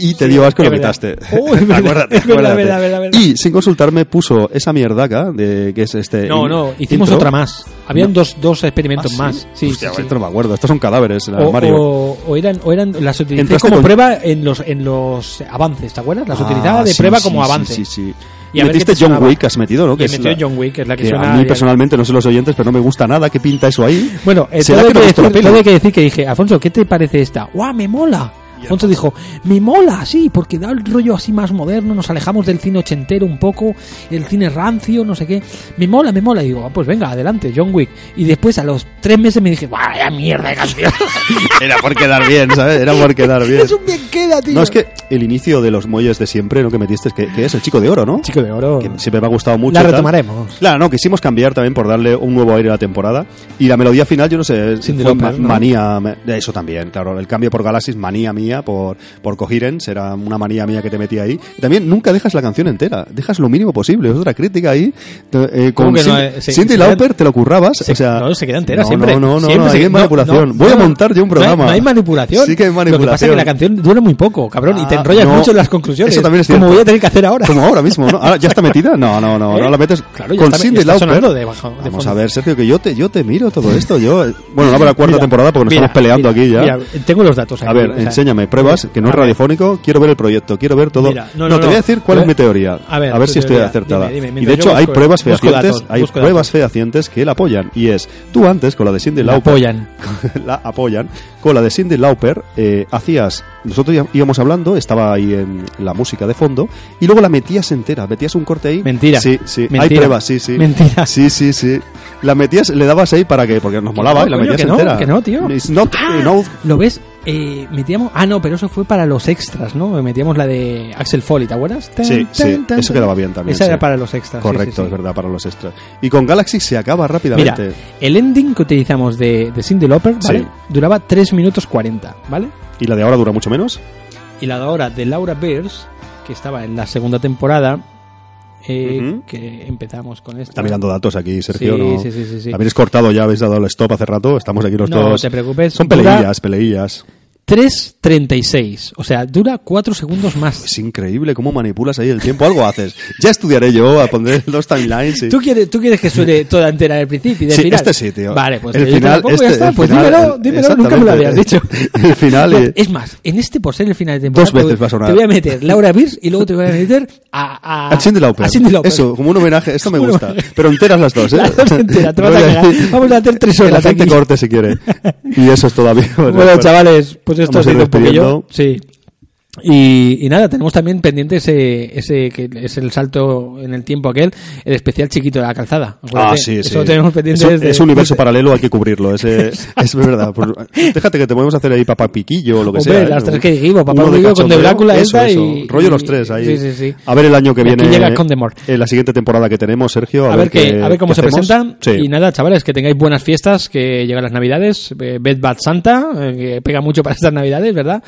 y te dio asco y lo quitaste. Oh, verdad, Acuérdate, verdad, verdad. Y sin consultarme puso esa mierda acá, de, que es este... No, no, hicimos intro. otra más. Habían No. dos, dos experimentos ¿Ah, más. Sí, Hostia, sí, sí. no me acuerdo. Estos son cadáveres en el O, armario. o- o eran, o eran, las Entraste como con- prueba en los, en los avances, ¿te acuerdas? Las Ah, utilizaba de prueba como avance. Sí, sí. Y Metiste John sonaba. Wick, has metido, ¿no? Y es metió la- John Wick, que es la que que suena A mí personalmente, no sé los oyentes, pero no me gusta nada. ¿Qué pinta eso ahí? Bueno, eh, ¿Será todo, que que decir, todo hay que decir que dije, Alfonso, ¿qué te parece esta? ¡Guau, me mola! Alfonso dijo, me mola, sí, porque da el rollo así más moderno, nos alejamos del cine ochentero un poco, el cine rancio, no sé qué. Me mola, me mola. Y digo, ah, pues venga, adelante, John Wick. Y después a los tres meses me dije, vaya mierda de canción. Era por quedar bien, ¿sabes? Era por quedar bien. es un bien queda, tío. No, es que el inicio de los muelles de siempre, ¿no? Que metiste, que, que es el chico de oro, ¿no? Chico de oro. Que siempre me ha gustado mucho. La retomaremos. Claro, no, quisimos cambiar también por darle un nuevo aire a la temporada. Y la melodía final, yo no sé, Cindy fue Lauper, ma- ¿no? manía, eso también, claro. El cambio por Galaxy, manía mía por, por Coherence, era una manía mía que te metí ahí. También nunca dejas la canción entera, dejas lo mínimo posible, es otra crítica ahí. Eh, ¿Cómo con no? Cindy, Eh, se- Cindy se Lauper te lo currabas, se- o sea... no, se queda entera no, siempre. No, no, no, Siempre hay no, manipulación. no, Voy a montar yo un no hay- programa. No hay, manipulación. Sí que hay manipulación. Lo que pasa es que la canción dura muy poco, cabrón, y te Ah, enrollas no, mucho en las conclusiones. Eso también es Como cierto. voy a tener que hacer ahora. Como ahora mismo, ¿no? Ahora, ¿Ya está metida? No, no, no, ¿Eh? no la metes Claro, con está- Cindy Lauper. de bajo- de Vamos fondo. a ver, Sergio, que yo te, yo te miro todo esto. Yo, bueno, no para la cuarta Mira, temporada porque nos mira, estamos peleando mira, aquí ya. tengo los datos aquí. a ver, o pruebas, que no es radiofónico. Quiero ver el proyecto, quiero ver todo. Mira, no, no, no, te voy a decir cuál es mi teoría. a ver, A ver si estoy acertada. Dime, dime, y de hecho, hay pruebas fehacientes, datos, hay pruebas fehacientes que la apoyan. Y es, tú antes con la de Cindy La Lauper. apoyan. la apoyan. Con la de Cindy Lauper, eh, hacías. Nosotros íbamos hablando, estaba ahí en la música de fondo, y luego la metías entera. Metías un corte ahí. Mentira. Sí, sí. Hay pruebas, sí, sí. Mentira. Sí, sí, sí. La metías, le dabas ahí para que, porque nos molaba, y la metías que no, entera. que no, tío. It's not, Ah, no, ¿Lo ves? Eh, metíamos. Ah, no, pero eso fue para los extras, ¿no? Metíamos la de Axel Foley, ¿te acuerdas? Tan, Sí, sí, tan, eso quedaba bien también. Esa sí. era para los extras. Correcto, sí, sí. es verdad, para los extras. Y con Galaxy se acaba Mira, rápidamente. el ending que utilizamos de, de Cindy Lauper, ¿vale? Duraba 3 minutos 40, ¿vale? ¿Y la de ahora dura mucho menos? Y la de ahora de Laura Beers, que estaba en la segunda temporada, eh, que empezamos con esto. Está mirando datos aquí, Sergio. Sí, ¿no? sí, sí, sí, sí. Habéis cortado ya, habéis dado el stop hace rato. Estamos aquí los No dos. te preocupes, Son peleillas, peleillas. 3.36, o sea, dura 4 segundos más. Es increíble cómo manipulas ahí el tiempo. Algo haces. Ya estudiaré yo a poner dos timelines. y- ¿Tú quieres, ¿Tú quieres que suene toda entera del principio y del Sí, final? este sí, tío. Vale, pues el final, este, ya está. el Pues final, dímelo, el- dímelo, nunca me lo habías dicho. El final. Y- es más, en este, por ser el final de temporada, Dos veces te- va a sonar. te voy a meter Laura Beers y luego te voy a meter a, a, A Cindy Lauper. Eso, como un homenaje. Esto me gusta. Pero enteras las dos, ¿eh? Las dos enteras, te vas a Vamos a hacer tres Que la horas gente aquí. corte si quiere. Y eso es todavía. Bueno, chavales, pues esto ha Vamos sido un poquillo. Sí. Y, y nada, tenemos también pendiente ese, ese que es el salto en el tiempo aquel, el especial chiquito de la calzada. Ah, sí, sí. Eso lo tenemos pendiente Es un, desde- es un universo paralelo, hay que cubrirlo. Ese, es verdad. Déjate que te podemos hacer ahí papá piquillo o lo que Hombre, sea. ¿eh? las tres que dijimos, Papá Uno de Piquillo con cachondeo, Drácula eso, esta eso. y- Rollo los tres ahí. sí, sí, sí. A ver el año que viene. llega. En la siguiente temporada que tenemos, Sergio. A, ver, que, a ver cómo se hacemos. presentan. Sí. Y nada, chavales, que tengáis buenas fiestas, que llegan las navidades. Eh, Bed Bad Santa, eh, que pega mucho para estas navidades, ¿verdad?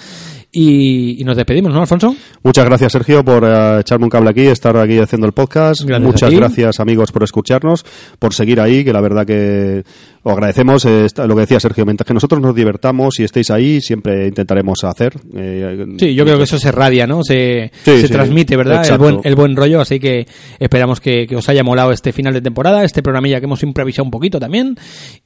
Y, y nos despedimos, ¿no, Alfonso? Muchas gracias, Sergio, por eh, echarme un cable aquí, estar aquí haciendo el podcast. Gracias Muchas gracias, amigos, por escucharnos, por seguir ahí, que la verdad que os agradecemos eh, lo que decía Sergio. Mientras que nosotros nos divertamos y estéis ahí, siempre intentaremos hacer. eh, Sí, yo creo que eso se radia, ¿no? Se, Sí, se sí, transmite, ¿verdad? El buen, el buen rollo, así que esperamos que, que os haya molado este final de temporada, este programilla que hemos improvisado un poquito también.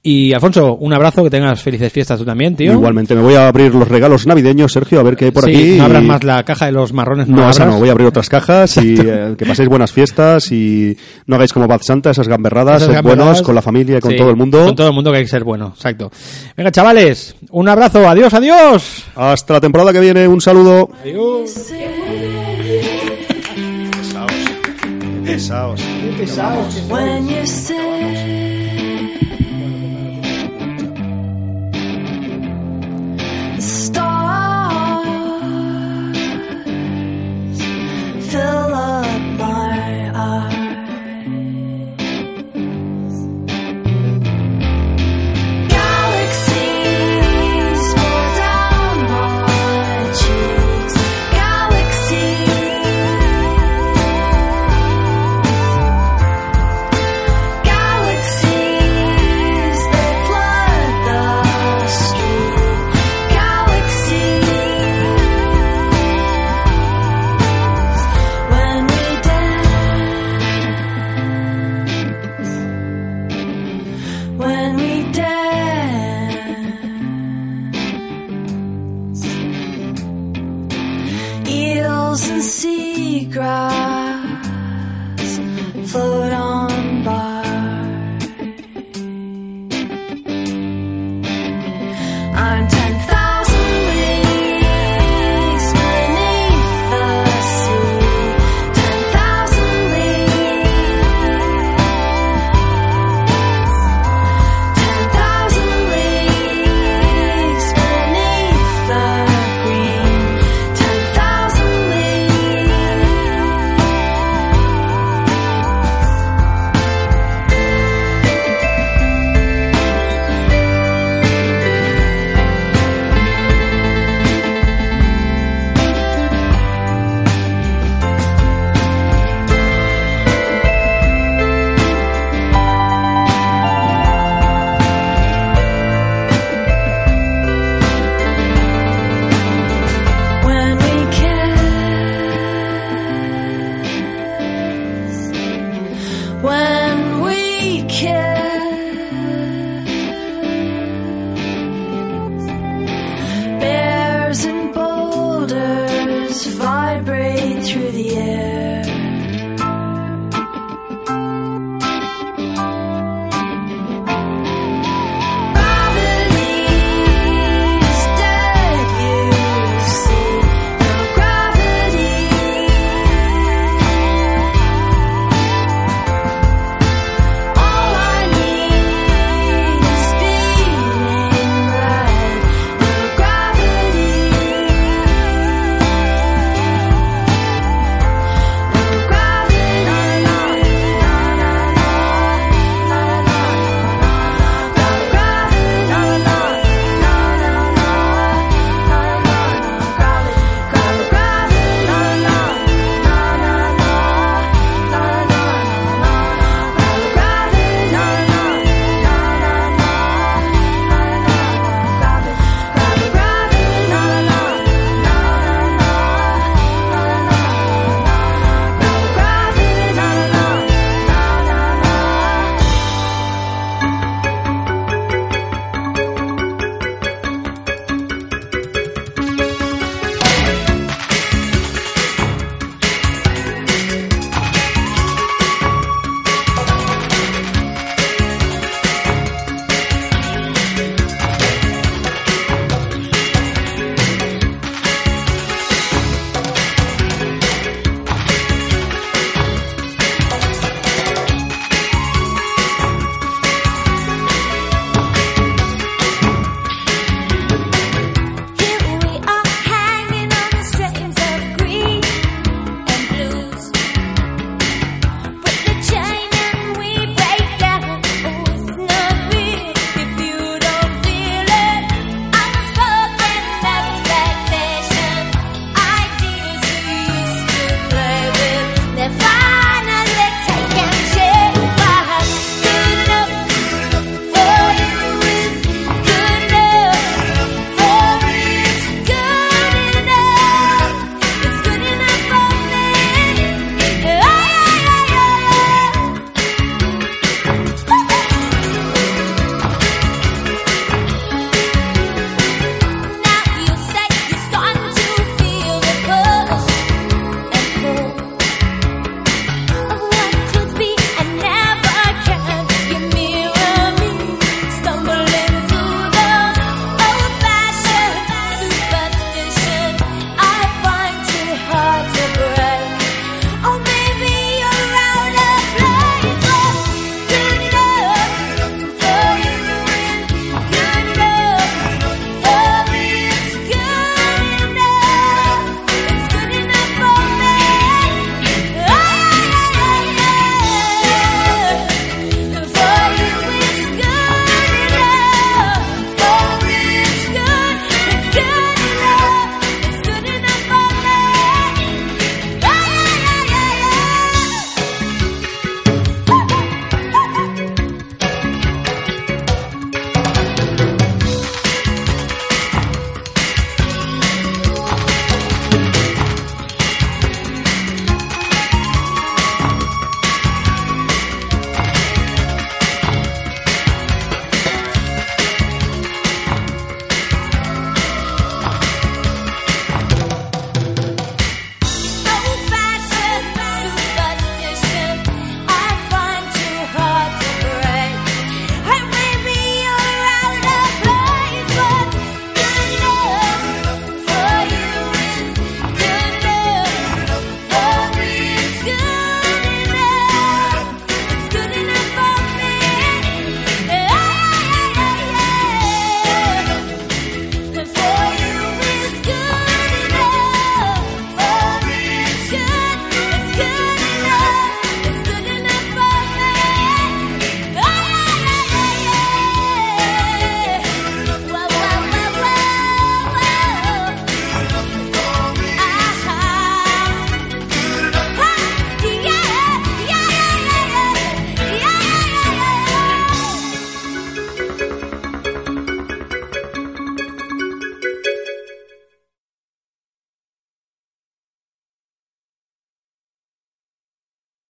Y Alfonso, un abrazo, que tengas felices fiestas tú también, tío. Igualmente, me voy a abrir los regalos navideños, Sergio, a ver qué hay por Sí, aquí. no abras y- más la caja de los marrones, no, No, esa no, voy a abrir otras cajas y eh, que paséis buenas fiestas y no hagáis como Bad Santa, esas gamberradas, Esas sed gamberradas. buenos con la familia y con Sí, todo el mundo. Con todo el mundo que hay que ser bueno, exacto. Venga, chavales, un abrazo, adiós, adiós. Hasta la temporada que viene, un saludo. Adiós. Pesaos. When you